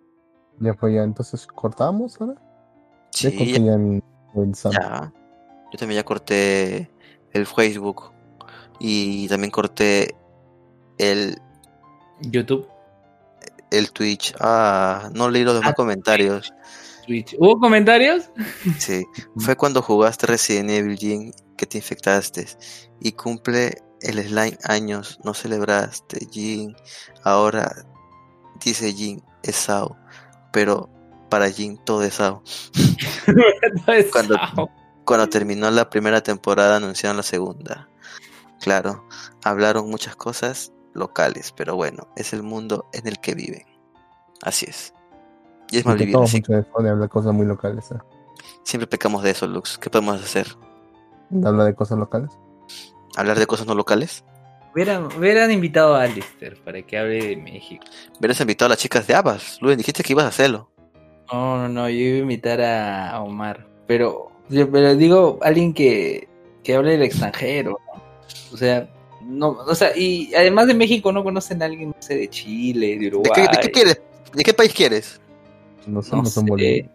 Ya fue ya, entonces cortamos ahora. Sí, ya el. Yo también ya corté el Facebook y también corté el, YouTube, el Twitch. Ah, no leí los demás Ah, comentarios. Twitch. ¿Hubo comentarios? Sí, fue cuando jugaste Resident Evil, Jin, que te infectaste. Y cumple el slime años, no celebraste, Jin. Ahora dice Jin, es Sao. Pero para Jin todo es Sao. Cuando- Cuando terminó la primera temporada anunciaron la segunda. Claro, hablaron muchas cosas locales, pero bueno, es el mundo en el que viven. Así es. Y es vivir así. mucho de hablar cosas muy locales. ¿eh? Siempre pecamos de eso, Lux. ¿Qué podemos hacer? Hablar de cosas locales. ¿Hablar de cosas no locales? Hubieran, hubieran invitado a Alistair para que hable de México. Hubieras invitado a las chicas de Abbas. Luis, dijiste que ibas a hacerlo. No, no, no, yo iba a invitar a, a Omar. Pero, yo- pero digo, alguien que, que hable del extranjero, ¿no? O sea, no, o sea, y además de México no conocen a alguien, no sé, de Chile, de ¿De Uruguay. qué, de qué quieres? ¿De qué país quieres? No No no son sé. bolivianos.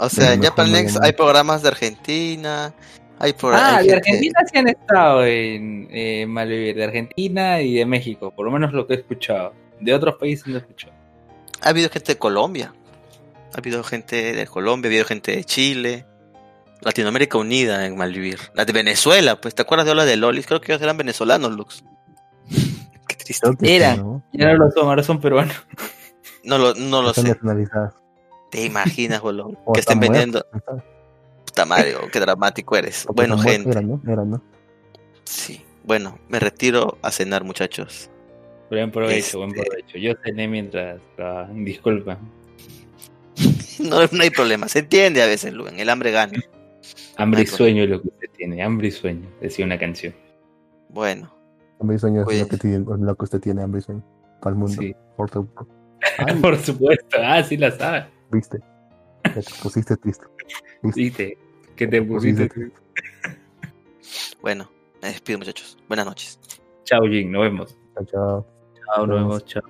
O sea, en Japan Next hay programas de Argentina. Hay por Ah, hay de gente- Argentina sí han estado en eh, Malvivir, de Argentina y de México, por lo menos lo que he escuchado. De otros países no he escuchado. Ha habido gente de Colombia. Ha habido gente de Colombia, ha habido gente de Chile. Latinoamérica unida en Malvivir. La de Venezuela, pues, ¿te acuerdas de Ola de Lolis? Creo que ellos eran venezolanos, Lux. Qué triste. Era. ¿no? Ya no lo son, ahora son peruanos. No lo, no lo Están sé. ¿Te imaginas, bolón? Que estén están vendiendo. Puta madre, oh, qué dramático eres. Porque Bueno, gente. eran, ¿no? Eran, ¿no? Sí. Bueno, me retiro a cenar, muchachos. Buen provecho, Este- buen provecho. Yo cené mientras trabajaban, disculpa. No, no hay problema. Se entiende a veces, Luen. El hambre gana. Hambre y sueño es lo que usted tiene, hambre y sueño, decía una canción. Bueno, Hambre y sueño es lo que, tiene, lo que usted tiene, hambre y sueño. Para el mundo. Sí. Por tu- Por supuesto, ah, sí la sabes. viste. Ya te pusiste triste. ¿Viste? Que te pusiste. Bueno. Me despido, muchachos. Buenas noches. Chao, Jin, nos vemos. Chao, chao. Chao, Nos vemos, chao.